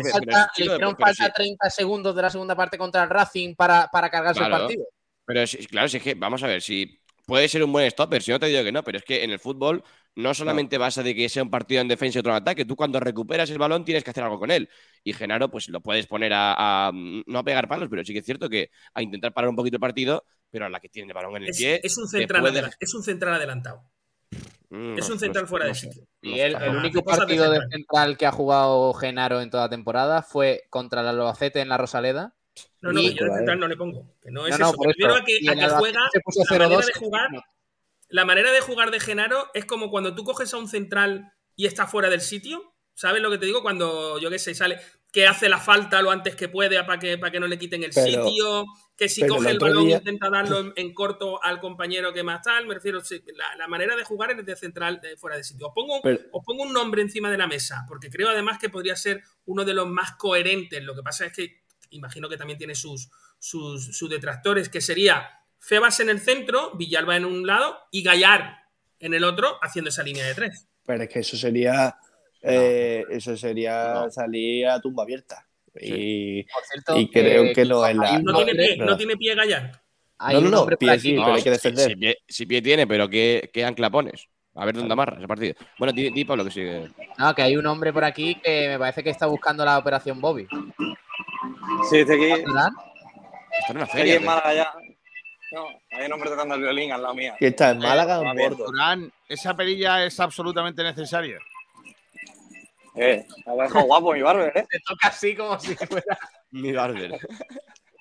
pero falta sí. 30 segundos de la segunda parte contra el Racing para, para cargarse Claro. el partido. Pero claro, si es que, vamos a ver, si puede ser un buen stopper, si no te digo que no, pero es que en el fútbol no solamente basa de que sea un partido en defensa y otro en ataque, tú cuando recuperas el balón tienes que hacer algo con él. Y Genaro, pues lo puedes poner a, a- no a pegar palos, pero sí que es cierto que a intentar parar un poquito el partido, pero a la que tiene el balón en el Es, pie. es un central puede- adela- es un central adelantado. Mm, Es un central no- fuera no de sitio. No Y el, el Ah, único partido de central. que ha jugado Genaro en toda temporada fue contra el Albacete en la Rosaleda. No, no, Y- yo de central no le pongo. Que no es eso. Me refiero a que, a que juega. La manera 0-2. de jugar. La manera de jugar de Genaro es como cuando tú coges a un central y está fuera del sitio. ¿Sabes lo que te digo? Cuando, yo qué sé, sale, que hace la falta lo antes que puede para que, para que no le quiten el Pero- sitio, que si coge el balón día- intenta darlo en, en corto al compañero que más tal. Me refiero, la, la manera de jugar es de central de fuera de sitio. Os pongo, Pero- os pongo un nombre encima de la mesa, porque creo además que podría ser uno de los más coherentes. Lo que pasa es que imagino que también tiene sus, sus, sus detractores, que sería Febas en el centro, Villalba en un lado y Gallar en el otro, haciendo esa línea de tres. Pero es que eso sería. eh, eso sería No. salir a tumba abierta. Y, Por cierto, y creo eh, que no es la. No, tiene pie, no. no tiene pie Gallar. Hay No, no, un no, pie aquí sí, pero hay que si- defender. Si, pie, si pie tiene, pero ¿qué, qué ancla pones? A ver dónde amarra ese partido. Bueno, di, di Pablo que sigue. No, que hay un hombre por aquí que me parece que está buscando la operación Bobby. Sí, estoy aquí. ¿Verdad? Está en una Estoy feria. en Málaga ya. Un hombre tocando el violín al lado mía. ¿Qué está en Málaga o en bien. Bordo? Durán, esa perilla es absolutamente necesaria. Eh, dejado guapo mi barber, ¿eh? Te toca así como si fuera. Mi barber.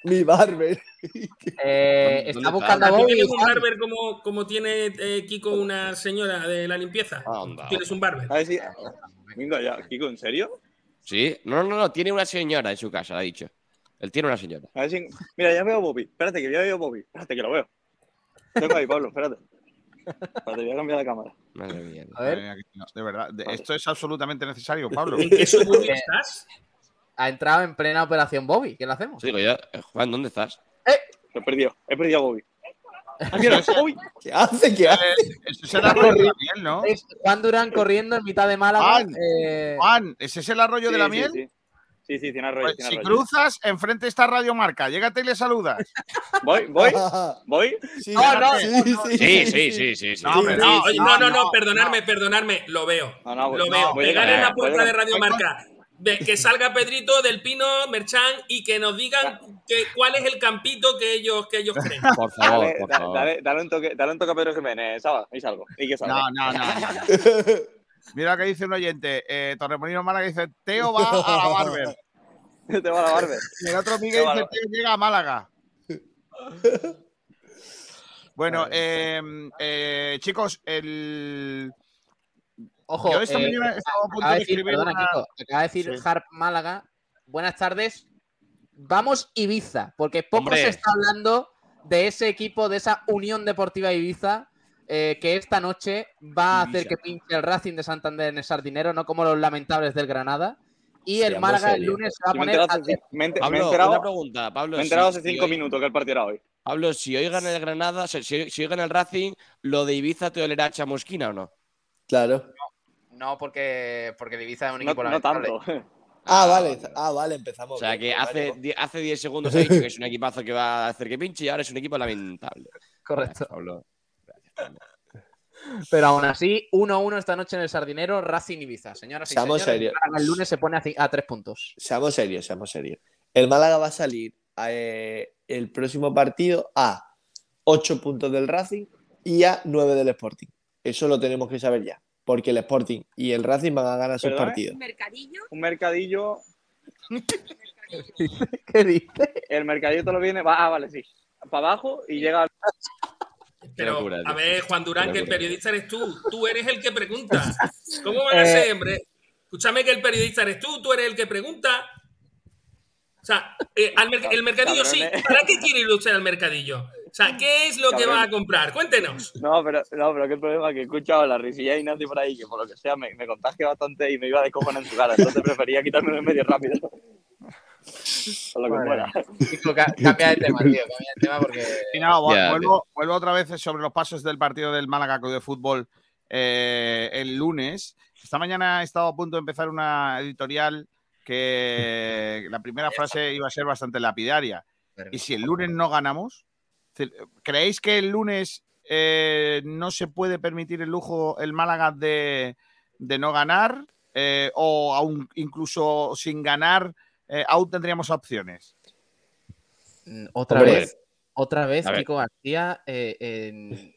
Mi barber. [LAUGHS] Eh, ¿Dónde está buscando a ¿Tú Bobby. tienes un barber como, como tiene eh, Kiko una señora de la limpieza? Anda. ¿Tienes un barber? A ver si. Venga ya, Kiko, ¿en serio? Sí, no, no, no, tiene una señora en su casa, ha dicho. Él tiene una señora. A ver si. Mira, ya veo a Bobby. Espérate, que ya veo a Bobby. Espérate, que lo veo. Tengo ahí, Pablo, espérate. Espérate, voy a cambiar de cámara. Madre mía. A ver. Madre mía, que no, de verdad, de- esto es absolutamente necesario, [LAUGHS] Pablo. ¿En qué suburbio Eh, estás? Ha entrado en plena operación Bobby. ¿Qué le hacemos? Sí, digo yo, eh, Juan, ¿dónde estás? Lo he perdido. He perdido a Bobby. Ah, mira, Bobby. ¿Qué hace? ¿Qué hace? Ese es el arroyo de la miel, ¿no? Es Juan Durán corriendo en mitad de Málaga. Juan, eh, Juan, ¿ese es el arroyo Sí, de la sí, miel? Sí, sí, tiene arroyo. Pues, tiene si arroyo. cruzas, enfrente está Radio Marca. Llégate y le saludas. [LAUGHS] Voy, voy, [LAUGHS] voy. Sí, No, no, sí, sí, Sí, sí, sí, sí. sí. No, no, no, perdonadme, perdonadme, lo veo. No, no, lo no, veo. Pegar en la puerta de. Radio Marca. de- que salga Pedrito del Pino Merchan y que nos digan que, cuál es el campito que ellos, que ellos creen. [LAUGHS] Por favor, Dale, por da- favor. dale, dale un toque, dale un toque a Pedro Jiménez, Saba, y salgo. Y que salga. No, no, no. Mira lo que dice un oyente. Eh, Torremolino Málaga dice: Teo va a la Barber. [LAUGHS] Te va a la barber. Y el otro Miguel Teo dice: Teo llega a Málaga. [LAUGHS] Bueno, eh, eh, chicos, el. Ojo, Yo eh, mañana estaba a punto acaba de de decir, escribir perdona, una- Kiko, acaba de decir Sí. Harp Málaga. Buenas tardes. Vamos Ibiza, porque poco Hombre. se está hablando de ese equipo, de esa Unión Deportiva Ibiza, eh, que esta noche va a hacer que pinche el Racing de Santander en el Sardinero, no como los lamentables del Granada. Y el Málaga el lunes se va a Yo me he poner enterado me he enter- me he Pablo, enterado- una pregunta. Pablo, me he enterado si- hace si cinco hoy- minutos que el partido era hoy. Pablo, si hoy gana el Granada, si, si- si hoy gana el Racing, ¿lo de Ibiza te olerá a chamusquina o no? Claro. No, porque, porque el Ibiza es un No, equipo no lamentable. tanto. Ah, vale. Ah, vale, empezamos. O sea que hace, vale. hace 10 segundos ha dicho que es un equipazo que va a hacer que pinche y ahora es un equipo lamentable. Correcto. Pablo. Pero aún así, 1-1 esta noche en el Sardinero, Racing Ibiza. Señoras y Seamos señores, serios. el Málaga el lunes se pone a, tres puntos. Seamos serios, seamos serios. El Málaga va a salir eh, el próximo partido a 8 puntos del Racing y a 9 del Sporting. Eso lo tenemos que saber ya. Porque el Sporting y el Racing van a ganar sus partidos. mercadillo. Un mercadillo. [LAUGHS] ¿Qué dice? El mercadillo te lo viene. Va, ah, vale, sí. Para abajo y llega. Pero, locura, a ver, Juan Durán, que el periodista eres tú. Tú eres el que pregunta. [LAUGHS] ¿Cómo van a Eh, ser, hombre? Escúchame que el periodista eres tú, tú eres el que pregunta. O sea, eh, al merc- el mercadillo sí. ¿Para qué quiere ir usted al mercadillo? O sea, ¿qué es lo que va a comprar? Cuéntenos. No, pero, no, pero que el problema es que he escuchado la risilla de Ignacio por ahí, que por lo que sea me, me contagia bastante y me iba de cojones en su cara. Entonces prefería quitármelo en medio rápido. Lo que fuera. Cambia de tema, tío. Cambia de tema porque. Y vuelvo, vuelvo otra vez sobre los pasos del partido del Málaga Club de Fútbol eh, el lunes. Esta mañana he estado a punto de empezar una editorial que la primera frase iba a ser bastante lapidaria. Y si el lunes no ganamos, ¿creéis que el lunes eh, no se puede permitir el lujo el Málaga de, de no ganar? Eh, o aún incluso sin ganar, eh, aún tendríamos opciones. Mm, Otra Hombre. vez, otra vez. Kiko García eh, en-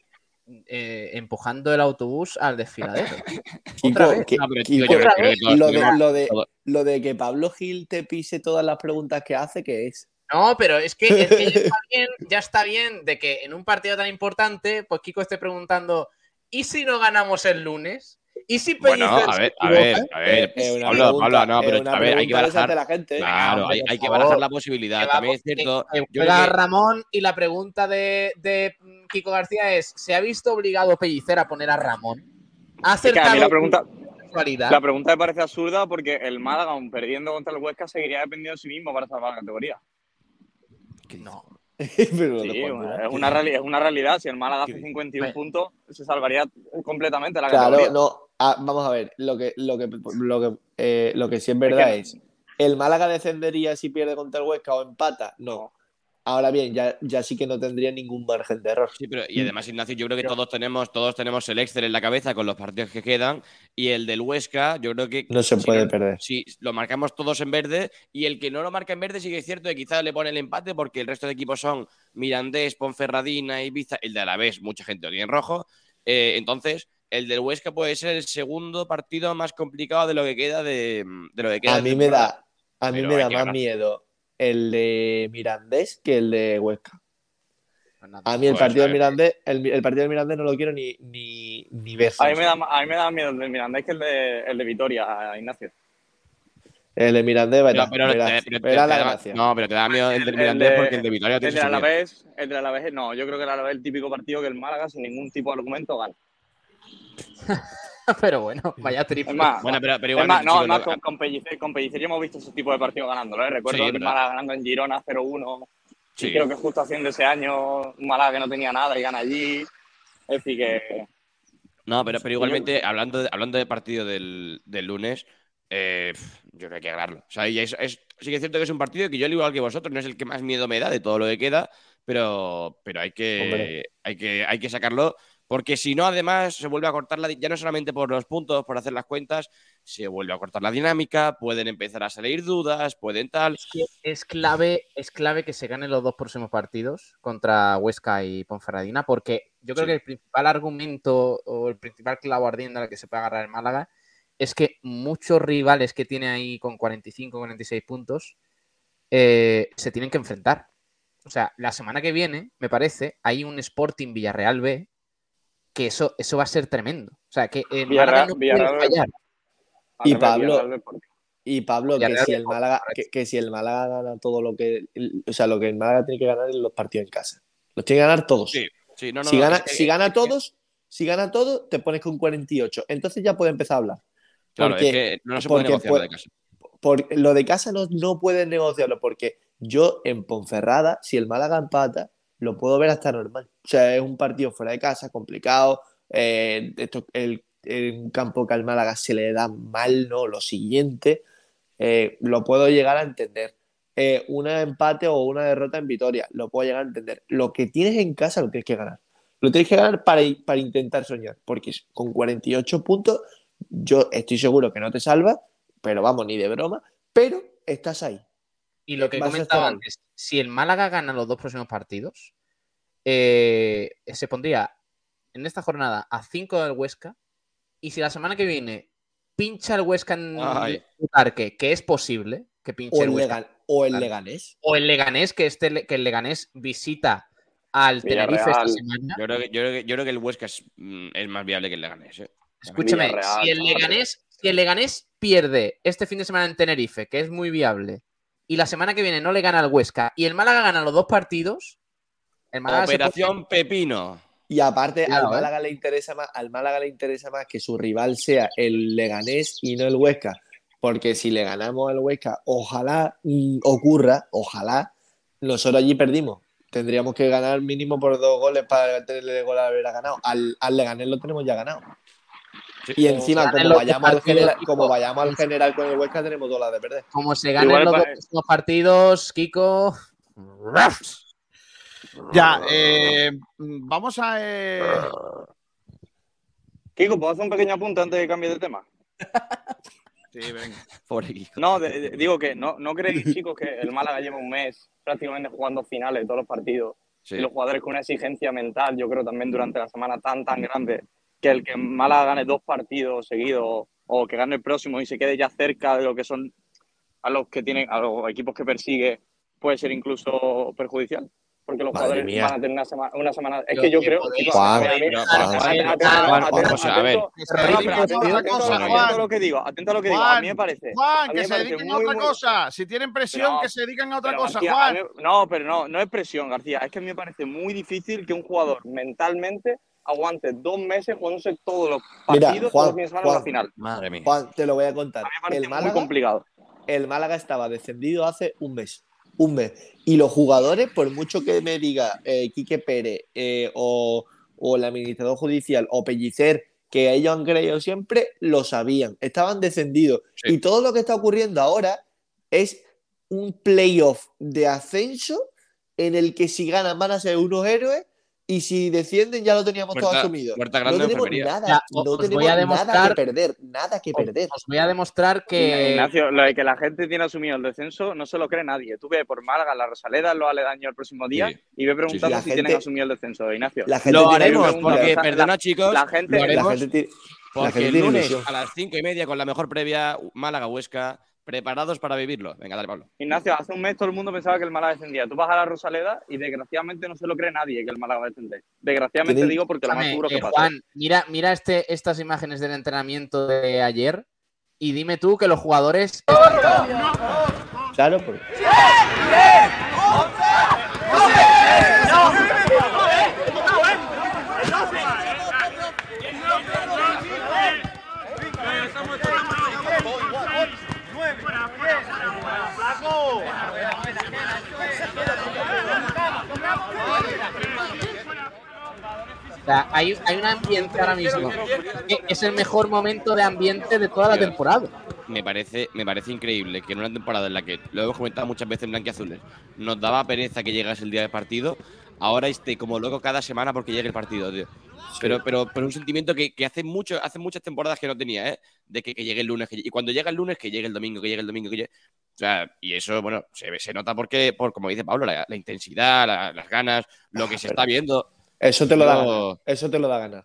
eh, empujando el autobús al desfiladero. [LAUGHS] Kiko, Otra vez. que- No, pero Kiko, tío, yo creo que todos lo, de, tenemos- lo, de, todo- lo de que Pablo Gil te pise todas las preguntas que hace, ¿qué es? No, pero es que, es que ya, [LAUGHS] está bien, ya está bien de que en un partido tan importante, pues Kiko esté preguntando, ¿y si no ganamos el lunes? ¿Y si Bueno, Pellicer a se ver, a ver, a ver. Es una Pablo, pregunta- Pablo, no, pero una a ver, hay que barajar. la gente. Claro, hay, que barajar la posibilidad. Que También es cierto. que- que juega Ramón y la pregunta de, de mm, Kiko García es, ¿se ha visto obligado Pellicer a poner a Ramón? ¿Ha Es que a mí acertado la pregunta, la pregunta me parece absurda porque el Málaga, aun perdiendo contra el Huesca, seguiría dependiendo de sí mismo para salvar la categoría. No. [LAUGHS] Pero Sí, de es una, reali- es una realidad. Si el Málaga hace 51 Bueno. puntos, se salvaría completamente la Claro, categoría. no. Ah, vamos a ver, lo que, lo que, lo que, eh, lo que sí es verdad que- es, ¿el Málaga descendería si pierde contra el Huesca o empata? No. Ahora bien, ya, ya sí que no tendría ningún margen de error. Sí, pero y además, Ignacio, yo creo que todos tenemos, todos tenemos el Excel en la cabeza con los partidos que quedan y el del Huesca, yo creo que No se puede lo- perder. Si lo marcamos todos en verde y el que no lo marca en verde sí que es cierto que quizás le pone el empate porque el resto de equipos son Mirandés, Ponferradina, Ibiza, el de Alavés, mucha gente lo tiene en rojo. Eh, entonces, el del Huesca puede ser el segundo partido más complicado de lo que queda de, de lo que queda A mí me da, a mí me da más ganar. miedo el de Mirandés que el de Huesca. A mí el Pues, partido a del ver. Mirandés, el, el partido del Mirandés no lo quiero ni, ni, ni ver. A mí, me da, a mí me da miedo el de Mirandés que el de, el de Vitoria, Ignacio. El de Mirandés, te- te la da- gracia. no, pero te da miedo el del El Mirandés de- porque el de Vitoria El tiene del. Alavés, el del Alavés, no, yo creo que el Alavés es el típico partido que el Málaga sin ningún tipo de argumento gana. [LAUGHS] Pero bueno, vaya triple. Es más, Bueno, pero, pero es más, igualmente, no, chicos, es más, lo- con, con Pellicer, con Pellicer ya hemos visto ese tipo de partidos ganándolo, ¿eh? Recuerdo Sí, verdad. Málaga ganando en Girona 0-1. Sí. Y creo que justo haciendo ese año, Málaga que no tenía nada y gana allí. Es decir, que No, pero, pero igualmente, hablando de, hablando de partido del, del lunes, eh, yo creo que hay que ganarlo. O sea, es, es- sí que es cierto que es un partido que yo, al igual que vosotros, no es el que más miedo me da de todo lo que queda, pero, pero hay, que, Hombre. hay, que, hay que sacarlo, porque si no, además, se vuelve a cortar la, ya no solamente por los puntos, por hacer las cuentas, se vuelve a cortar la dinámica, pueden empezar a salir dudas, pueden tal. Es clave, es clave que se ganen los dos próximos partidos contra Huesca y Ponferradina, porque yo creo Sí. que el principal argumento o el principal clavo ardiendo al que se puede agarrar el Málaga es que muchos rivales que tiene ahí con 45, 46 puntos eh, se tienen que enfrentar. O sea, la semana que viene, me parece, hay un Sporting Villarreal B que eso, eso va a ser tremendo. O sea, que el Málaga Villarreal- no puede fallar. al Y Pablo, y Pablo, que si el Málaga, que, que si el Málaga gana todo lo que, o sea, lo que el Málaga tiene que ganar es los partidos en casa. Los tiene que ganar todos. Sí, sí, no, no, si no, gana, si gana todos, si gana todo, te pones con 48. Entonces ya puede empezar a hablar. Claro, Porque- es que no se puede porque negociar lo de casa. Por, lo de casa no, no puedes negociarlo porque yo en Ponferrada, si el Málaga empata, lo puedo ver hasta normal. O sea, es un partido fuera de casa, complicado. eh, esto, el, el- un campo que al Málaga se le da mal, ¿no? Lo siguiente, eh, lo puedo llegar a entender. Eh, una empate o una derrota en Vitoria, lo puedo llegar a entender. Lo que tienes en casa lo tienes que ganar. Lo tienes que ganar para, para intentar soñar, porque con 48 puntos yo estoy seguro que no te salva, pero vamos, ni de broma, pero estás ahí. Y lo que Vas a comentaba estar ahí. antes, si el Málaga gana los dos próximos partidos, eh, se pondría en esta jornada a 5 del Huesca. Y si la semana que viene pincha el Huesca en Ay. el parque, que es posible que pinche O el el, Huesca, Legan- o el. Leganés. o el Leganés, que, este, que el Leganés visita al Tenerife esta semana. Yo creo, que, yo, creo que, yo creo que el Huesca es, mm, es más viable que el Leganés. ¿eh? Escúchame, Villarreal, si el. Leganés, si el Leganés pierde este fin de semana en Tenerife, que es muy viable, y la semana que viene no le gana al Huesca, y el Málaga gana los dos partidos, el Málaga Operación Pepino. Y aparte, al ¿eh? Málaga le interesa más, al Málaga le interesa más que su rival sea el Leganés y no el Huesca. Porque si le ganamos al Huesca, ojalá mm, ocurra, ojalá, nosotros allí perdimos. Tendríamos que ganar mínimo por dos goles para tenerle gol a haber ganado. Al, al Leganés lo tenemos ya ganado. Sí. Y encima, como los vayamos, al general, Kiko. como vayamos al general con el Huesca, tenemos dos las de perder. Como se ganen Igual los dos pa- próximos partidos, Kiko. Ya, eh, vamos a. eh, Kiko, ¿puedo hacer un pequeño apunte antes de cambiar de tema? sí, venga. Pobre Kiko. No, de- de- digo que no, no creéis, chicos, que el Málaga lleva un mes prácticamente jugando finales de todos los partidos Sí. y los jugadores con una exigencia mental, yo creo también durante la semana tan, tan grande, que el que Málaga gane dos partidos seguidos o que gane el próximo y se quede ya cerca de lo que son a los que tienen, a los equipos que persigue, puede ser incluso perjudicial. Porque los Madre jugadores mía. van a tener una semana. Una semana es que yo creo. Juan, a ver. atento- a lo que digo, atento a lo que digo. Juan, A mí me parece. Juan, que se dediquen a otra cosa. Si tienen presión, que se dediquen a otra cosa, Juan. no, pero no, no es presión, García. Es que a mí me parece muy difícil que un jugador mentalmente aguante dos meses jugándose todos los Mira, partidos, Juan, todos los fines de semana en Juan. la final. Madre mía. Juan, te lo voy a contar. A mí me parece El muy Málaga, complicado. el Málaga estaba descendido hace un mes. Un mes. Y los jugadores, por mucho que me diga eh, Quique Pérez eh, o, o el administrador judicial o Pellicer, que ellos han creído siempre, lo sabían. Estaban descendidos. Sí. Y todo lo que está ocurriendo ahora es un playoff de ascenso en el que si ganan van a ser unos héroes y si descienden ya lo teníamos todo Puerta- asumido. puerta no tenemos nada, Ya, no os tenemos voy a nada demostrar- que perder, nada que perder. Os voy a demostrar que. Ignacio, lo de que la gente tiene asumido el descenso no se lo cree nadie. Tú ve por Málaga, la Rosaleda, los aledaños el próximo día Sí. y ve preguntando La si gente- tienen asumido el descenso, Ignacio. La gente Lo haremos, porque, la- perdona chicos, la gente- lo haremos La gente tiene- la porque gente el lunes ilusión. a las cinco y media con la mejor previa Málaga-Huesca, preparados para vivirlo. Venga, dale, Pablo. Ignacio, hace un mes todo el mundo pensaba que el Málaga descendía. Tú vas a la Rosaleda y desgraciadamente no se lo cree nadie que el Málaga va a descender. Desgraciadamente digo porque lo más seguro que eh, pasa. Juan, mira, mira este, estas imágenes del entrenamiento de ayer y dime tú que los jugadores. Claro, porque- O sea, hay, hay un ambiente ahora mismo que es el mejor momento de ambiente de toda la temporada. Me parece, me parece increíble que en una temporada en la que, lo hemos comentado muchas veces en Blanquiazules, nos daba pereza que llegase el día del partido, ahora esté como loco cada semana porque llegue el partido, tío. Pero, pero, pero un sentimiento que, que hace mucho, hace muchas temporadas que no tenía, ¿eh? De que, que llegue el lunes, que- y cuando llega el lunes, que llegue el domingo, que llegue el domingo, que llegue. O sea, y eso, bueno, se, nota porque, por como dice Pablo, la, la intensidad, la- las ganas, lo que se está viendo. Eso te lo da ganar. Eso te lo da ganar.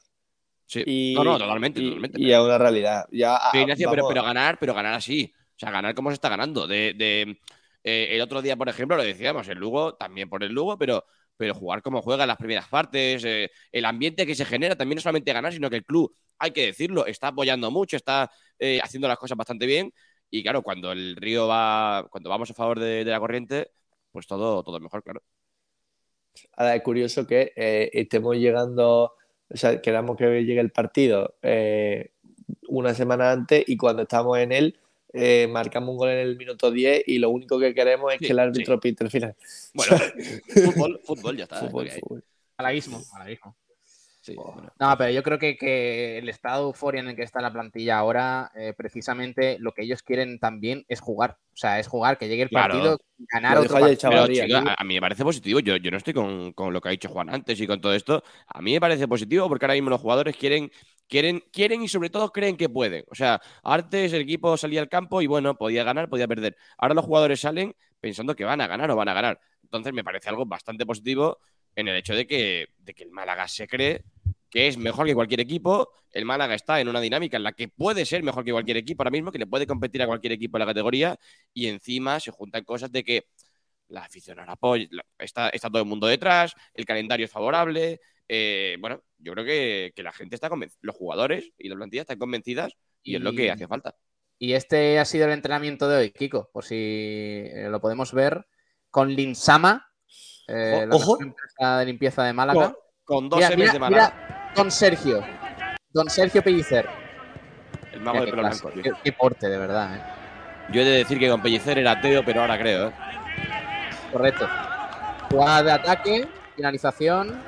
Sí. Y, no, no, totalmente, y- totalmente. Y es una realidad. Ya, ah, Pero, Ignacio, pero, vamos, pero ganar, pero ganar así. O sea, ganar como se está ganando. De, de, eh, el otro día, por ejemplo, lo decíamos, el Lugo, también por el Lugo, pero, pero jugar como juega en las primeras partes, eh, el ambiente que se genera, también no solamente ganar, sino que el club, hay que decirlo, está apoyando mucho, está eh, haciendo las cosas bastante bien. Y claro, cuando el río va, cuando vamos a favor de, de la corriente, pues todo, todo mejor, claro. Ahora es curioso que eh, estemos llegando, o sea, queramos que llegue el partido eh, una semana antes y cuando estamos en él eh, marcamos un gol en el minuto 10 y lo único que queremos es Sí, que el árbitro pite el final. Bueno, [LAUGHS] fútbol, fútbol, ya está. Fútbol, fútbol. Malaguismo, malaguismo. Sí, bueno. No, pero yo creo que, que el estado de euforia en el que está la plantilla ahora, eh, precisamente lo que ellos quieren también es jugar. O sea, es jugar, que llegue el Claro. partido, ganar Lo otro partido. Pero, chica, a mí me parece positivo. Yo, yo no estoy con, con lo que ha dicho Juan antes y con todo esto. A mí me parece positivo porque ahora mismo los jugadores quieren, quieren, quieren y sobre todo creen que pueden. O sea, antes el equipo salía al campo y bueno, podía ganar, podía perder. Ahora los jugadores salen pensando que van a ganar o van a ganar. Entonces me parece algo bastante positivo en el hecho de que, de que el Málaga se cree que es mejor que cualquier equipo. El Málaga está en una dinámica en la que puede ser mejor que cualquier equipo ahora mismo, que le puede competir a cualquier equipo en la categoría. Y encima se juntan cosas de que la afición ahora apoya, la- está, está todo el mundo detrás, el calendario es favorable. eh, bueno, yo creo que, que la gente está convencida, los jugadores y la plantilla están convencidas y, es lo que hace falta. Y este ha sido el entrenamiento de hoy, Kiko, por si eh, lo podemos ver, con Linsama, eh, la Ojo. empresa de limpieza de Málaga. Con, con dos Mira, de Málaga, mira, don Sergio, don Sergio Pellicer. el mago Mira de pelo clase, blanco. tío. qué, qué porte, de verdad. eh. Yo he de decir que con Pellicer era ateo, pero ahora creo. ¿eh? Correcto. Jugada de ataque, finalización.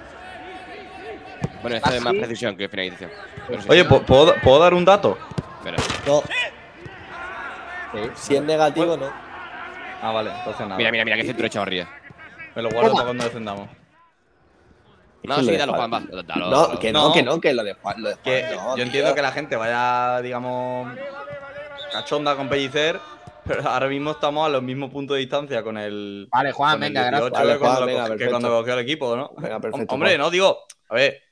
Bueno, esta es más precisión que finalización. Pero sí, Oye, sí, ¿po- ¿puedo, ¿puedo dar un dato? espera. No, Sí. si es negativo, no. Ah, vale, entonces nada. Mira, mira, mira, qué centro de Chavarría. Me lo guardo para cuando defendamos. No, sí, dalo, Juan- va. Dalo, No, que no, No. que no, que lo de Juan. Lo de Juan Que no, yo tío. entiendo que la gente vaya, digamos, cachonda con Pellicer, pero ahora mismo estamos a los mismos puntos de distancia con el. Vale, Juan, con el venga, 18 gracias. Vale, que cuando Juan, lo cogió- que perfecto. cuando cogió el equipo, ¿no? Venga, perfecto. Hombre, Juan. no digo. A ver,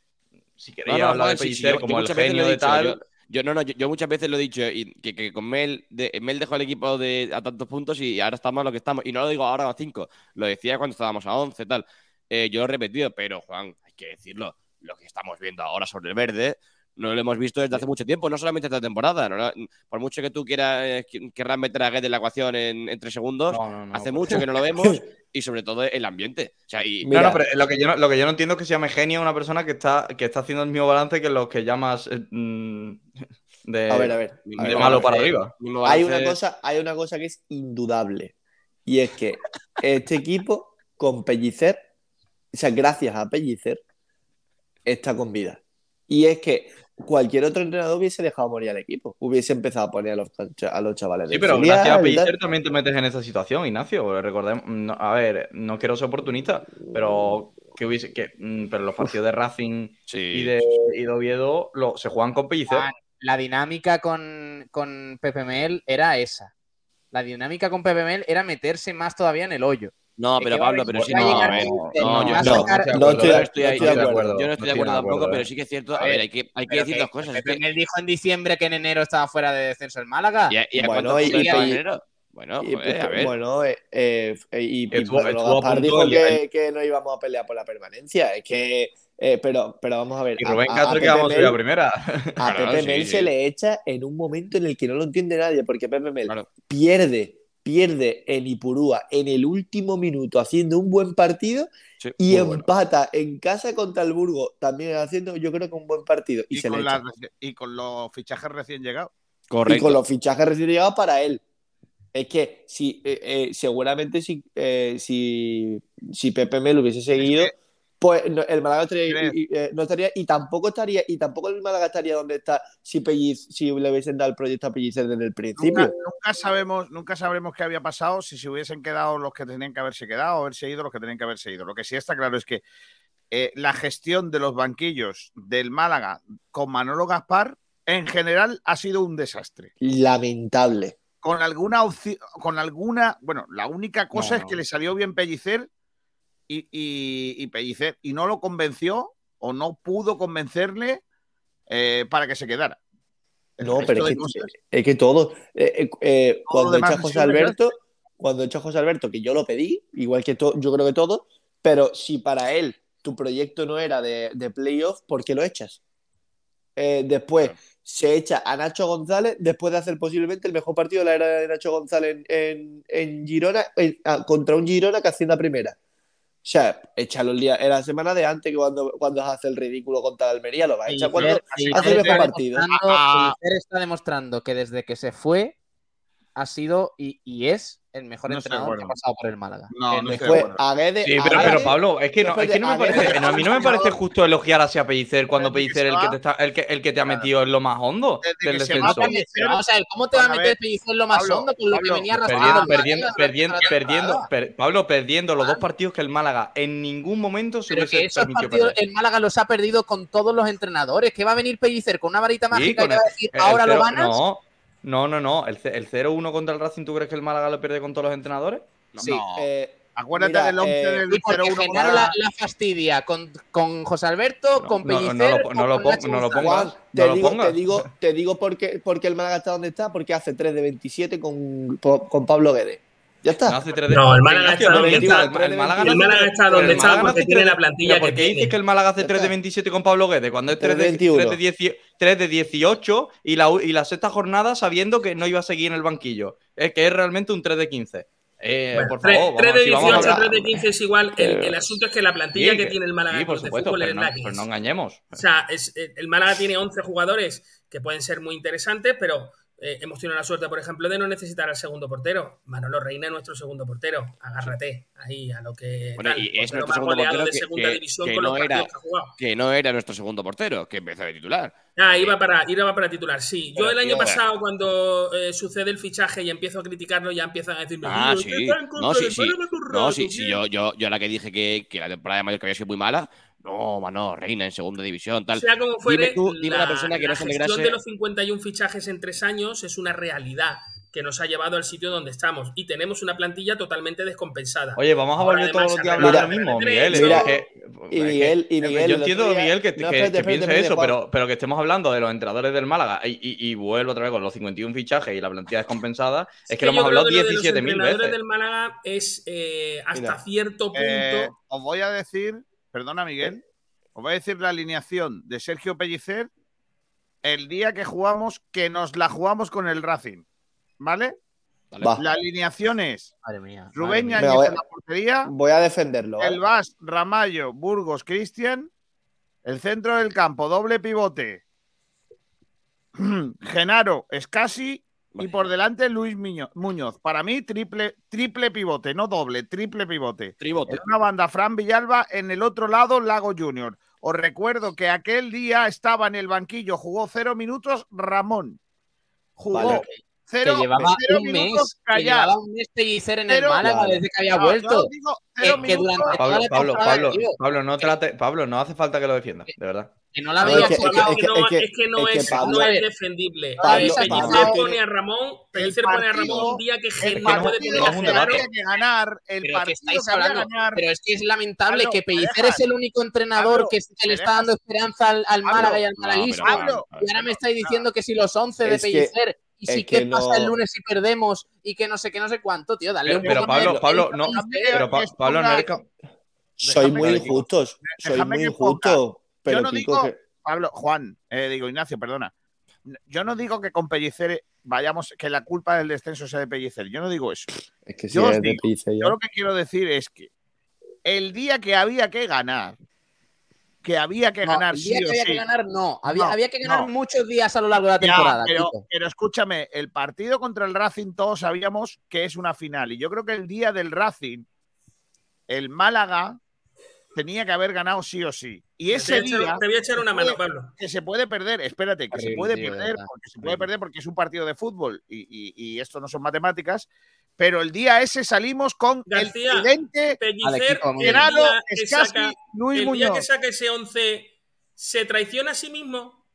si queréis No, no, hablar de Pellicer como el muchas veces lo genio de dicho, tal. Yo, yo no, no, yo, yo muchas veces lo he dicho y que, que con Mel, de, Mel dejó el equipo de, a tantos puntos y ahora estamos a lo que estamos. Y no lo digo ahora a 5, lo decía cuando estábamos a 11, tal. Eh, yo lo he repetido, pero Juan, hay que decirlo, lo que estamos viendo ahora sobre el verde no lo hemos visto desde hace mucho tiempo, no solamente esta temporada. ¿no? Por mucho que tú quieras, eh, querrás meter a Guedes en la ecuación en, en tres segundos, No, no, no, hace mucho que no lo vemos [LAUGHS] y sobre todo el ambiente. O sea, y, Mira. No, no, pero lo que, yo no, lo que yo no entiendo es que se llame genio una persona que está, que está haciendo el mismo balance que los que llamas eh, mm, de, A ver, a ver. de a de ver, malo para arriba. Hay balance- una, cosa, hay una cosa que es indudable. Y es que este equipo, con Pellicer, o sea, gracias a Pellicer, está con vida. Y es que cualquier otro entrenador hubiese dejado morir al equipo. Hubiese empezado a poner a los, a los chavales. Sí, pero filial gracias a. Pellicer también te metes en esa situación, Ignacio. Recordemos, no, a ver, no quiero ser oportunista, pero que hubiese, que, mm, pero los partidos de Racing y, de, y de Oviedo lo- se juegan con Pellicer. Juan, la dinámica con, con Pepe Mel era esa. La dinámica con Pepe Mel era meterse más todavía en el hoyo. No, Es pero Pablo, pero sí, no, a ver, no, no, sacar- no estoy, no estoy de- yo no estoy de acuerdo, yo no estoy de acuerdo tampoco, pero sí que es cierto, a ver, hay que, hay que Pero decir que- dos cosas. es Pepe que- Mel dijo en diciembre que en enero estaba fuera de descenso el Málaga. ¿Y a, y a Bueno, y- y- en enero? Bueno, Y, joder, a ver. bueno, eh, eh, y, y Gaspar dijo el- que, que no íbamos a pelear por la permanencia. Es que, eh, pero, pero vamos a ver. Y Rubén a- a Castro que vamos a subir a Mel- primera. A [LAUGHS] Pepe Mel se le echa en un momento en el que no lo entiende nadie, porque Pepe Mel Claro. pierde, pierde en Ipurúa en el último minuto haciendo un buen partido Sí, y bueno. empata en casa contra el Burgo también haciendo yo creo que un buen partido y, Y se con, y los fichajes recién llegados. Y Correcto. con los fichajes recién llegados para él. Es que si eh, eh, seguramente si, eh, si, si Pepe Mel hubiese seguido, pues no- el Málaga estaría, ¿Crees? y- y, eh, no estaría y tampoco estaría y tampoco el Málaga estaría donde está si Pelliz- si le hubiesen dado el proyecto a Pellicer desde el principio. Nunca, nunca sabemos, nunca sabremos qué había pasado si se hubiesen quedado los que tenían que haberse quedado o haberse ido los que tenían que haberse ido. Lo que sí está claro es que eh, la gestión de los banquillos del Málaga con Manolo Gaspar en general ha sido un desastre. Lamentable. Con alguna opción, con alguna, bueno, la única cosa No, es no. que le salió bien Pellicer y, y, y Pellicer y no lo convenció o no pudo convencerle eh, para que se quedara. El No, pero es que, cosas- es que todo, eh, eh, cuando echa ha José Alberto, cuando echa José Alberto, que yo lo pedí, igual que to- yo creo que todo, pero si para él tu proyecto no era de, de playoff, ¿por qué lo echas? Después se echa a Nacho González después de hacer posiblemente el mejor partido de la era de Nacho González en, en- en Girona en- contra un Girona que hacienda primera. O sea, échalo el día, en la semana de antes que cuando, cuando hace el ridículo contra Almería, lo va a echar cuando hace el partido. Ah, Pellicer está demostrando que desde que se fue ha sido y, y es el mejor No entrenador que ha pasado por el Málaga. No, no Después, Guedes- Sí, a pero, pero Pablo, es que, no, es que no me parece, a mí no me parece justo elogiar así a Pellicer cuando Pellicer el que te, está, el que, el que te ha metido en lo más hondo del descenso. ¿cómo te va a Bueno, meter Pellicer lo más Pablo, hondo con lo Pablo, que venía Perdiendo, arrastrando? perdiendo, Málaga perdiendo, perdiendo, per- Pablo, perdiendo los dos partidos que el Málaga en ningún momento se hubiese esos permitido partidos perder. el Málaga los ha perdido con todos los entrenadores. Que va a venir Pellicer con una varita mágica y va a decir, ahora lo ganas. No, no, no, no. El, el 0-1 contra el Racing, ¿tú crees que el Málaga lo pierde con todos los entrenadores? Sí. No. eh, Acuérdate Mira, del 11 eh, del Sí, porque 0-1 Genaro la, la fastidia con, con José Alberto, No, con no, no Pellicer, lo- no con lo Nacho no lo pongas. Juan, te, no lo digo, pongas. te digo, te digo por qué, por qué el Málaga está donde está, porque hace 3 de 27 con, con Pablo Guedes. Ya está. No hace tres de- No, el Málaga está donde está. El, Málaga no El hace Málaga tres- está donde está porque tiene la plantilla pero ¿por que qué dices tiene? que el Málaga hace Ya 3 de está. 27 con Pablo Guedes? Cuando es 3 de, 3 de 3 de, 10 3 de 18 y la, u- y la sexta jornada sabiendo que no iba a seguir en el banquillo. Es que es realmente un 3 de 15. Eh, Bueno, por 3, favor, vamos, de si vamos a 18, hablar- 3 de 15 es igual. El, el asunto es que la plantilla Sí, que, que- tiene el Málaga Sí, por Club de supuesto, Fútbol pero es no, la que pero es. no engañemos. O sea, es- el Málaga tiene 11 jugadores que pueden ser muy interesantes, pero eh, hemos tenido la suerte, por ejemplo, de no necesitar al segundo portero. Manolo Reina es nuestro segundo portero. Agárrate ahí a lo que. Bueno, tal, y es nuestro segundo portero de que, segunda que- división que con no los era, que ha jugado. que no era nuestro segundo portero, que empezó de titular. Ah, iba para, iba para titular, sí. Yo el año pasado, cuando eh, sucede el fichaje y empiezo a criticarlo, ya empiezan a decirme. Ah, "Tío, sí. que No, sí, sí. No, sí, sí. tío". Yo, yo, yo la que dije que, que la temporada de Mallorca había sido muy mala. No, mano, Reina en segunda división, tal. Sea como fuere, dime tú, dime la, la persona que la no se gestión alegrase. de los 51 fichajes en tres años es una realidad que nos ha llevado al sitio donde estamos y tenemos una plantilla totalmente descompensada. Oye, vamos a Ahora, volver todos además, los días a se hablar de arregla lo mismo, el Miguel. es Mira, que- y es que- Miguel- y Miguel, yo entiendo, día- Miguel, que, No, que- espérate, que espérate, piense espérate, eso, pero, pero que estemos hablando de los entrenadores del Málaga y, y, y vuelvo otra vez con los 51 fichajes y la plantilla descompensada, es que, lo hemos hablado que lo de los 17.000 entrenadores veces. del Málaga es eh, hasta Mira, cierto punto. Eh, os voy a decir, perdona Miguel, os voy a decir la alineación de Sergio Pellicer el día que jugamos, que nos la jugamos con el Racing. ¿Vale? Va. La alineación es Madre mía. Rubén madre mía. Voy en la portería, Voy a defenderlo. el Vas, Ramallo, Burgos, Cristian, el centro del campo, doble pivote, [CLEARS THROAT] Genaro, Escasi y por delante Luis Muñoz. Para mí, triple, triple pivote, no doble, triple pivote. Tribote. En una banda, Fran Villalba, en el otro lado, Lago Junior. Os recuerdo que aquel día estaba en el banquillo, jugó cero minutos Ramón. Jugó Vale. Cero, que llevaba cero un mes, que llevaba un mes Pellicer en el Málaga desde que había No, vuelto. yo digo cero Que- durante toda Pablo, la Pablo, Pablo, tío, Pablo, no trate, Pablo, no hace falta que lo defienda, de verdad. que no la No, veía es que- jugado. es que- no, es que- es que no es que es, Pablo- no es defendible. Pablo- Eh, Pellicer Pablo pone a Ramón, Pellicer El pone a Ramón un día que, no puede poner a ganar, el Pero que partido que hablando, ganar. pero es que es lamentable Pablo, que ¿me Pellicer es el único entrenador Pablo, que, que ¿me le está dando esperanza al, al Pablo, Málaga y al malaguismo. y ahora me estáis diciendo que si los 11 de Pellicer y si es qué pasa no- el lunes si perdemos y que no sé qué, no sé cuánto, tío, dale Pero, un pero poco de Pablo, Pablo, no, pero Pa- Pablo no eres Soy muy injustos. Soy muy injusto. Pero Yo no digo, que- Pablo, Juan, eh, digo Ignacio, perdona. Yo no digo que con Pellicer vayamos, que la culpa del descenso sea de Pellicer. Yo no digo eso. es que si Yo de digo, Pellicer ya. Yo lo que quiero decir es que el día que había que ganar, que había que No, ganar el día sí que o había sí. que ganar, no. Había, No, había que ganar no. muchos días a lo largo de la Ya, temporada. pero, escúchame, el partido contra el Racing todos sabíamos que es una final. Y yo creo que el día del Racing, el Málaga tenía que haber ganado sí o sí. Y Te ese echar- día te voy a echar una mano, Pablo. que se puede perder, espérate, que se puede perder, porque se puede perder porque es un partido de fútbol y, y- y esto no son matemáticas, pero el día ese salimos con García, el tridente Pellicer. Gerardo, Escasi, saca- Luis el día que saca ese 11, ¿se traiciona a sí mismo?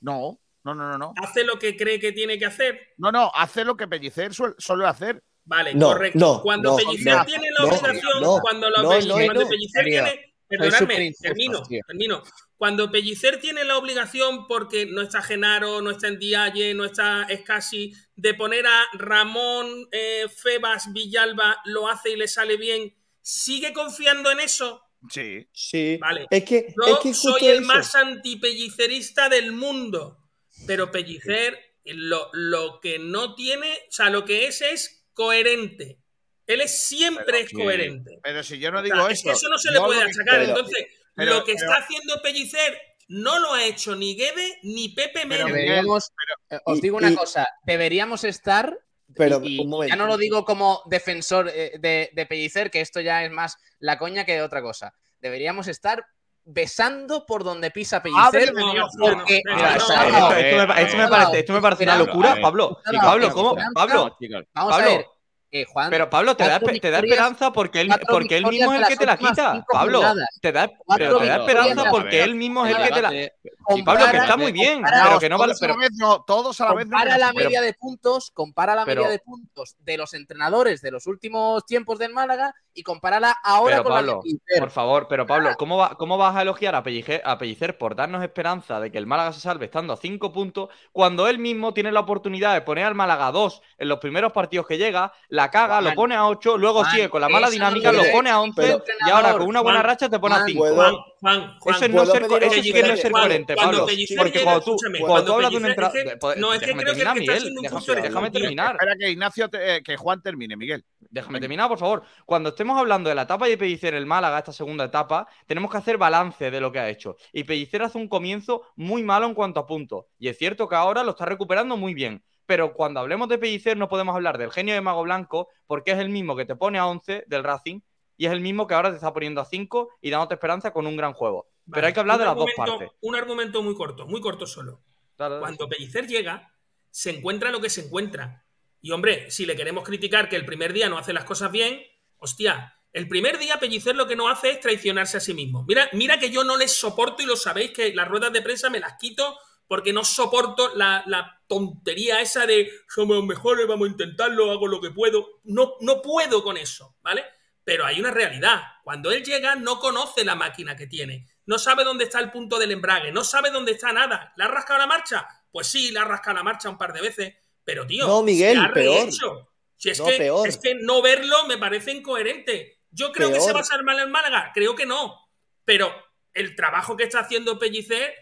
No, no, no, no, no. ¿Hace lo que cree que tiene que hacer? No, no, hace lo que Pellicer suel- suele hacer. Vale, No, correcto. no, cuando no, Pellicer no, tiene la obligación, no, cuando, la no, Pellicer- no, cuando no. Pellicer tiene. Perdonadme, termino, tío. termino. Cuando Pellicer tiene la obligación, porque no está Genaro, no está Ndiaye, no está Escasi, de poner a Ramón, eh, Febas, Villalba, lo hace y le sale bien, ¿sigue confiando en eso? Sí. Sí. Vale. Es que, Yo es que justo soy el eso. más antipellicerista del mundo. Pero Pellicer lo, lo que no tiene, o sea, lo que es es coherente. Él es siempre Pero es coherente. Pero si yo no O digo sea, eso. es que eso no se le puede achacar. Entonces, pero- lo que pero- está haciendo Pellicer no lo ha hecho ni Guede ni Pepe Pero Mel. Miguel, Deberíamos, eh, os y- digo una y- cosa, deberíamos estar Pero, y, un momento. ya no lo digo como defensor eh, de, de Pellicer, que esto ya es más la coña que otra cosa. Deberíamos estar besando por donde pisa Pellicer. Porque o Esto, me, parece, esto me parece una locura. Pablo. Pablo, ¿cómo? Pablo, Pablo. Eh, Juan. Pero Pablo, te da, te da esperanza porque él, porque él mismo es el que te la quita. cinco Pablo, te da, pero te da esperanza porque él mismo es el que te la. Sí, Pablo, que está muy bien, pero que no vale. todos a Pero, la vez no, todos a la vez no. Compara la media de puntos, compara la pero- media de puntos de los entrenadores de los últimos tiempos del Málaga y compárala ahora pero con Pablo, la por favor, pero Pablo, ¿cómo, va- ¿cómo vas a elogiar a Pellicer, a Pellicer por darnos esperanza de que el Málaga se salve estando a 5 puntos cuando él mismo tiene la oportunidad de poner al Málaga 2 en los primeros partidos que llega, la caga, lo pone a 8, luego Juan, sigue con la mala no dinámica, lo pone a 11 pero- y ahora con una buena Juan, racha te pone a Juan, 5. ¿puedo- Juan, Juan, Juan, Eso no ¿puedo ser, eso sí que no es ser Juan, coherente, cuando Pablo. Pellicer Porque cuando tú, escúchame, cuando tú hablas de un Pellicer- entrada. es que- no, es que creo que Miguel. Déjame, terminar. Espera que Ignacio, te- eh, que Juan termine, Miguel. Déjame terminar, por favor. Cuando estemos hablando de la etapa de Pellicer en el Málaga, esta segunda etapa, tenemos que hacer balance de lo que ha hecho. Y Pellicer hace un comienzo muy malo en cuanto a puntos. Y es cierto que ahora lo está recuperando muy bien. Pero cuando hablemos de Pellicer no podemos hablar del genio de Mago Blanco porque es el mismo que te pone a 11 del Racing y es el mismo que ahora te está poniendo a 5 y dándote esperanza con un gran juego. Pero hay que hablar de las dos partes. Un argumento muy corto, muy corto solo. Dale, dale. Cuando Pellicer llega, se encuentra lo que se encuentra. Y hombre, si le queremos criticar que el primer día no hace las cosas bien, hostia, el primer día Pellicer lo que no hace es traicionarse a sí mismo. Mira, mira que yo no les soporto y lo sabéis que las ruedas de prensa me las quito porque no soporto la, la tontería esa de somos mejores, vamos a intentarlo, hago lo que puedo. No, no puedo con eso, ¿vale? Pero hay una realidad. Cuando él llega, no conoce la máquina que tiene. No sabe dónde está el punto del embrague. No sabe dónde está nada. ¿Le ha rascado la marcha? Pues sí, le ha rascado la marcha un par de veces. Pero, tío, No, Miguel, se ha peor. rehecho. Si es, No, que, peor. es que no verlo me parece incoherente. Yo creo que se va a ser mal en Málaga. Creo que no. Pero el trabajo que está haciendo Pellicer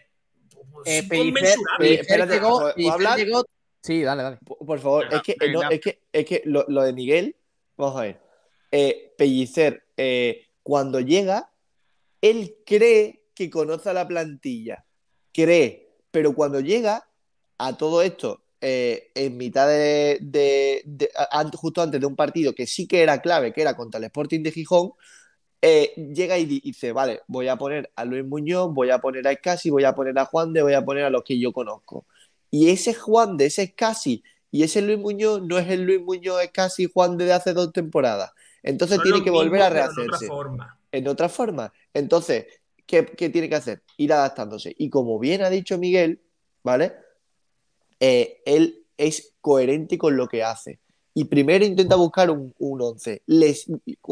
Eh, es Pellicer, inconmensurable. Pellicer espérate, llegó- Sí, dale, dale. Por, por favor, Venga, es que, no, es que, es que lo, lo de Miguel, vamos a ver. Eh, Pellicer, eh, cuando llega, él cree que conoce a la plantilla. Cree, pero cuando llega a todo esto, eh, en mitad de, de- de- an- justo antes de un partido que sí que era clave, que era contra el Sporting de Gijón, eh, llega y di- dice, vale, voy a poner a Luis Muñoz, voy a poner a Escasi, voy a poner a Juan de, voy a poner a los que yo conozco. Y ese Juan de, ese Escasi y ese Luis Muñoz no es el Luis Muñoz Escasi Juan de, de hace dos temporadas. Entonces Son tiene que volver a pero en rehacerse otra forma. en otra forma. Entonces, ¿qué, qué tiene que hacer? Ir adaptándose. Y como bien ha dicho Miguel, ¿vale? Eh, él es coherente con lo que hace. Y primero intenta buscar un, un 11. Les,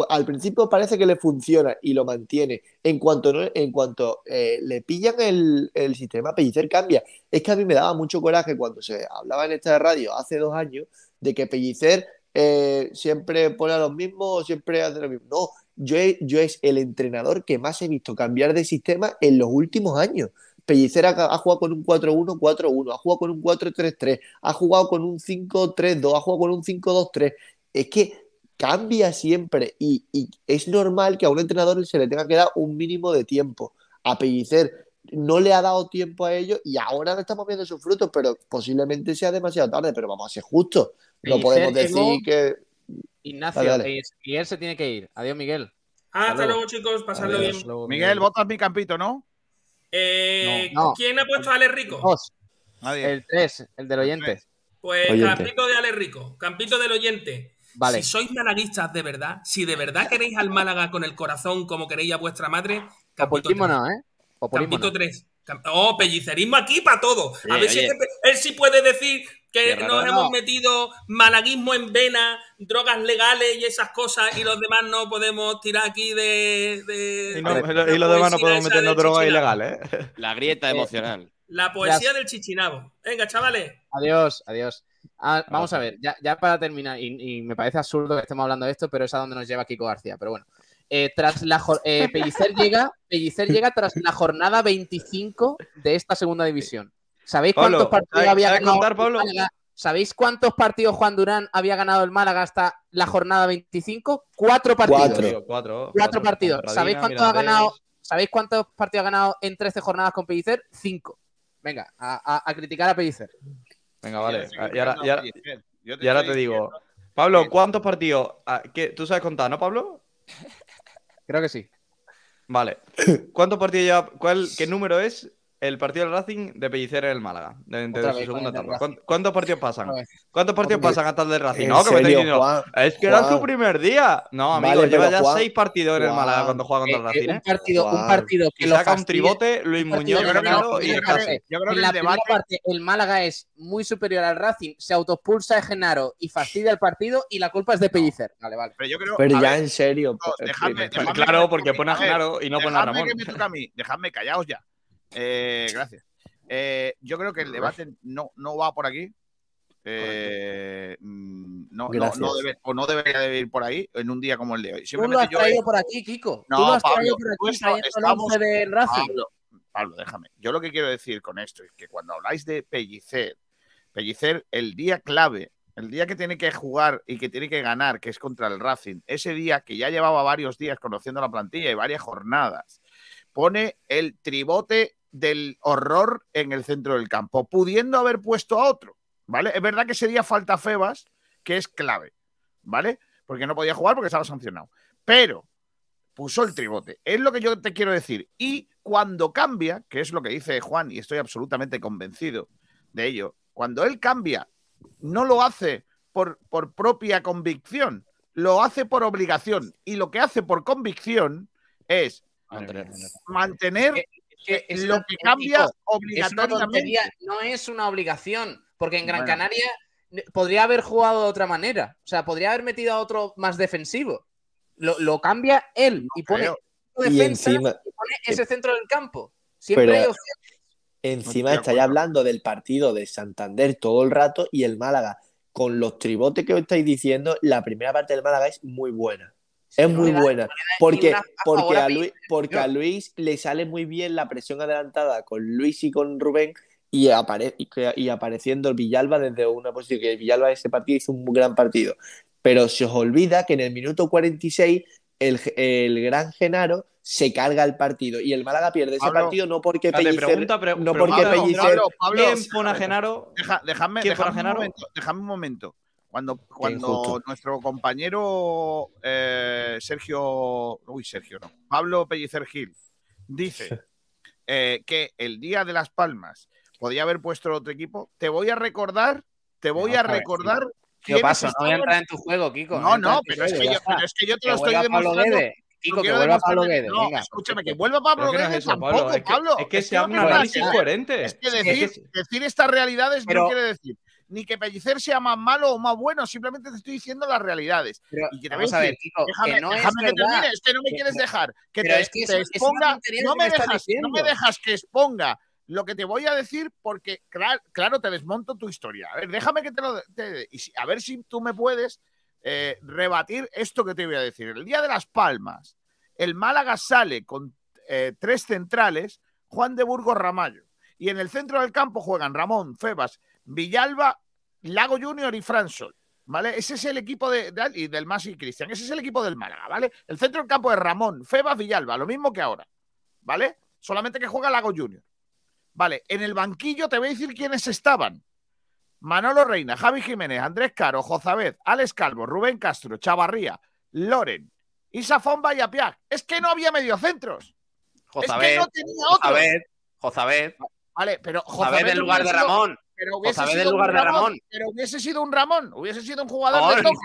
al principio parece que le funciona y lo mantiene. En cuanto, no- en cuanto eh, le pillan el, el sistema, Pellicer cambia. Es que a mí me daba mucho coraje cuando se hablaba en esta radio hace dos años de que Pellicer eh, siempre pone a los mismos o siempre hace lo mismo. No, yo, yo es el entrenador que más he visto cambiar de sistema en los últimos años. Pellicer ha, ha jugado con un 4-1, 4-1, ha jugado con un 4-3-3, ha jugado con un 5-3-2, ha jugado con un 5-2-3. Es que cambia siempre y, y es normal que a un entrenador se le tenga que dar un mínimo de tiempo. A Pellicer no le ha dado tiempo a ello y ahora le estamos viendo sus frutos, pero posiblemente sea demasiado tarde, pero vamos a ser justos. No podemos llegó- decir que... Ignacio, Dale, dale. Miguel se tiene que ir. Adiós, Miguel. Hasta luego, chicos. Pasadlo bien. luego, Miguel, votas mi campito, ¿no? Eh, No, no. ¿Quién ha puesto a Ale Rico? Dos. Nadie. El 3, el del oyente. Pues Oyente. campito de Ale Rico, campito del oyente. Vale. Si sois malaguistas de verdad, si de verdad queréis al Málaga con el corazón como queréis a vuestra madre, campito Populismo 3. no, ¿eh? Populismo Campito no. 3. Oh, pellicerismo aquí para todo. A Oye, ver si oye. es que él sí puede decir que Qué raro, nos no. hemos metido malaguismo en vena, drogas legales y esas cosas, y los demás no podemos tirar aquí de. de- Y, no- de y lo- y los demás no podemos meternos drogas ilegales, ¿eh? La grieta emocional. La poesía del chichinabo. Venga, chavales. Adiós, adiós. Ah, vamos a ver, ya, ya para terminar, y, y me parece absurdo que estemos hablando de esto, pero es a donde nos lleva Kiko García. Pero bueno, Eh, tras la jor- eh, Pellicer llega, Pellicer llega tras la jornada 25 de esta segunda división. ¿Sabéis Pablo, cuántos partidos ¿sabes- había ganado contar, el Pablo? Málaga? ¿Sabéis cuántos partidos Juan Durán había ganado el Málaga hasta la jornada 25? Cuatro partidos. Cuatro. Cuatro, Cuatro partidos. ¿Sabéis cuántos ha ganado? ¿Sabéis cuántos partidos ha ganado en 13 jornadas con Pellicer? Cinco. Venga, a, a- a criticar a Pellicer. Venga, vale. Te Y ahora, y te y ahora estoy te digo, Pablo, ¿cuántos partidos? ah, ¿qué- ¿Tú sabes contar, no, Pablo? Creo que sí. Vale. ¿Cuántos partidos lleva? ¿Cuál, ¿Qué número es el partido del Racing de Pellicer en el Málaga? De, de Otra su vez segunda con el del etapa. Racing. ¿Cuán- ¿Cuántos partidos pasan? ¿Cuántos partidos Hombre, pasan hasta el del Racing? ¿en No, que me diciendo. Juan? es que era su primer día. No, amigo, Vale, lleva ya Juan- seis partidos en el Málaga Juan. cuando juega contra el Eh, Racing. un ¿eh? partido, un partido que Y lo saca un tribote, Luis Muñoz, que y yo creo Escasi. que Yo creo que en la primera parte el Málaga es muy superior al Racing, se autoexpulsa de Genaro y fastidia el partido y la culpa es de Pellicer. Vale, vale. Pero yo creo. Pero ya ver, en serio. eh, dejadme- eh, dejadme claro, porque pone a Genaro y no pone a Ramón. Dejadme, callaos ya. Eh, gracias. Eh, yo creo que el debate no, no va por aquí. Eh, mm, no, no, Gracias. no debe- o no debería de ir por ahí en un día como el de hoy. Tú lo has yo traído he- por aquí, Kiko. No, Tú lo has Pablo, traído por aquí esto- trayendo el estamos- once del Racing. Pablo, Pablo, déjame. Yo lo que quiero decir con esto es que cuando habláis de Pellicer, Pellicer, el día clave, el día que tiene que jugar y que tiene que ganar, que es contra el Racing, ese día que ya llevaba varios días conociendo la plantilla y varias jornadas, pone el tribote del horror en el centro del campo, pudiendo haber puesto a otro, ¿vale? Es verdad que ese día falta Febas, que es clave, ¿vale? Porque no podía jugar porque estaba sancionado. Pero puso el tribote. Es lo que yo te quiero decir. Y cuando cambia, que es lo que dice Juan, y estoy absolutamente convencido de ello, cuando él cambia, no lo hace por, por propia convicción, lo hace por obligación. Y lo que hace por convicción es mantener Que es lo que cambia obligatoriamente. no es una obligación, porque en Gran Bueno. Canaria podría haber jugado de otra manera. O sea, podría haber metido a otro más defensivo. Lo, lo cambia él y pone. Y defensa encima- y pone ese centro del campo. Siempre Pero- hay opciones. Encima de estáis hablando del partido de Santander todo el rato y el Málaga. Con los tribotes que os estáis diciendo, la primera parte del Málaga es muy buena. Es muy buena. Porque, porque, a Luis, porque a Luis le sale muy bien la presión adelantada con Luis y con Rubén y, apare- y, apareciendo el Villalba desde una posición. Que el Villalba en ese partido hizo un gran partido. Pero se os olvida que en el minuto 46 el, el gran Genaro se carga el partido y el Málaga pierde ese partido no porque Pellicer, pregunta, pre- no porque Pablo, Pellicer Pablo, Pablo, ¿Quién pone a Genaro? Deja- dejadme, ¿Quién pone a dejadme un Genaro? momento. Dejadme un momento. Cuando, nuestro compañero eh, Sergio, uy, Sergio no, Pablo Pellicer Gil, dice eh, que el día de Las Palmas podía haber puesto otro equipo, te voy a recordar, te voy No, a joder, recordar. ¿Qué pasa? No voy a entrar en tu juego, Kiko. No, no, pero es, que yo, está. pero es que yo te Que lo estoy demostrando. Kiko, que vuelva Pablo Guedes. No, venga. escúchame, que vuelva Pablo que es Guedes eso, tampoco, Pablo, es que- Pablo. es que Es se no hace me un análisis que- coherente. Es que Es que decir, decir estas realidades Pero- no quiere decir ni que Pellicer sea más malo o más bueno, simplemente te estoy diciendo las realidades. Pero, y que te vamos a ver, decir, Kiko, que déjame, no es déjame que termine, es que no me quieres dejar. Que te, es que te eso- exponga, no me dejas, no me diciendo. dejas que exponga lo que te voy a decir porque, claro, claro te desmonto tu historia. A ver, déjame que te lo... te- y si- a ver si tú me puedes eh, rebatir esto que te voy a decir. El día de Las Palmas, el Málaga sale con eh, tres centrales, Juan de Burgos Ramallo. Y en el centro del campo juegan Ramón, Febas, Villalba, Lago Junior y Fransol. ¿Vale? Ese es el equipo de, de- y del Masi y Cristian. Ese es el equipo del Málaga, ¿vale? El centro del campo es Ramón, Febas, Villalba, lo mismo que ahora. ¿Vale? Solamente que juega Lago Junior. Vale, en el banquillo te voy a decir quiénes estaban. Manolo Reina, Javi Jiménez, Andrés Caro, Jozabed, Alex Calvo, Rubén Castro, Chavarría, Loren, Isa Fomba y Apiac. Es que no había mediocentros. Jozabed, es que no tenía otro. Jozabed, Jozabed. Vale, pero Jozabed en lugar de sido- Ramón. Pero hubiese Jozabed sido en un lugar de Ramón. Pero hubiese sido un Ramón, hubiese sido un jugador No, de toque.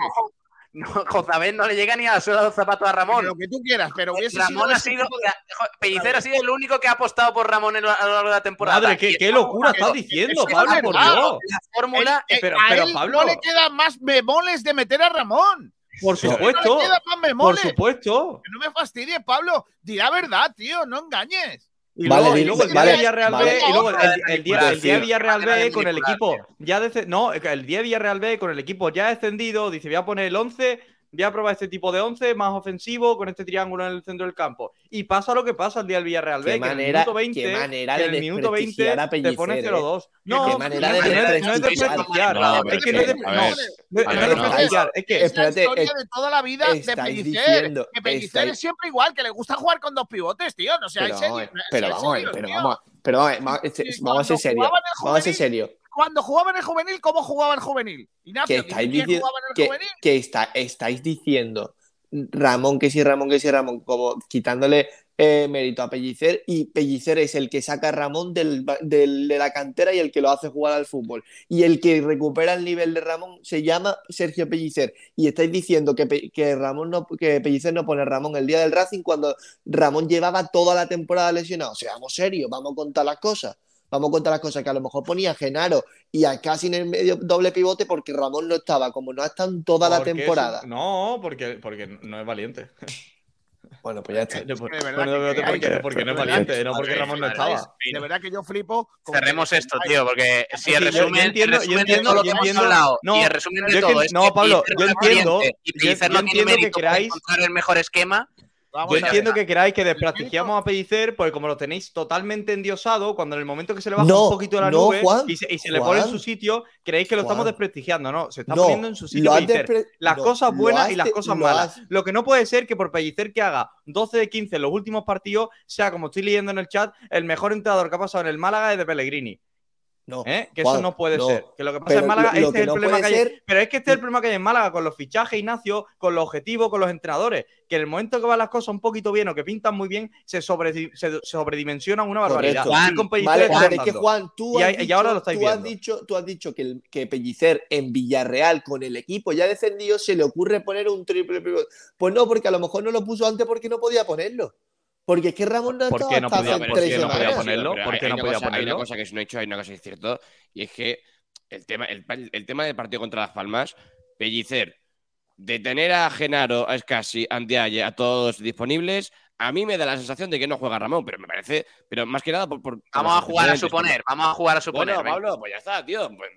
No, Jozabed no le llega ni a la suela de los zapatos a Ramón. Lo que tú quieras, pero hubiese Ramón sido ha sido. Pellicer ha sido el único que ha apostado por Ramón a lo largo de la temporada. Madre, qué, locura estás diciendo, es Pablo, por. Dios. La fórmula. Pero- a pero, él Pablo- no le queda más bemoles de meter a Ramón. Por supuesto. No le queda más Por bemoles. supuesto. Que no me fastidies, Pablo. Dirá verdad, tío, no engañes. Y Vale, luego, y luego el día vale, de Villarreal vale. B, y luego el, el- el día, el día de. Villarreal B con el equipo ya de, no, el día de Villarreal B con el equipo ya descendido, dice voy a poner el 11, voy a probar este tipo de 11 más ofensivo con este triángulo en el centro del campo. Y pasa lo que pasa el día del Villarreal B, Qué que en el manera- minuto 20, qué manera de en el minuto 20 desprestigiar a te pone Pellicer, 0-2. ¿eh? No, Qué manera no, de no es- desprestigiar, No, es pero que no es es de- que, es ver, no. desprestigiar, es que Es la Espérate, historia es- de toda la vida de Pellicer. diciendo- que Pellicer estáis- es siempre igual, que le gusta jugar con dos pivotes, tío. No seáis Pero, serios. pero vamos, a ver, serios, pero vamos, a- pero vamos, a ver, vamos, este- Sí, vamos a ser serios. Vamos a ser serios. Cuando jugaba en el juvenil, ¿cómo jugaba en el juvenil? Ignacio, dime estáis diciendo jugaba en el que, juvenil. que está, estáis diciendo Ramón que sí, Ramón que sí, Ramón, como quitándole eh, mérito a Pellicer y Pellicer es el que saca a Ramón del, del- de la cantera y el que lo hace jugar al fútbol. Y el que recupera el nivel de Ramón se llama Sergio Pellicer. Y estáis diciendo que, Pe- que Ramón no, que Pellicer no pone a Ramón el día del Racing cuando Ramón llevaba toda la temporada lesionado. Seamos serios, vamos a contar las cosas. Vamos a contar las cosas que a lo mejor ponía a Genaro y a casi en el medio doble pivote porque Ramón no estaba, como no ha estado en toda la temporada. no, porque, porque no es valiente. [LAUGHS] Bueno, pues ya está. de verdad Bueno, que porque, no es valiente, no porque Ramón no estaba. De verdad que yo flipo. Cerremos esto, tío, porque si el yo- resumen, entiendo- yo entiendo- todo lo que hemos entiendo- hablado no, y el resumen de yo todo es no, que Pablo, yo no es entiendo- y yo- entiendo que queráis- encontrar el mejor esquema. Vamos Yo entiendo que queráis que desprestigiamos a Pellicer, porque como lo tenéis totalmente endiosado, cuando en el momento que se le baja No, un poquito la no, nube Juan, y se, y se le pone en su sitio, creéis que lo estamos desprestigiando. No, se está No, poniendo en su sitio Pellicer. Las no, cosas buenas has y las cosas lo malas. has- Lo que no puede ser que por Pellicer que haga 12 de 15 en los últimos partidos sea, como estoy leyendo en el chat, el mejor entrenador que ha pasado en el Málaga es de Pellegrini. No, ¿Eh? Que Juan, eso no puede no. ser. Que lo que pasa Pero en Málaga, lo- este es el no problema que hay. ser- Pero es que este es el problema que hay en Málaga con los fichajes, Ignacio, con los objetivos, con los entrenadores. Que en el momento que van las cosas un poquito bien o que pintan muy bien, se, sobre, se sobredimensionan una barbaridad. Vale, pero es que. Juan, tú Y has, y dicho, ahora lo estáis tú has dicho, tú has dicho que, el- que Pellicer en Villarreal con el equipo ya descendido se le ocurre poner un triple pivot. Pues no, porque a lo mejor no lo puso antes porque no podía ponerlo. Porque es que Ramón no ¿Por qué no hasta podía- hace por qué no podía ponerlo? ¿Por qué no una podía cosa- Hay ponerlo? una cosa que no he hecho, hay una cosa que es cierto, y es que el tema, el, el tema del partido contra Las Palmas, Pellicer, de tener a Genaro, a Scassi, a Andiaye, a todos disponibles, a mí me da la sensación de que no juega Ramón, pero me parece, pero más que nada por... Vamos a jugar a suponer, vamos a jugar a suponer. Bueno. Pablo, pues ya está, tío. Pues,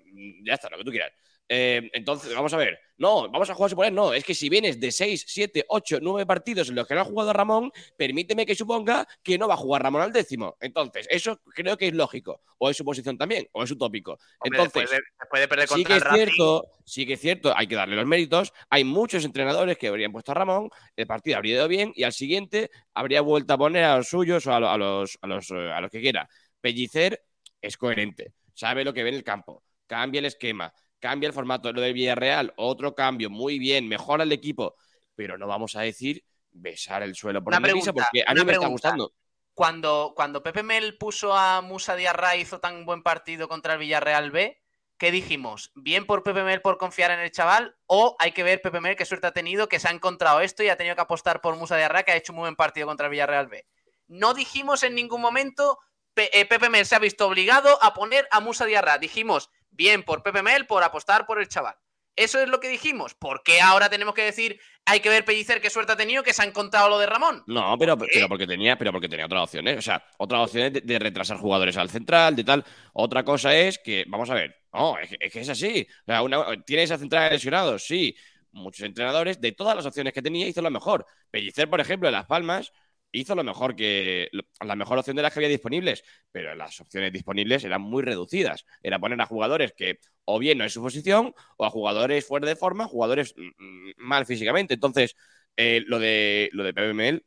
ya está, lo que tú quieras. Eh, entonces, vamos a ver. No, vamos a jugar a suponer. No, es que si vienes de 6, 7, 8, 9 partidos en los que no ha jugado Ramón, permíteme que suponga que no va a jugar Ramón al décimo. Entonces, eso creo que es lógico. O es su posición también, o es utópico. Hombre, Entonces, después, de, después de perder sí que es cierto, sí que es cierto, hay que darle los méritos. Hay muchos entrenadores que habrían puesto a Ramón, el partido habría ido bien y al siguiente habría vuelto a poner a los suyos o a, lo- a los, a, los, eh, a los que quiera. Pellicer es coherente, sabe lo que ve en el campo, cambia el esquema, cambia el formato. Lo del Villarreal, otro cambio, muy bien, mejora el equipo, pero no vamos a decir besar el suelo por Una pregunta, porque a mí me está gustando. Cuando, cuando Pepe Mel puso a Musa Diarra hizo tan buen partido contra el Villarreal B, ¿qué dijimos? ¿Bien por Pepe Mel por confiar en el chaval? ¿O hay que ver Pepe Mel qué suerte ha tenido, que se ha encontrado esto y ha tenido que apostar por Musa Diarra, que ha hecho un muy buen partido contra el Villarreal B? No dijimos en ningún momento eh, Pepe Mel se ha visto obligado a poner a Musa Diarra. Dijimos, bien por Pepe Mel por apostar por el chaval. Eso es lo que dijimos. ¿Por qué ahora tenemos que decir hay que ver Pellicer qué suerte ha tenido que se ha encontrado lo de Ramón? No, pero, pero porque tenía, pero porque tenía otras opciones. O sea, otras opciones de, de retrasar jugadores al central, de tal. Otra cosa es que, vamos a ver, no, es que es, que es así. O sea, una- ¿Tienes a central lesionados? Sí. Muchos entrenadores, de todas las opciones que tenía, hizo lo mejor. Pellicer, por ejemplo, en Las Palmas, hizo lo mejor que. la mejor opción de las que había disponibles. Pero las opciones disponibles eran muy reducidas. Era poner a jugadores que o bien no es su posición, o a jugadores fuera de forma, jugadores mm, mal físicamente. Entonces, eh, lo de lo de PBML,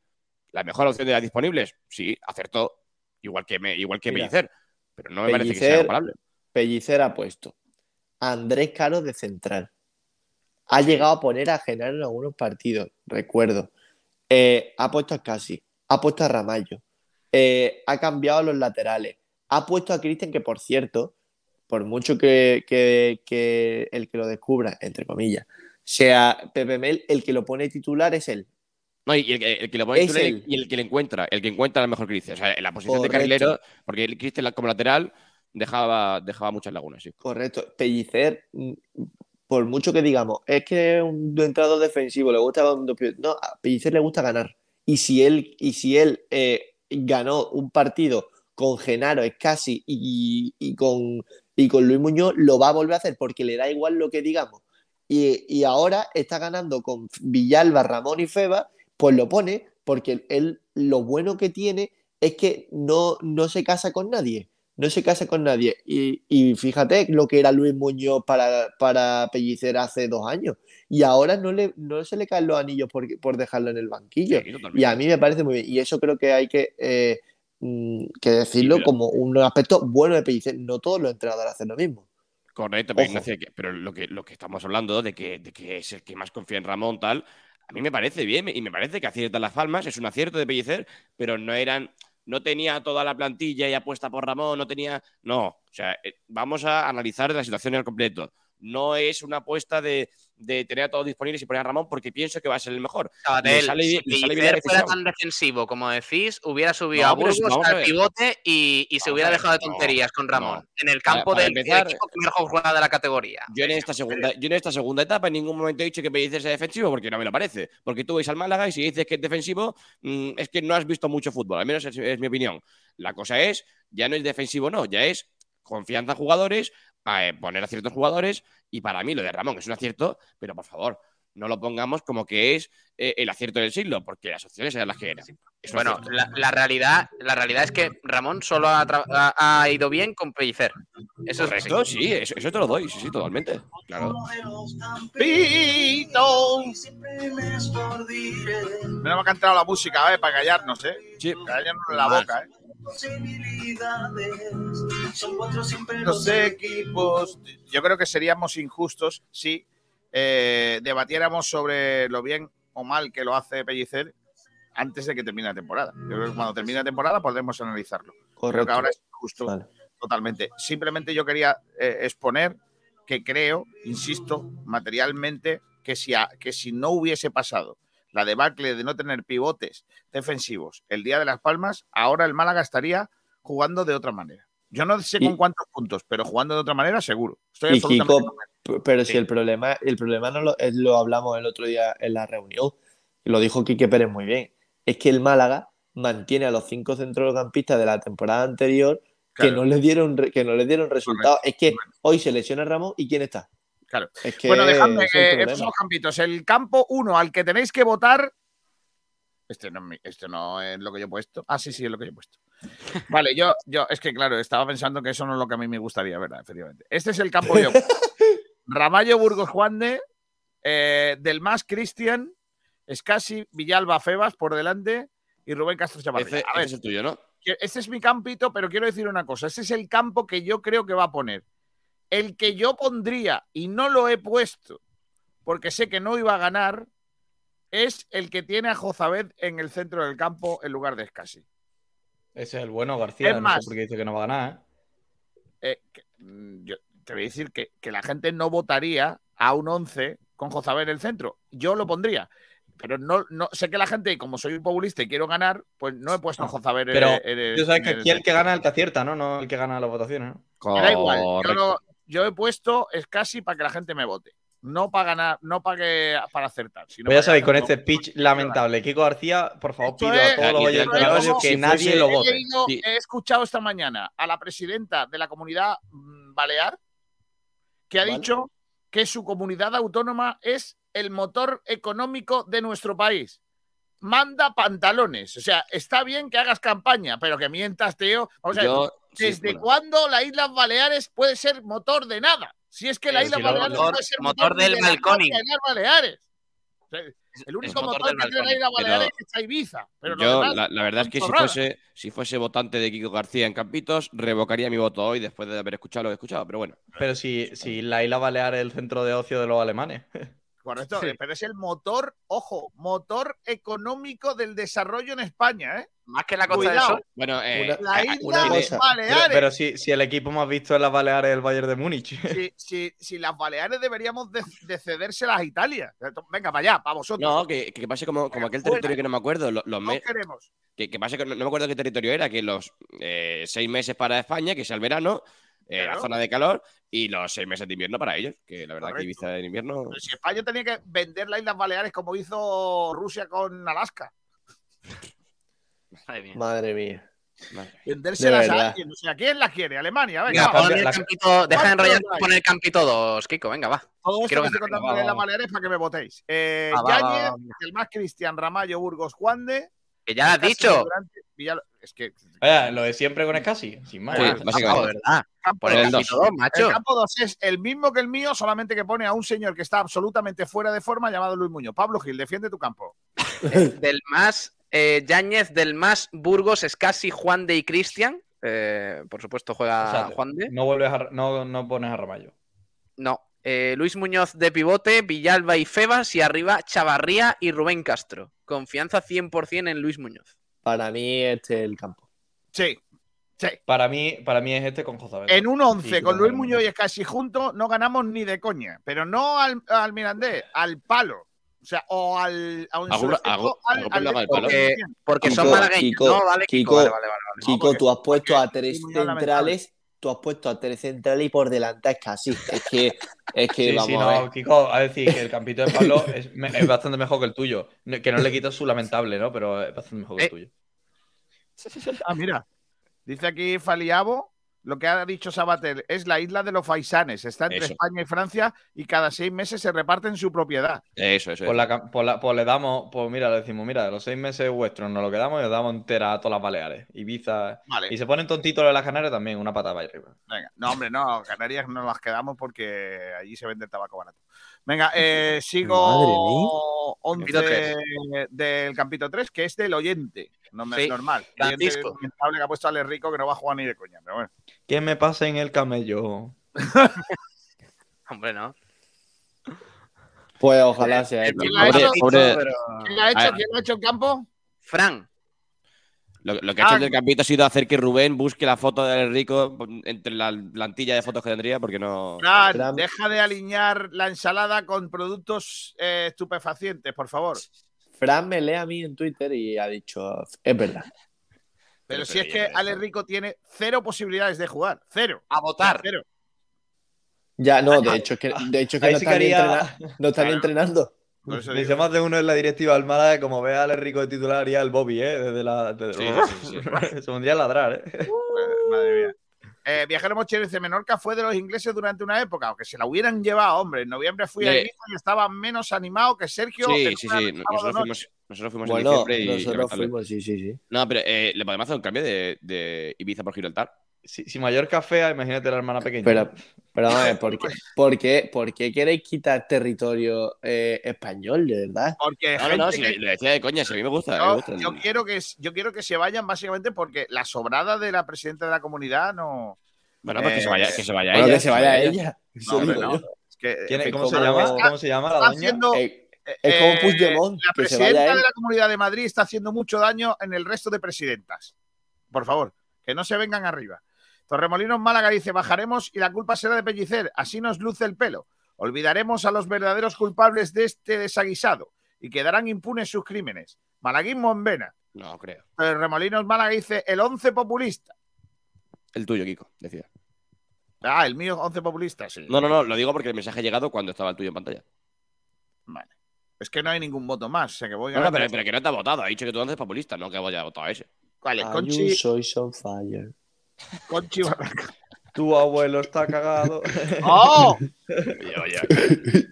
la mejor opción de las disponibles, sí, acertó, igual que, me, igual que Mira, Pellicer, pero no me parece que sea Pellicer- comparable. Pellicer ha puesto a Andrés Caro de central. Ha llegado a poner a Genaro en algunos partidos, recuerdo. Eh, ha puesto a Casi, ha puesto a Ramallo, eh, ha cambiado los laterales, ha puesto a Cristian, que por cierto, por mucho que, que- que el que lo descubra, entre comillas, sea Pepe Mel, el que lo pone titular es él. No, y el, que- el que lo pone Es titular él. y el que le encuentra, el que encuentra el mejor Cristian. O sea, en la posición Correcto. de carrilero, porque el Cristian como lateral dejaba, dejaba muchas lagunas, sí. Correcto. Pellicer, mm, por mucho que digamos, es que es un entrenador defensivo, le gusta No, a Pellicer le gusta ganar. Y si él, y si él eh, ganó un partido con Genaro, Escasi y, y con, y con Luis Muñoz, lo va a volver a hacer porque le da igual lo que digamos. Y, y ahora está ganando con Villalba, Ramón y Feba, pues lo pone porque él lo bueno que tiene es que no, no se casa con nadie. No se casa con nadie. Y, y fíjate lo que era Luis Muñoz para, para Pellicer hace dos años. Y ahora no, le, no se le caen los anillos por, por dejarlo en el banquillo. y a mí me parece muy bien. Y eso creo que hay que, eh, mm, que decirlo como un aspecto bueno de Pellicer. No todos los entrenadores hacen lo mismo. Correcto, pero. Ignacio, lo que, lo que estamos hablando de que, de que es el que más confía en Ramón, tal, a mí me parece bien y me parece que acierta las palmas, es un acierto de Pellicer, pero no eran, no tenía toda la plantilla y apuesta por Ramón, no tenía, no, o sea, eh, vamos a analizar la situación al completo. No es una apuesta de, de tener a todos disponibles y poner a Ramón porque pienso que va a ser el mejor. Le Sabatel, sale, si le sale bien fuera tan defensivo como decís, hubiera subido No, a Burgos a al pivote y, y se hubiera a dejado de tonterías con Ramón. En el campo para del empezar- equipo que mejor juega de la categoría. Yo en esta segunda, yo en esta segunda etapa en ningún momento he dicho que Pellicer sea defensivo porque no me lo parece. Porque tú vais al Málaga y si dices que es defensivo, mm, es que no has visto mucho fútbol. Al menos es, es mi opinión. La cosa es, ya no es defensivo, no, ya es confianza en jugadores, eh, poner a ciertos jugadores. Y para mí lo de Ramón es un acierto, pero por favor, no lo pongamos como que es eh, el acierto del siglo, porque las opciones eran las que eran. Es un Bueno, la, la realidad, la realidad es que Ramón solo ha, tra- ha- ha ido bien con Pellicer. Eso es Correcto, así. sí, eso, eso te lo doy, sí, sí, totalmente. Claro. Mal que ha entrado la música, ¿eh? Para callarnos, ¿eh? Sí. Callarnos la Más. boca, ¿eh? Son cuatro siempre Los equipos. Yo creo que seríamos injustos si eh, debatiéramos sobre lo bien o mal que lo hace Pellicer antes de que termine la temporada. Yo creo que cuando termine la temporada podremos analizarlo. Creo Correcto. que ahora es Vale. totalmente. Simplemente yo quería eh, exponer que creo, insisto, materialmente, que si, a- que si no hubiese pasado la debacle de no tener pivotes defensivos el día de Las Palmas, ahora el Málaga estaría jugando de otra manera. Yo no sé Y- con cuántos puntos, pero jugando de otra manera seguro. Estoy Y absolutamente Kiko, pero si el problema, el problema no lo, es- lo hablamos el otro día en la reunión, y lo dijo Quique Pérez muy bien, es que el Málaga mantiene a los cinco centrocampistas de la temporada anterior que no les dieron que no les dieron resultados. Es que hoy se lesiona Ramón y quién está. Claro. Es que bueno, dejadme que el estos son los campitos. El campo 1 al que tenéis que votar. Este no, este no es lo que yo he puesto. Ah, sí, sí, es lo que yo he puesto. Vale, yo, yo, es que claro, estaba pensando que eso no es lo que a mí me gustaría, ¿verdad? Efectivamente. Este es el campo yo. Ramallo Burgos Juan de, eh, Del Más Cristian, Escasi, Villalba Febas por delante y Rubén Castro Chavarría. Ver, ese es el tuyo, ¿no? este es mi campito, pero quiero decir una cosa. Este es el campo que yo creo que va a poner. El que yo pondría y no lo he puesto porque sé que no iba a ganar es el que tiene a Jozabed en el centro del campo en lugar de Escasi. Ese es el bueno, García. Es no más- sé por qué dice que no va a ganar, ¿eh? Eh, que, mm, yo te voy a decir que, que la gente no votaría a un 11 con Jozabed en el centro. Yo lo pondría. Pero no, no sé que la gente, como soy un populista y quiero ganar, pues no he puesto a Jozabed en- Pero en el- tú sabes que el aquí el que gana es el que acierta, ¿no? No el que gana las votaciones, ¿no? Me da igual. Yo, no- yo he puesto es casi para que la gente me vote. No para ganar, no para que para acertar. Sino Pues ya sabéis, con este speech lamentable, Kiko García, por favor, pido a todos los oyentes es como que si nadie lo he vote. leído- He escuchado esta mañana a la presidenta de la comunidad mm, balear que ha Vale. dicho que su comunidad autónoma es el motor económico de nuestro país. Manda pantalones. O sea, está bien que hagas campaña, pero que mientas, tío. Vamos a ver, Yo- sí, ¿desde bueno. cuándo la Islas Baleares puede ser motor de nada? Si es que la si no, Baleares motor- puede ser motor del Islas Baleares. O sea, el único motor motor, que tiene la Isla. Baleares Pero- es Ibiza. Pero lo Yo, demás la, la verdad es que si fuese, si fuese votante de Kiko García en Campitos, revocaría mi voto hoy después de haber escuchado lo que he escuchado, pero bueno. Pero si, si la isla Balear es el centro de ocio de los alemanes. [LAUGHS] Correcto, Sí. eh, pero es el motor, ojo, motor económico del desarrollo en España, ¿eh? Más que la Costa del Cuidado. Sol. Bueno, eh, La a- isla una de cosa. Baleares. Pero, pero si, si el equipo más visto en las Baleares es el Bayern de Múnich. Si, si- si las Baleares deberíamos de, de cedérselas a Italia. Venga, para allá, para vosotros. No, que, que pase como, como aquel territorio que no me acuerdo. Los, los No me- queremos. que, que pase que no, no me acuerdo qué territorio era, que los eh, seis meses para España, que sea el verano, eh, la zona de calor, y los seis meses de invierno para ellos, que la verdad Correcto. que Ibiza en invierno. Pero si España tenía que vender las Islas Baleares como hizo Rusia con Alaska. Madre mía. Madre mía. Vendérselas a alguien. O sea, ¿quién las quiere? Alemania, venga. Venga, va. el campito, deja de y pon el campito 2, Kiko, venga, va. Todo esto Quiero que estoy contando de. Baleares para que me votéis. Eh, Va, va, va, Yáñez, va, el más Cristian Ramallo, Burgos, Juan de. Que ya lo has dicho. Es que. Lo de siempre con Escasi, sin más. Sí, básicamente. verdad. Campo Por el el campito dos. 2, macho. El campo 2 es el mismo que el mío, solamente que pone a un señor que está absolutamente fuera de forma llamado Luis Muñoz. Pablo Gil, defiende tu campo. [LAUGHS] del más eh, Yáñez, del más Burgos, Escasi, Juan de y Cristian. Eh, por supuesto, juega O sea, Juan de. No vuelves a, no, no pones a Ramallo. No. Eh, Luis Muñoz de pivote, Villalba y Febas y arriba Chavarría y Rubén Castro. Confianza 100% en Luis Muñoz. Para mí este es el campo. Sí. Sí. Para mí, para mí es este con Jozabel. En un 11 Sí, con Luis. Muñoz y casi juntos no ganamos ni de coña. Pero no al, al Mirandés, al palo. O sea, o al. A un al- al. Porque, son Kiko, malagueños. Kiko, no, vale, Kiko. Kiko, Vale, vale, vale. porque- tú has puesto a tres centrales, tú has puesto a tres centrales y por delante es casi. Es que, es que Sí, vamos sí, a no, ver. Kiko, a decir que el campito de Pablo [LAUGHS] es, es bastante mejor que el tuyo. Que no le quito su lamentable, ¿no? Pero es bastante mejor que el Eh. tuyo. Ah, mira. Dice aquí Faliabo. Lo que ha dicho Sabater es la isla de los faisanes. Está entre Eso. España y Francia y cada seis meses se reparten su propiedad. Eso, eso. Pues, la pues la- pues le damos, pues mira, le decimos, mira, los seis meses vuestros nos lo quedamos y le damos entera a todas las Baleares. Ibiza. Vale. Y se ponen tontitos de las Canarias también, una pata para arriba. Venga, no, hombre, no, Canarias no las quedamos porque allí se vende el tabaco barato. Venga, eh, sigo 11 del Campito 3, que es del oyente. No me Sí, es normal. El oyente Francisco. lamentable que ha puesto a Ale Rico que no va a jugar ni de coña. Pero bueno. ¿Qué me pasa en el camello? [LAUGHS] Hombre, no. Pues ojalá sea. El el ¿Quién campo. la ha hecho? pobre- pero- ¿Quién la ha hecho? ¿Quién la ha hecho en campo? Fran. Lo, lo que ha hecho Ah. el del campito ha sido hacer que Rubén busque la foto de Rico entre la plantilla de fotos que tendría, porque no. Fran, Fran. deja de alinear la ensalada con productos eh, estupefacientes, por favor. Fran me lee a mí en Twitter y ha dicho, es verdad. Pero, Pero- si es que ves, Ale ¿no? Rico tiene cero posibilidades de jugar. Cero. A votar. Cero. Ya, no, de hecho es que, de hecho es que no sí están, entrena- no están entrenando. Dice más de uno en la directiva del Málaga, como ve a Ale Rico de titular, haría el Bobby, ¿eh? Desde la. desde- Sí, sí, sí, [LAUGHS] Se pondría a ladrar, ¿eh? Madre mía. Eh, Viajero dice: Menorca fue de los ingleses durante una época, aunque se la hubieran llevado, hombre. En noviembre fui a Le- Ibiza y estaba menos animado que Sergio. Sí, en sí, sí. Nosotros fuimos, nosotros fuimos en Bueno, diciembre y. nosotros fuimos, sí, sí, sí. No, pero eh, le podemos hacer un cambio de, de Ibiza por Gibraltar. Si, si Mallorca fea, imagínate la hermana pequeña. Pero, pero vamos a ver, ¿por qué, [LAUGHS] por qué, por qué queréis quitar territorio eh, español, de verdad? Porque No, no, no, gente si que- le, le decía de coña, si a mí me gusta. me yo, gusta el- yo quiero que, yo quiero que se vayan básicamente porque la sobrada de la presidenta de la comunidad no. Bueno, pues que se eh, vaya, que se vaya Bueno, ella. que se vaya ella. Eso No, hombre, digo no. yo. Es que, ¿Quién es- en fin, ¿Cómo se llama? está- ¿Cómo se llama la doña? haciendo- Eh, Es como Eh, Puigdemont, La que se vaya presidenta de la Comunidad de Madrid está haciendo mucho daño en el resto de presidentas. Por favor, que no se vengan arriba. Torremolinos Málaga dice, bajaremos y la culpa será de Pellicer, así nos luce el pelo. Olvidaremos a los verdaderos culpables de este desaguisado y quedarán impunes sus crímenes. Malaguismo en vena. No, creo. Torremolinos Málaga dice, el once populista. El tuyo, Kiko, decía. Ah, el mío once populista, sí. No, no, no, lo digo porque el mensaje ha llegado cuando estaba el tuyo en pantalla. Vale. Es que no hay ningún voto más, o sea que voy a... No, no, pero, pero que no te ha votado. Ha dicho que tú antes populista, no que haya votado a ese. Vale, Conchi, Ayuso is on fire. Conchi [LAUGHS] Barranco. Tu abuelo está cagado. [LAUGHS] ¡Oh! Oye, oye.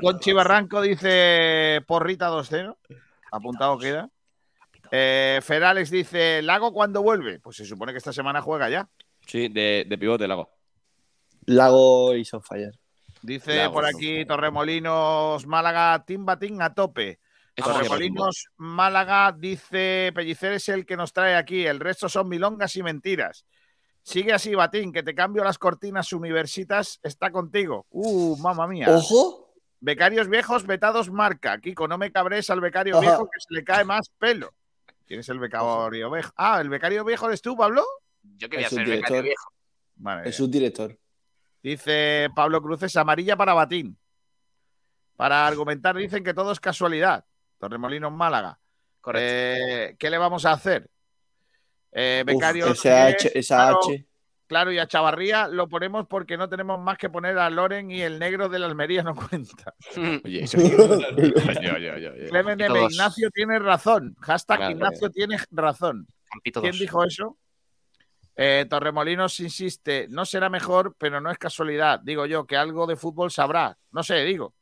Conchi Barranco dice porrita 2-0. Apuntado queda. Eh, Ferales dice, ¿Lago cuándo vuelve? Pues se supone que esta semana juega ya. Sí, de, de pivote, Lago. Lago is on fire. Dice Lago, por aquí Torremolinos Málaga, Tim Batín a tope. Málaga dice Pellicer es el que nos trae aquí, el resto son milongas y mentiras. Sigue así, Batín, que te cambio las cortinas universitas, está contigo. Uh, mamá mía. Ojo. Becarios viejos, vetados marca. Kiko, no me cabres al becario Ajá. viejo que se le cae más pelo. ¿Quién es el becario viejo? Ah, ¿el becario viejo eres tú, Pablo? Yo quería Es un ser becario director. viejo. Vale. Es un director. Dice Pablo Cruces, amarilla para Batín. Para argumentar, dicen que todo es casualidad. Torremolinos Málaga. Correcto. Eh, ¿Qué le vamos a hacer? Eh, Uf, becario. esa eh, H, esa claro, H. Claro, y a Chavarría lo ponemos porque no tenemos más que poner a Loren y el negro de la Almería no cuenta. [LAUGHS] Oye, [LAUGHS] eso. Clemen M. Ignacio tiene razón. Hashtag Claro, Ignacio tiene razón. ¿Quién 2. dijo eso? Eh, Torremolinos insiste, no será mejor, pero no es casualidad. Digo yo que algo de fútbol sabrá. No sé, digo.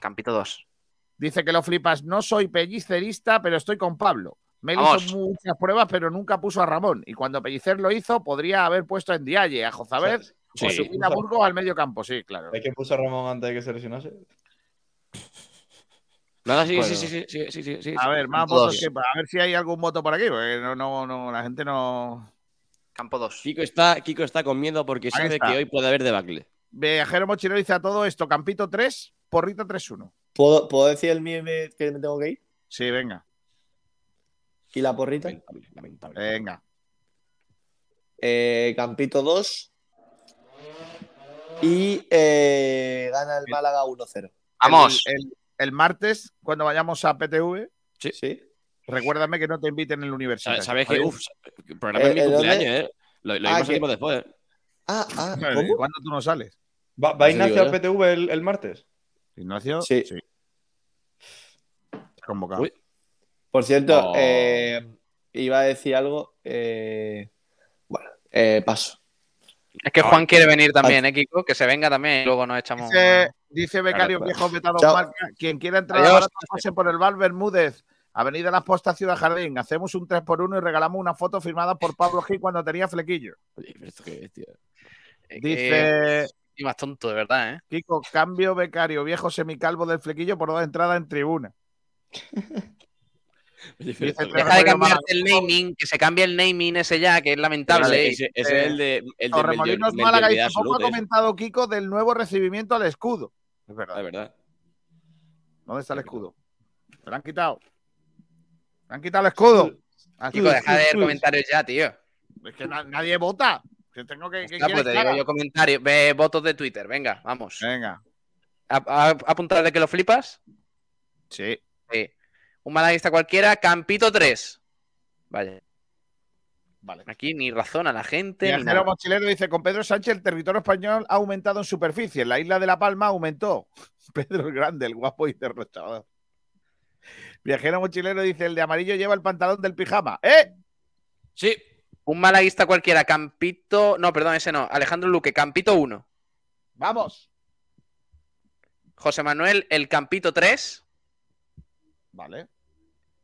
Campito 2. Dice que lo flipas. No soy pellicerista, pero estoy con Pablo. Mel Vamos. hizo muchas pruebas, pero nunca puso a Ramón. Y cuando Pellicer lo hizo, podría haber puesto en Dialle, a Jozabed Sí. o Subina Burgos al medio campo. Sí, claro. ¿Es que puso a Ramón antes de que se lesionase? Nada, sí, Bueno. sí, sí, sí, sí, sí, sí, sí. A ver, más votos que. A ver si hay algún voto por aquí, porque no, no, no, la gente no. Campo 2. Kiko está, Kiko está con miedo porque Ahí sabe está. que hoy puede haber debacle. Viajero Mochilero dice a todo esto: Campito 3, Porrita 3-1. ¿Puedo, ¿Puedo decir el mío que me tengo que ir? Sí, venga, ¿Y la porrita? Lamentable, lamentable. venga. Eh, Campito 2. Y eh, gana el Málaga 1-0. Vamos. El, el- el martes, cuando vayamos a PTV, Sí. recuérdame que no te inviten en la universidad. Sabes que, uff, programa Eh, en mi cumpleaños, ¿eh? Lo, lo Ah, tiempo después. Ah, ah, ¿cómo? ¿Cuándo tú no sales? ¿Va, va Eso Ignacio digo a yo. PTV el, el martes? Ignacio. Sí. Convocado. Uy. Por cierto, Oh. eh, iba a decir algo. eh, bueno, eh, paso. Es que Juan quiere venir también, ¿eh, Kiko? Que se venga también y luego nos echamos. Dice, dice Becario Claro, Viejo Vetado Chao. Marca, quien quiera entrar Adiós. ahora pase por el bar Bermúdez, Avenida Las Postas, Ciudad Jardín. Hacemos un 3x1 y regalamos una foto firmada por Pablo Gil cuando tenía flequillo. Oye, pero esto qué es, tío. Eh, Dice Y más tonto, de verdad, ¿eh? Kiko, cambio Becario Viejo semicalvo del flequillo por dos entradas en tribuna. [LAUGHS] Dice Deja de cambiarte el naming, que se cambie el naming ese ya, que es lamentable. Ese, ¿eh? ese- ese es el de el de Torremolinos Málaga dice, poco ha ¿eh? comentado Kiko del nuevo recibimiento al escudo. Es verdad. Es verdad. ¿Dónde está el escudo? Me lo han quitado. Me han quitado el escudo. Aquí. Kiko, deja de ver comentarios ya, tío. Es que na- nadie vota. Tengo que, pues te digo yo comentarios. Ve votos de Twitter, venga, vamos. Venga. ¿A, a- apuntar de que lo flipas? Sí. Sí. Un malaguista cualquiera, Campito 3. Vaya. Vale. Aquí ni razón a la gente. Viajero mochilero dice, con Pedro Sánchez el territorio español ha aumentado en superficie. En la isla de La Palma aumentó. [LAUGHS] Pedro el Grande, el guapo y derrochador. Viajero mochilero dice, el de amarillo lleva el pantalón del pijama. ¡Eh! Sí. Un malaguista cualquiera, Campito. No, perdón, ese no. Alejandro Luque, Campito 1. ¡Vamos! José Manuel, el Campito 3. Vale.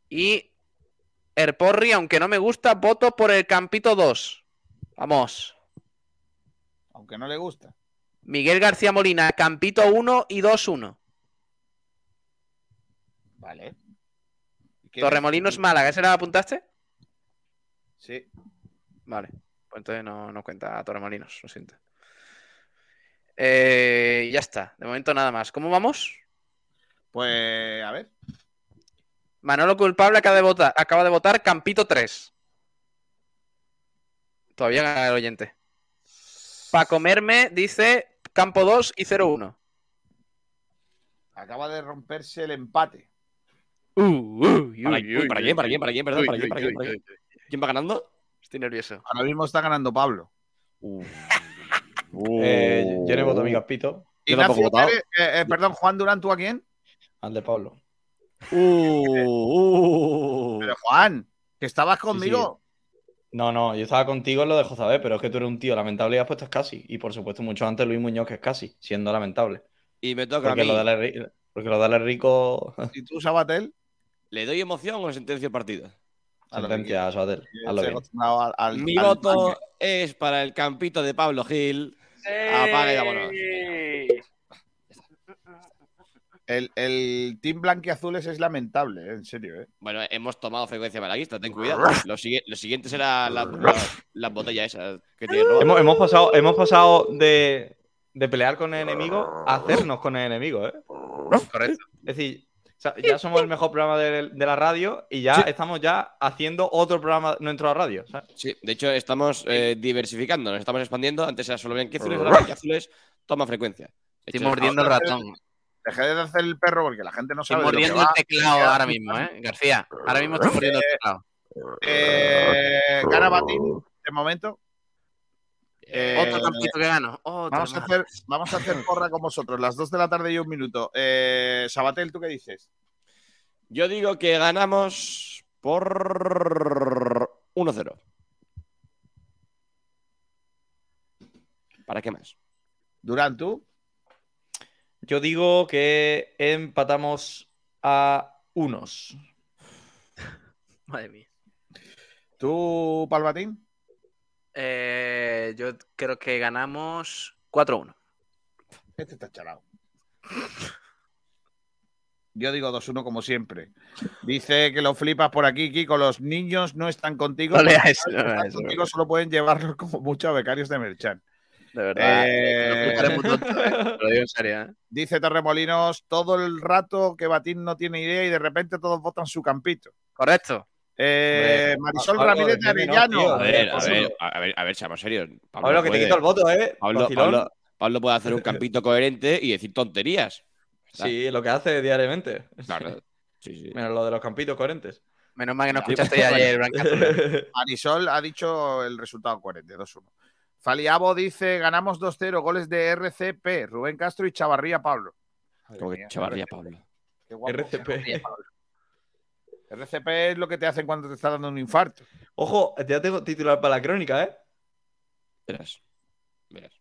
Y Erporri, aunque no me gusta, voto por el Campito 2. Vamos. Aunque no le gusta. Miguel García Molina, Campito 1 y 2-1. Vale. ¿Y qué Torremolinos Málaga, ¿ese la apuntaste? Sí. Vale. Pues entonces no, no cuenta Torremolinos, lo siento. Eh, ya está. De momento nada más. ¿Cómo vamos? Pues, a ver. Manolo culpable acaba de votar, acaba de votar Campito 3. Todavía gana el oyente. Para comerme dice Campo 2 y 0-1. Acaba de romperse el empate. ¿Para, uy, ¿para quién? ¿Para quién? ¿Para quién? Perdón, Uy, ¿para quién? uy, ¿Para quién? uy, ¿Para uy, quién? ¿Quién va ganando? Estoy nervioso. Ahora mismo está ganando Pablo. [LAUGHS] Eh, yo no voto a mi Ignacio. Pérez- eh, eh, perdón, Juan Durán, ¿tú a quién? Al de Pablo. Uh, Pero Juan, que estabas conmigo. No, no, yo estaba contigo en lo de Josabé, pero es que tú eres un tío lamentable y has puesto es casi. Y por supuesto, mucho antes Luis Muñoz, que es casi, siendo lamentable. Y me toca a Porque mí. lo de Ale- porque lo de Ale Rico. ¿Y tú, Sabatel? ¿Le doy emoción o sentencia el partido? Sentencia al- Mi voto es para el campito de Pablo Gil. Apaga y vámonos. El, el team blanquiazules es lamentable, eh, en serio. ¿eh? Bueno, hemos tomado frecuencia malaguista, ten cuidado. Lo, sigui- lo siguiente será la, la- las botellas esas que tiene Rob. Hemos, hemos pasado, hemos pasado de, de pelear con el enemigo a hacernos con el enemigo, ¿eh? Correcto. Es decir, sea, ya somos el [LAUGHS] mejor programa de, de la radio y ya Sí. estamos ya haciendo otro programa dentro de la radio. ¿sabes? Sí, de hecho estamos eh, diversificando, nos estamos expandiendo. Antes era solo blanquiazules, ahora blanquiazules toma frecuencia. Estoy Esto es- mordiendo el ratón. Dejé de hacer el perro porque la gente no Estoy sabe. de lo que mordiendo el va. teclado ahora mismo, ¿eh? García, ahora mismo estoy mordiendo el teclado. Eh, gana Batín, de momento. Eh, Otro campito que gano. Otro vamos, a hacer, vamos a hacer [LAUGHS] porra con vosotros, las 2 de la tarde y un minuto. Eh, Sabatel, ¿tú qué dices? Yo digo que ganamos por 1-0. ¿Para qué más? Durán, ¿tú? Yo digo que empatamos a unos. [LAUGHS] Madre mía. ¿Tú, Palmatín? Eh, yo creo que ganamos 4-1. Este está chalado. Yo digo 2-1 como siempre. Dice que lo flipas por aquí, Kiko. Los niños no están contigo. No leas no están leas contigo solo pueden llevarlos como muchos becarios de Merchan. De verdad. Eh, ¿eh? Te lo digo en serio, ¿eh? Dice Torremolinos, todo el rato que Batín no tiene idea y de repente todos votan su campito. Correcto. Eh, Marisol Pablo, Ramírez de. Arellano. A ver, a ver, a ver, a ver, seamos serios. Pablo, que te quito el voto, ¿eh? Pablo, Vacilón. Pablo- Pablo puede hacer un [LAUGHS] campito coherente y decir tonterías. Sí, lo que hace diariamente. Claro. [LAUGHS] Sí, sí. Menos lo de los campitos coherentes. Menos mal que no Sí. escuchaste ayer, Blanca. [LAUGHS] Marisol ha dicho el resultado coherente, 2-1. Faliabo dice, ganamos 2-0, goles de RCP, Rubén Castro y Chavarría Pablo. Como que chavarría. Pablo. Qué guapo. RCP. RCP es lo que te hacen cuando te está dando un infarto. Ojo, ya tengo titular para la crónica, ¿eh? Verás. Verás.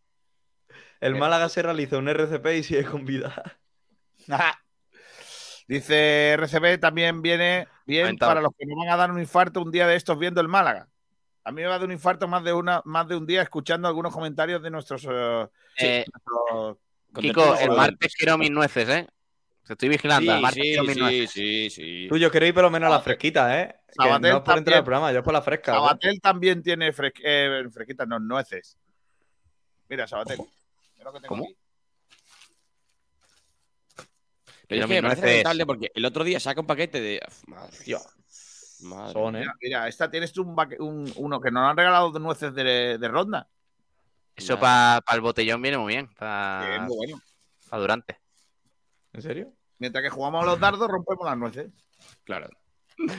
El Bien. Málaga se realiza un RCP y sigue con vida. [LAUGHS] Dice RCP también viene bien para los que no van a dar un infarto un día de estos viendo el Málaga. A mí me va a dar un infarto más de una, más de un día escuchando algunos comentarios de nuestros. eh, Eh, nuestros- Kiko, el martes quiero mis nueces, ¿eh? Te estoy vigilando. Sí, sí, sí, sí, sí. Tú, yo quiero ir por lo menos a la fresquita, ¿eh? Que Sabatel no es por entrar también. al programa, yo es por la fresca. Sabatel también tiene fres- eh, fresquitas, no, nueces. Mira, Sabatel. mira lo que tengo ¿Cómo? aquí. Pero es que me parece lamentable porque el otro día saca un paquete de. Madre, Tío, madre. son, ¿eh? Mira, mira, esta tienes tú un, un- uno que nos han regalado de nueces de, de ronda. Eso para el botellón viene muy bien. Para es muy bueno. Durante. ¿En serio? Mientras que jugamos a los dardos, rompemos las nueces. Claro.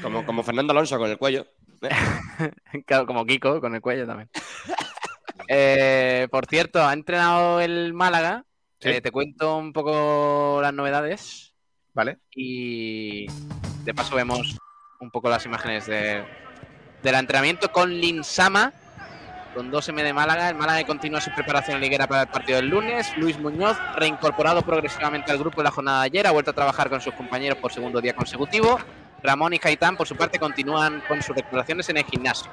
Como, como Fernando Alonso con el cuello. [LAUGHS] Claro, como Kiko, con el cuello también. [LAUGHS] Eh, por cierto, ha entrenado el Málaga. Sí. Eh, te cuento un poco las novedades ¿Vale? y de paso vemos un poco las imágenes de, del entrenamiento con Linsama, con 2M de Málaga. El Málaga continúa su preparación liguera para el partido del lunes. Luis Muñoz, reincorporado progresivamente al grupo en la jornada de ayer, ha vuelto a trabajar con sus compañeros por segundo día consecutivo. Ramón y Gaitán, por su parte, continúan con sus recuperaciones en el gimnasio.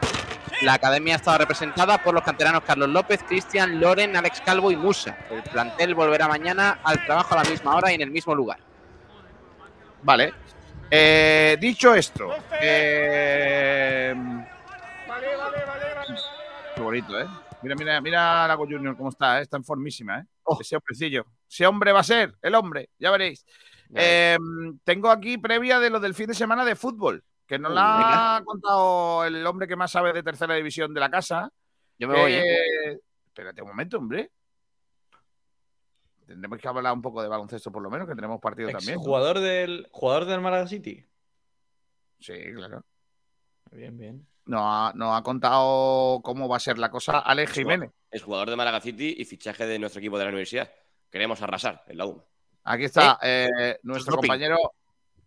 La academia ha estado representada por los canteranos Carlos López, Cristian, Loren, Alex Calvo y Musa. El plantel volverá mañana al trabajo a la misma hora y en el mismo lugar. Vale. Eh, dicho esto, eh, bonito, ¿eh? Mira, mira, mira a Lago Junior cómo está, ¿eh? está en formísima, ¿eh? Ese hombrecillo. Ese hombre va a ser, el hombre, ya veréis. Eh, tengo aquí previa de lo del fin de semana de fútbol, que nos la venga. ha contado el hombre que más sabe de tercera división de la casa. Yo me voy, ¿eh? Eh, Espérate un momento, hombre. Tendremos que hablar un poco de baloncesto, por lo menos, que tenemos partido también. ¿no? Jugador del, jugador del Málaga City. Sí, claro. Bien, bien. Nos ha, nos ha contado cómo va a ser la cosa Alex Jiménez. Es jugador de Málaga City y fichaje de nuestro equipo de la universidad. Queremos arrasar en la UMA. Aquí está eh, nuestro doping. compañero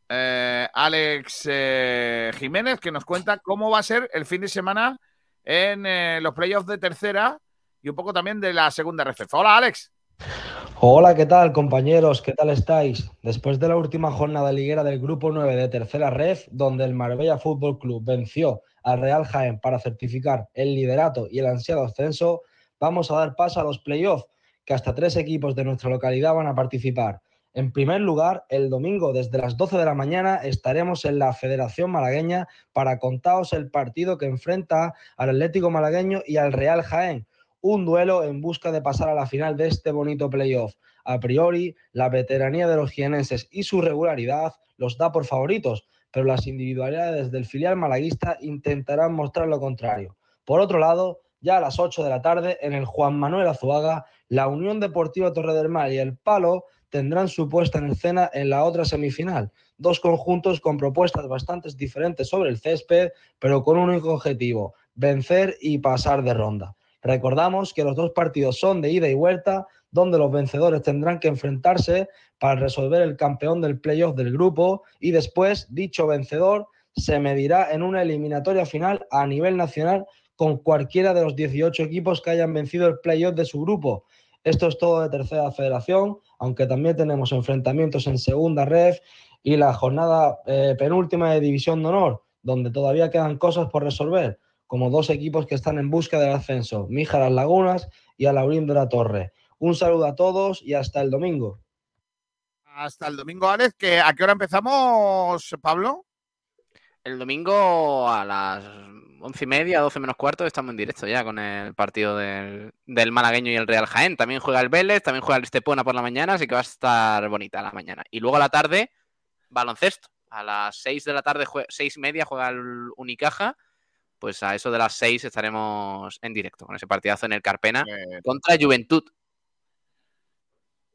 eh, Alex eh, Jiménez, que nos cuenta cómo va a ser el fin de semana en eh, los playoffs de tercera y un poco también de la segunda RFF. Hola, Alex. Hola, ¿qué tal compañeros? ¿Qué tal estáis? Después de la última jornada liguera del Grupo 9 de Tercera Ref, donde el Marbella Fútbol Club venció al Real Jaén para certificar el liderato y el ansiado ascenso, vamos a dar paso a los playoffs, que hasta tres equipos de nuestra localidad van a participar. En primer lugar, el domingo desde las 12 de la mañana estaremos en la Federación Malagueña para contaros el partido que enfrenta al Atlético Malagueño y al Real Jaén, un duelo en busca de pasar a la final de este bonito playoff. A priori, la veteranía de los jienenses y su regularidad los da por favoritos, pero las individualidades del filial malaguista intentarán mostrar lo contrario. Por otro lado, ya a las 8 de la tarde, en el Juan Manuel Azuaga, la Unión Deportiva Torre del Mar y el Palo tendrán su puesta en escena en la otra semifinal. Dos conjuntos con propuestas bastante diferentes sobre el césped, pero con un único objetivo, vencer y pasar de ronda. Recordamos que los dos partidos son de ida y vuelta, donde los vencedores tendrán que enfrentarse para resolver el campeón del playoff del grupo y después dicho vencedor se medirá en una eliminatoria final a nivel nacional con cualquiera de los 18 equipos que hayan vencido el playoff de su grupo. Esto es todo de tercera federación, aunque también tenemos enfrentamientos en segunda ref y la jornada eh, penúltima de división de honor, donde todavía quedan cosas por resolver, como dos equipos que están en busca del ascenso, Mija Las Lagunas y Alaurín de la Torre. Un saludo a todos y hasta el domingo. Hasta el domingo, Alex. Que, ¿A qué hora empezamos, Pablo? El domingo a las once y media, doce menos cuarto, estamos en directo ya con el partido del, del malagueño y el Real Jaén. También juega el Vélez, también juega el Estepona por la mañana, así que va a estar bonita la mañana. Y luego a la tarde, baloncesto. A las seis de la tarde, seis y media, juega el Unicaja. Pues a eso de las seis estaremos en directo con ese partidazo en el Carpena contra Juventud.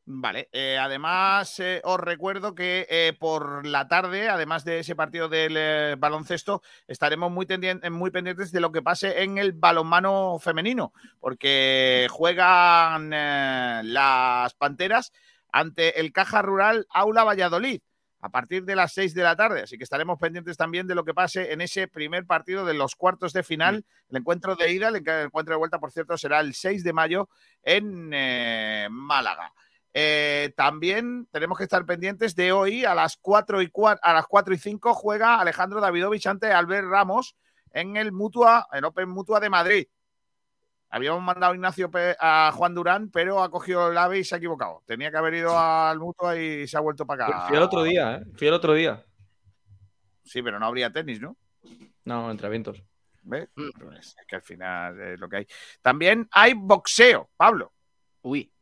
Vale, eh, además eh, os recuerdo que eh, por la tarde, además de ese partido del baloncesto, estaremos muy, pendientes de lo que pase en el balonmano femenino, porque juegan eh, las Panteras ante el Caja Rural Aula Valladolid a partir de las 6 de la tarde, así que estaremos pendientes también de lo que pase en ese primer partido de los cuartos de final, el encuentro de ida, el encuentro de vuelta, por cierto, será el 6 de mayo en eh, Málaga. Eh, también tenemos que estar pendientes de hoy a las 4 y, cua- a las 4 y 5 juega Alejandro Davidovich ante Albert Ramos en el Mutua, el Open Mutua de Madrid. Habíamos mandado a Ignacio Pe- a Juan Durán, pero ha cogido el AVE y se ha equivocado. Tenía que haber ido al Mutua y se ha vuelto para acá. Fui el otro día, ¿eh? Fui el otro día. Sí, pero no habría tenis, ¿no? No, entrenamientos. ¿Ves? Pues es que al final es lo que hay. También hay boxeo, Pablo. Uy,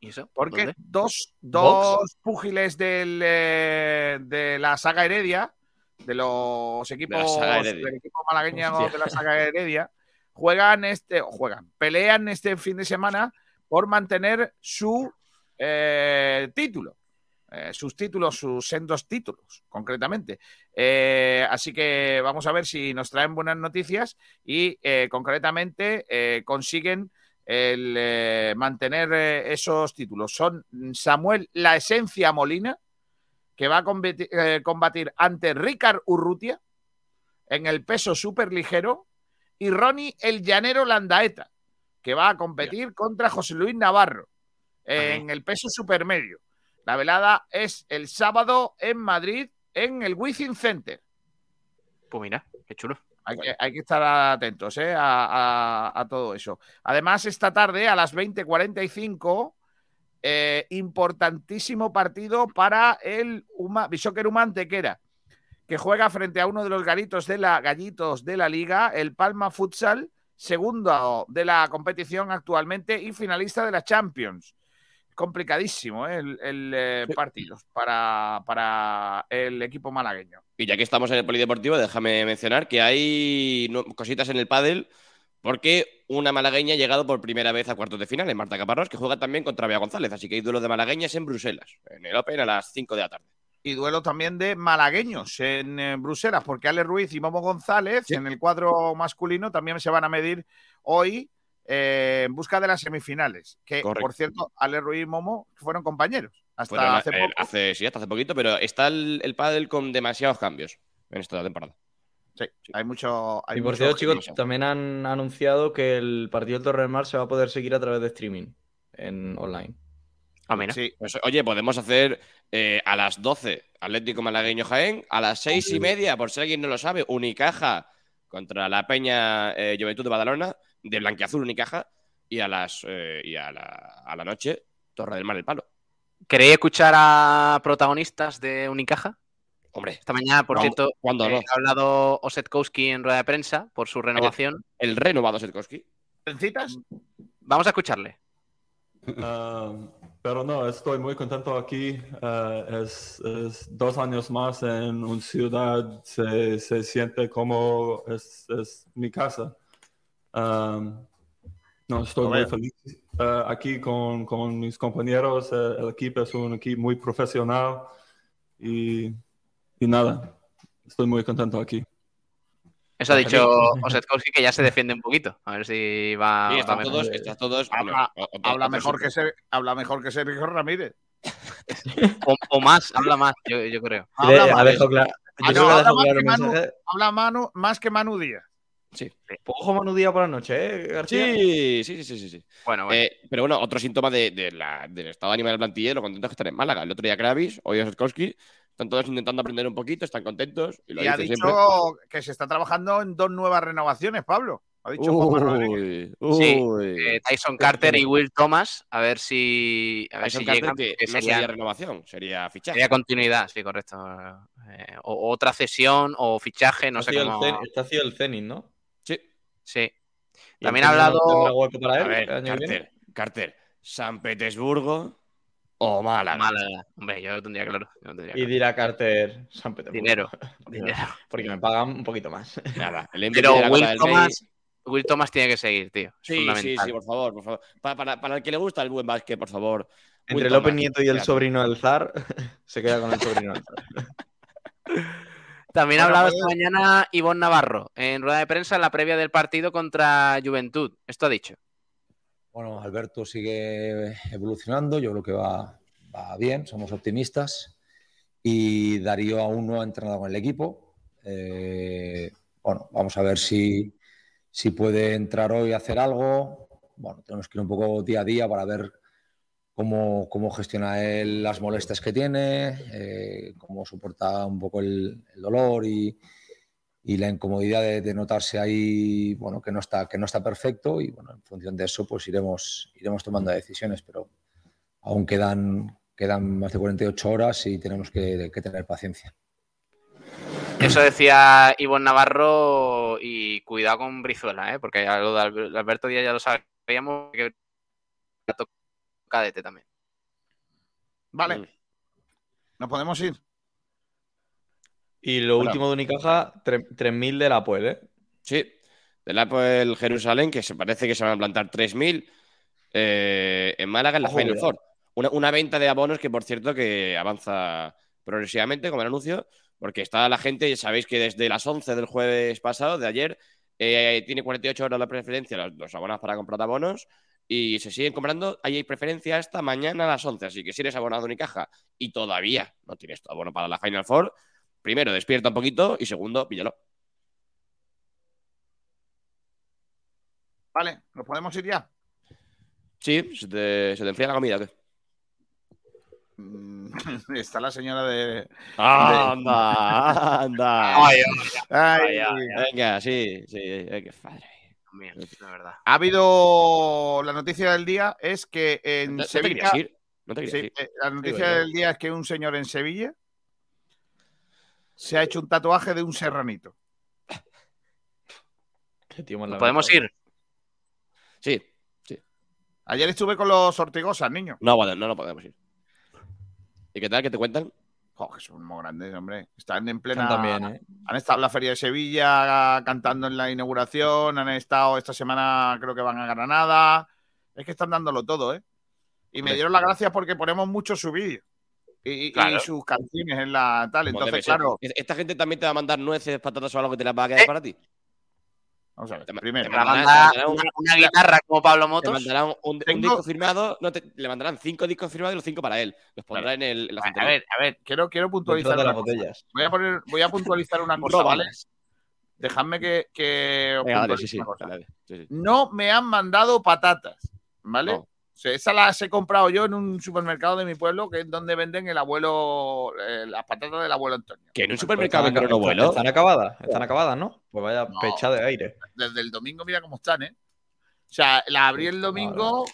¿y eso? Porque ¿Dónde? dos, dos púgiles del, eh, de la saga Heredia, de los equipos del equipo malagueño Hostia. de la saga Heredia, juegan este, o juegan, pelean este fin de semana por mantener su eh, título. eh, sus títulos, sus sendos títulos, concretamente. Eh, así que vamos a ver si nos traen buenas noticias y concretamente consiguen el eh, mantener eh, esos títulos. Son Samuel La Esencia Molina, que va a eh, combatir ante Ricard Urrutia en el peso súper ligero, y Ronnie El Llanero Landaeta, que va a competir contra José Luis Navarro en el peso supermedio. La velada es el sábado en Madrid, en el Wizzing Center. Pues mira, qué chulo. Hay que, hay que estar atentos ¿eh? a, a- a todo eso. Además, esta tarde a las 20.45, eh, importantísimo partido para el Uma, Bishoker Uma Antequera, que juega frente a uno de los galitos de la, gallitos de la liga, el Palma Futsal, segundo de la competición actualmente y finalista de la Champions. Complicadísimo ¿eh? el, el, eh, partido para, para el equipo malagueño. Y ya que estamos en el polideportivo, déjame mencionar que hay no- cositas en el pádel porque una malagueña ha llegado por primera vez a cuartos de final, en Marta Caparrós, que juega también contra Bea González. Así que hay duelo de malagueñas en Bruselas, en el Open a las 5 de la tarde. Y duelo también de malagueños en eh, Bruselas, porque Ale Ruiz y Momo González en el cuadro masculino también se van a medir hoy eh, en busca de las semifinales. Que, Correcto. por cierto, Ale Ruiz y Momo fueron compañeros hasta Fueron, hace eh, poco. hace- sí, hasta hace poquito, pero está el, el pádel con demasiados cambios en esta temporada. Sí, hay mucho. Hay y por mucho cierto, chicos, también han anunciado que el partido del Torre del Mar se va a poder seguir a través de streaming en online. Ah, mira. Pues, oye, podemos hacer eh, a las 12 Atlético Malagueño Jaén, a las 6 y media, por si alguien no lo sabe, Unicaja contra la Peña eh, Juventud de Badalona, de Blanquiazul Unicaja, y a las eh, y a la, a la noche, Torre del Mar el Palo. ¿Queréis escuchar a protagonistas de Unicaja? Hombre, esta mañana, por ¿cuándo- cierto, cuándo eh, no? ha hablado Osetkowski en rueda de prensa por su renovación. El, renovado Setkowski. ¿Citas? Vamos a escucharle. Ah, pero no, estoy muy contento aquí. Ah, es, es dos años más en una ciudad, se, se siente como es, es mi casa. No, estoy Lo muy feliz ah, aquí con, con mis compañeros. eh, el equipo es un equipo muy profesional y, y nada, estoy muy contento aquí. Eso ha Pues dicho Osetkowski que ya se defiende un poquito. A ver si va. Sí, mejor. todos, todos. Habla, mejor que Ser- habla mejor que Sergio Ramírez. O, o más, habla más, yo, yo creo. Habla que Manu- Manu- más que Manu Díaz. Sí. Ojo Manu Díaz por la noche, ¿eh, García? Sí, sí, sí, sí, sí. Bueno, bueno. Eh, pero bueno, otro síntoma de, de la- del estado de ánimo del plantilla, lo contentos que están en Málaga. El otro día Kravis, hoy Osetkowski, están todos intentando aprender un poquito, están contentos. Y lo Y ha dicho siempre. que se está trabajando en dos nuevas renovaciones, Pablo. Ha dicho Rodríguez. Uy, Sí, uy. eh, Tyson Carter y Will Thomas, a ver si, a ver Tyson si Carter llegan, que porque no sería- sería renovación, sería fichaje. sería continuidad, sí, correcto. Eh, o, otra cesión o fichaje, no Está sé cómo. el Está haciendo el Zenit, ¿no? Sí. ¿Y También ha no hablado. tendrá hueco para él A ver? Carter, Carter, San Petersburgo o Málaga. Málaga. Hombre, yo lo tendría claro. lo tendría Y claro. dirá Carter San Petersburgo. [LAUGHS] Dinero, dinero. Porque me pagan un poquito más. Nada, el MVP Pero Will Thomas, Will Thomas tiene que seguir, tío. Es Sí, sí, sí, por favor, por favor. Pa- para, para el que le gusta el buen básquet, por favor. Will Entre López Thomas, Nieto y el sobrino del zar, [LAUGHS] se queda con el sobrino del zar. [LAUGHS] También ha Bueno, hablado pues- esta mañana Ivonne Navarro en rueda de prensa en la previa del partido contra Juventud. Esto ha dicho. Bueno, Alberto sigue evolucionando, yo creo que va, va bien, somos optimistas. Y Darío aún no ha entrenado con el equipo. Eh, bueno, vamos a ver si, si puede entrar hoy a hacer algo. Bueno, tenemos que ir un poco día a día para ver cómo, cómo gestiona él las molestias que tiene, eh, cómo soporta un poco el, dolor y, y la incomodidad de, notarse ahí, bueno, que no está, que no está perfecto y bueno, en función de eso pues iremos, iremos tomando decisiones, pero aún quedan, quedan más de 48 horas y tenemos que, tener paciencia. Eso decía Ivonne Navarro y cuidado con Brizuela, ¿eh? porque Alberto Díaz ya lo sabíamos que cadete también. Vale. Mm. ¿Nos podemos ir? Y lo Bueno. último de Unicaja, tre- 3.000 del Apoel, ¿eh? Sí, del Apple Jerusalén, que se parece que se van a plantar 3.000 eh, en Málaga en la Ojo, Final cuidado. Four. Una, una venta de abonos que, por cierto, que avanza progresivamente, como el anuncio, porque está la gente, ya sabéis que desde las 11 del jueves pasado, de ayer, eh, tiene 48 horas la preferencia los, los abonados para comprar abonos y se siguen comprando. Ahí hay preferencia hasta mañana a las 11, así que si eres abonado en Unicaja y todavía no tienes tu abono para la Final Four, primero despierta un poquito y segundo, píllalo. Vale, ¿nos podemos ir ya? Sí, se te, se te enfría la comida. ¿o qué? Mm, [LAUGHS] Está la señora de. Anda, anda. Ay, Ay, Venga, sí, sí. qué padre. La verdad. Ha habido. La noticia del día es que en ¿No te Sevilla. querías ir? ¿No te querías Sí, ir? eh, la noticia del día es que un señor en Sevilla se ha hecho un tatuaje de un serranito. [LAUGHS] Más ¿Podemos ir? Sí, sí. Ayer estuve con los Ortigosas, niño. No, bueno, no, no podemos ir. ¿Y qué tal? ¿Qué te cuentan? Jo, que son muy grandes, hombre. Están en plena. ¿eh? Han estado en la Feria de Sevilla cantando en la inauguración. Han estado esta semana, creo que van a Granada. Es que están dándolo todo, ¿eh? Y me dieron las gracias porque ponemos mucho su vídeo. Y, y- Claro. y sus canciones en la tal. Entonces, claro. ¿E- ¿Esta gente también te va a mandar nueces, patatas o algo que te las va a quedar para ti? Vamos a ver. Te Primero. te Para mandarán- mandar te mandarán un- una, una guitarra como Pablo Motos. mandarán un, disco firmado, no, te- le mandarán cinco discos firmados y los cinco para él. Los pondrá en, el, en la A ver, a ver, quiero, quiero puntualizar. De las botellas. Voy a, poner, voy a puntualizar una [LAUGHS] cosa. ¿vale? Dejadme que, que os Venga, dale, sí, sí. dale. No me han mandado patatas, ¿vale? No. O sea, esa las he comprado yo en un supermercado de mi pueblo, que es donde venden el abuelo, eh, las patatas del abuelo Antonio. Que en un supermercado un abuelo. están acabadas, están acabadas, ¿no? Pues vaya No. pecha de aire. Desde el domingo, mira cómo están, ¿eh? O sea, las abrí el domingo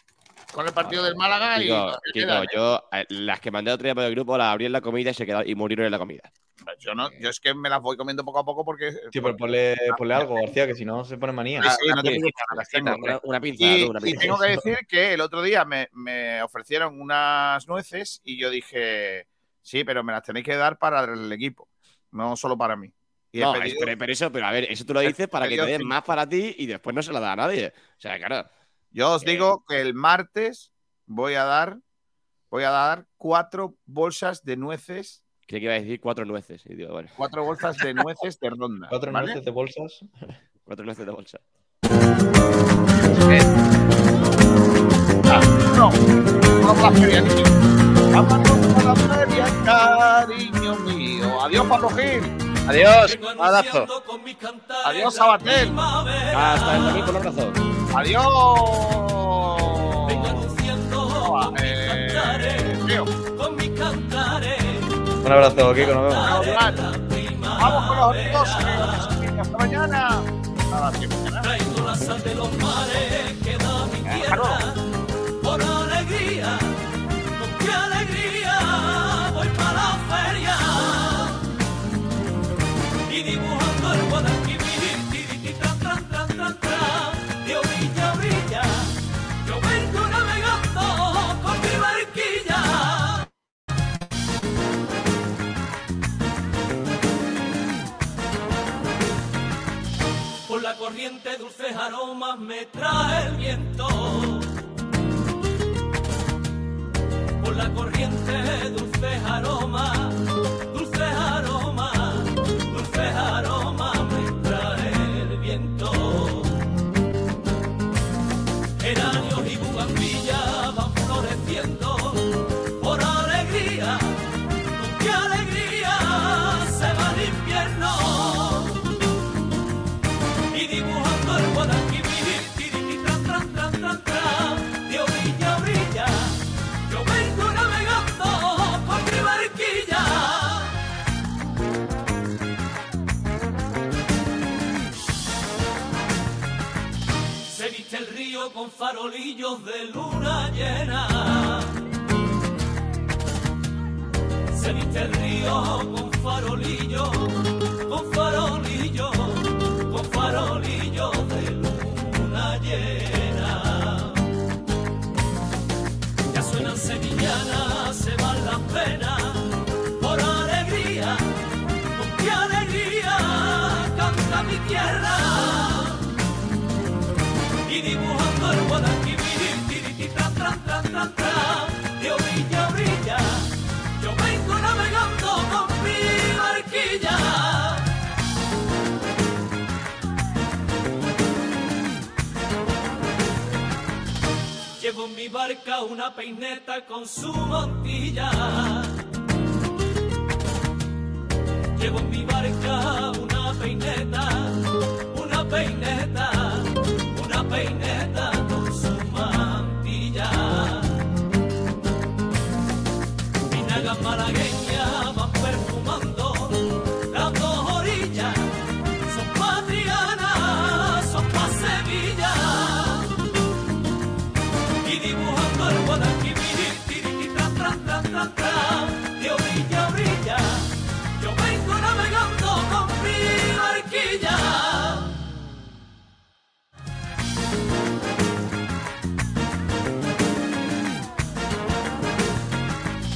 con el partido del Málaga y. Kiko, todavía Kiko, quedan, yo eh, las que mandé otro día por el grupo las abrí en la comida y se quedaron y murieron en la comida. Yo, no, yo es que me las voy comiendo poco a poco porque. Sí, pero ponle, ponle algo, García, que si no se pone manía. Sí, sí, no te Sí, preocupes, las tengo, Una, pinza, Y, tú, una y pinza. tengo que decir que el otro día me, me ofrecieron unas nueces y yo dije, sí, pero me las tenéis que dar para el equipo, no solo para mí. Y No, pedido- pero, pero eso, pero a ver, eso tú lo dices [LAUGHS] para que te den más para ti y después no se la da a nadie. O sea, claro. Yo os digo que el martes voy a dar, voy a dar cuatro bolsas de nueces, Creía que iba a decir cuatro nueces. Y digo, bueno, cuatro bolsas de nueces de ronda. Cuatro ¿vale? nueces de bolsas. [LAUGHS] cuatro nueces de bolsa. Ah, no, a cariño mío. Adiós, Pablo Gil. Adiós. Abrazo. Adiós, Sabatel. Hasta el domingo, un abrazo. Adiós. Ah, eh, tío. Un abrazo, Kiko, nos vemos. Vamos, con los amigos. eh, Hasta mañana. Nada, sí, mañana. Claro. Por alegría, con qué alegría voy para la feria. Y dibujando el Guadalquivir, Por la corriente dulces aromas me trae el viento. Por la corriente dulces aromas, con farolillos de luna llena. Se viste el río con farolillos, con farolillos, con farolillos de luna llena. Ya suenan sevillanas, se van las penas, por alegría, con qué alegría canta mi tierra. Y dibujando de orilla a orilla. Yo vengo navegando con mi barquilla. Llevo en mi barca una peineta con su montilla. Llevo en mi barca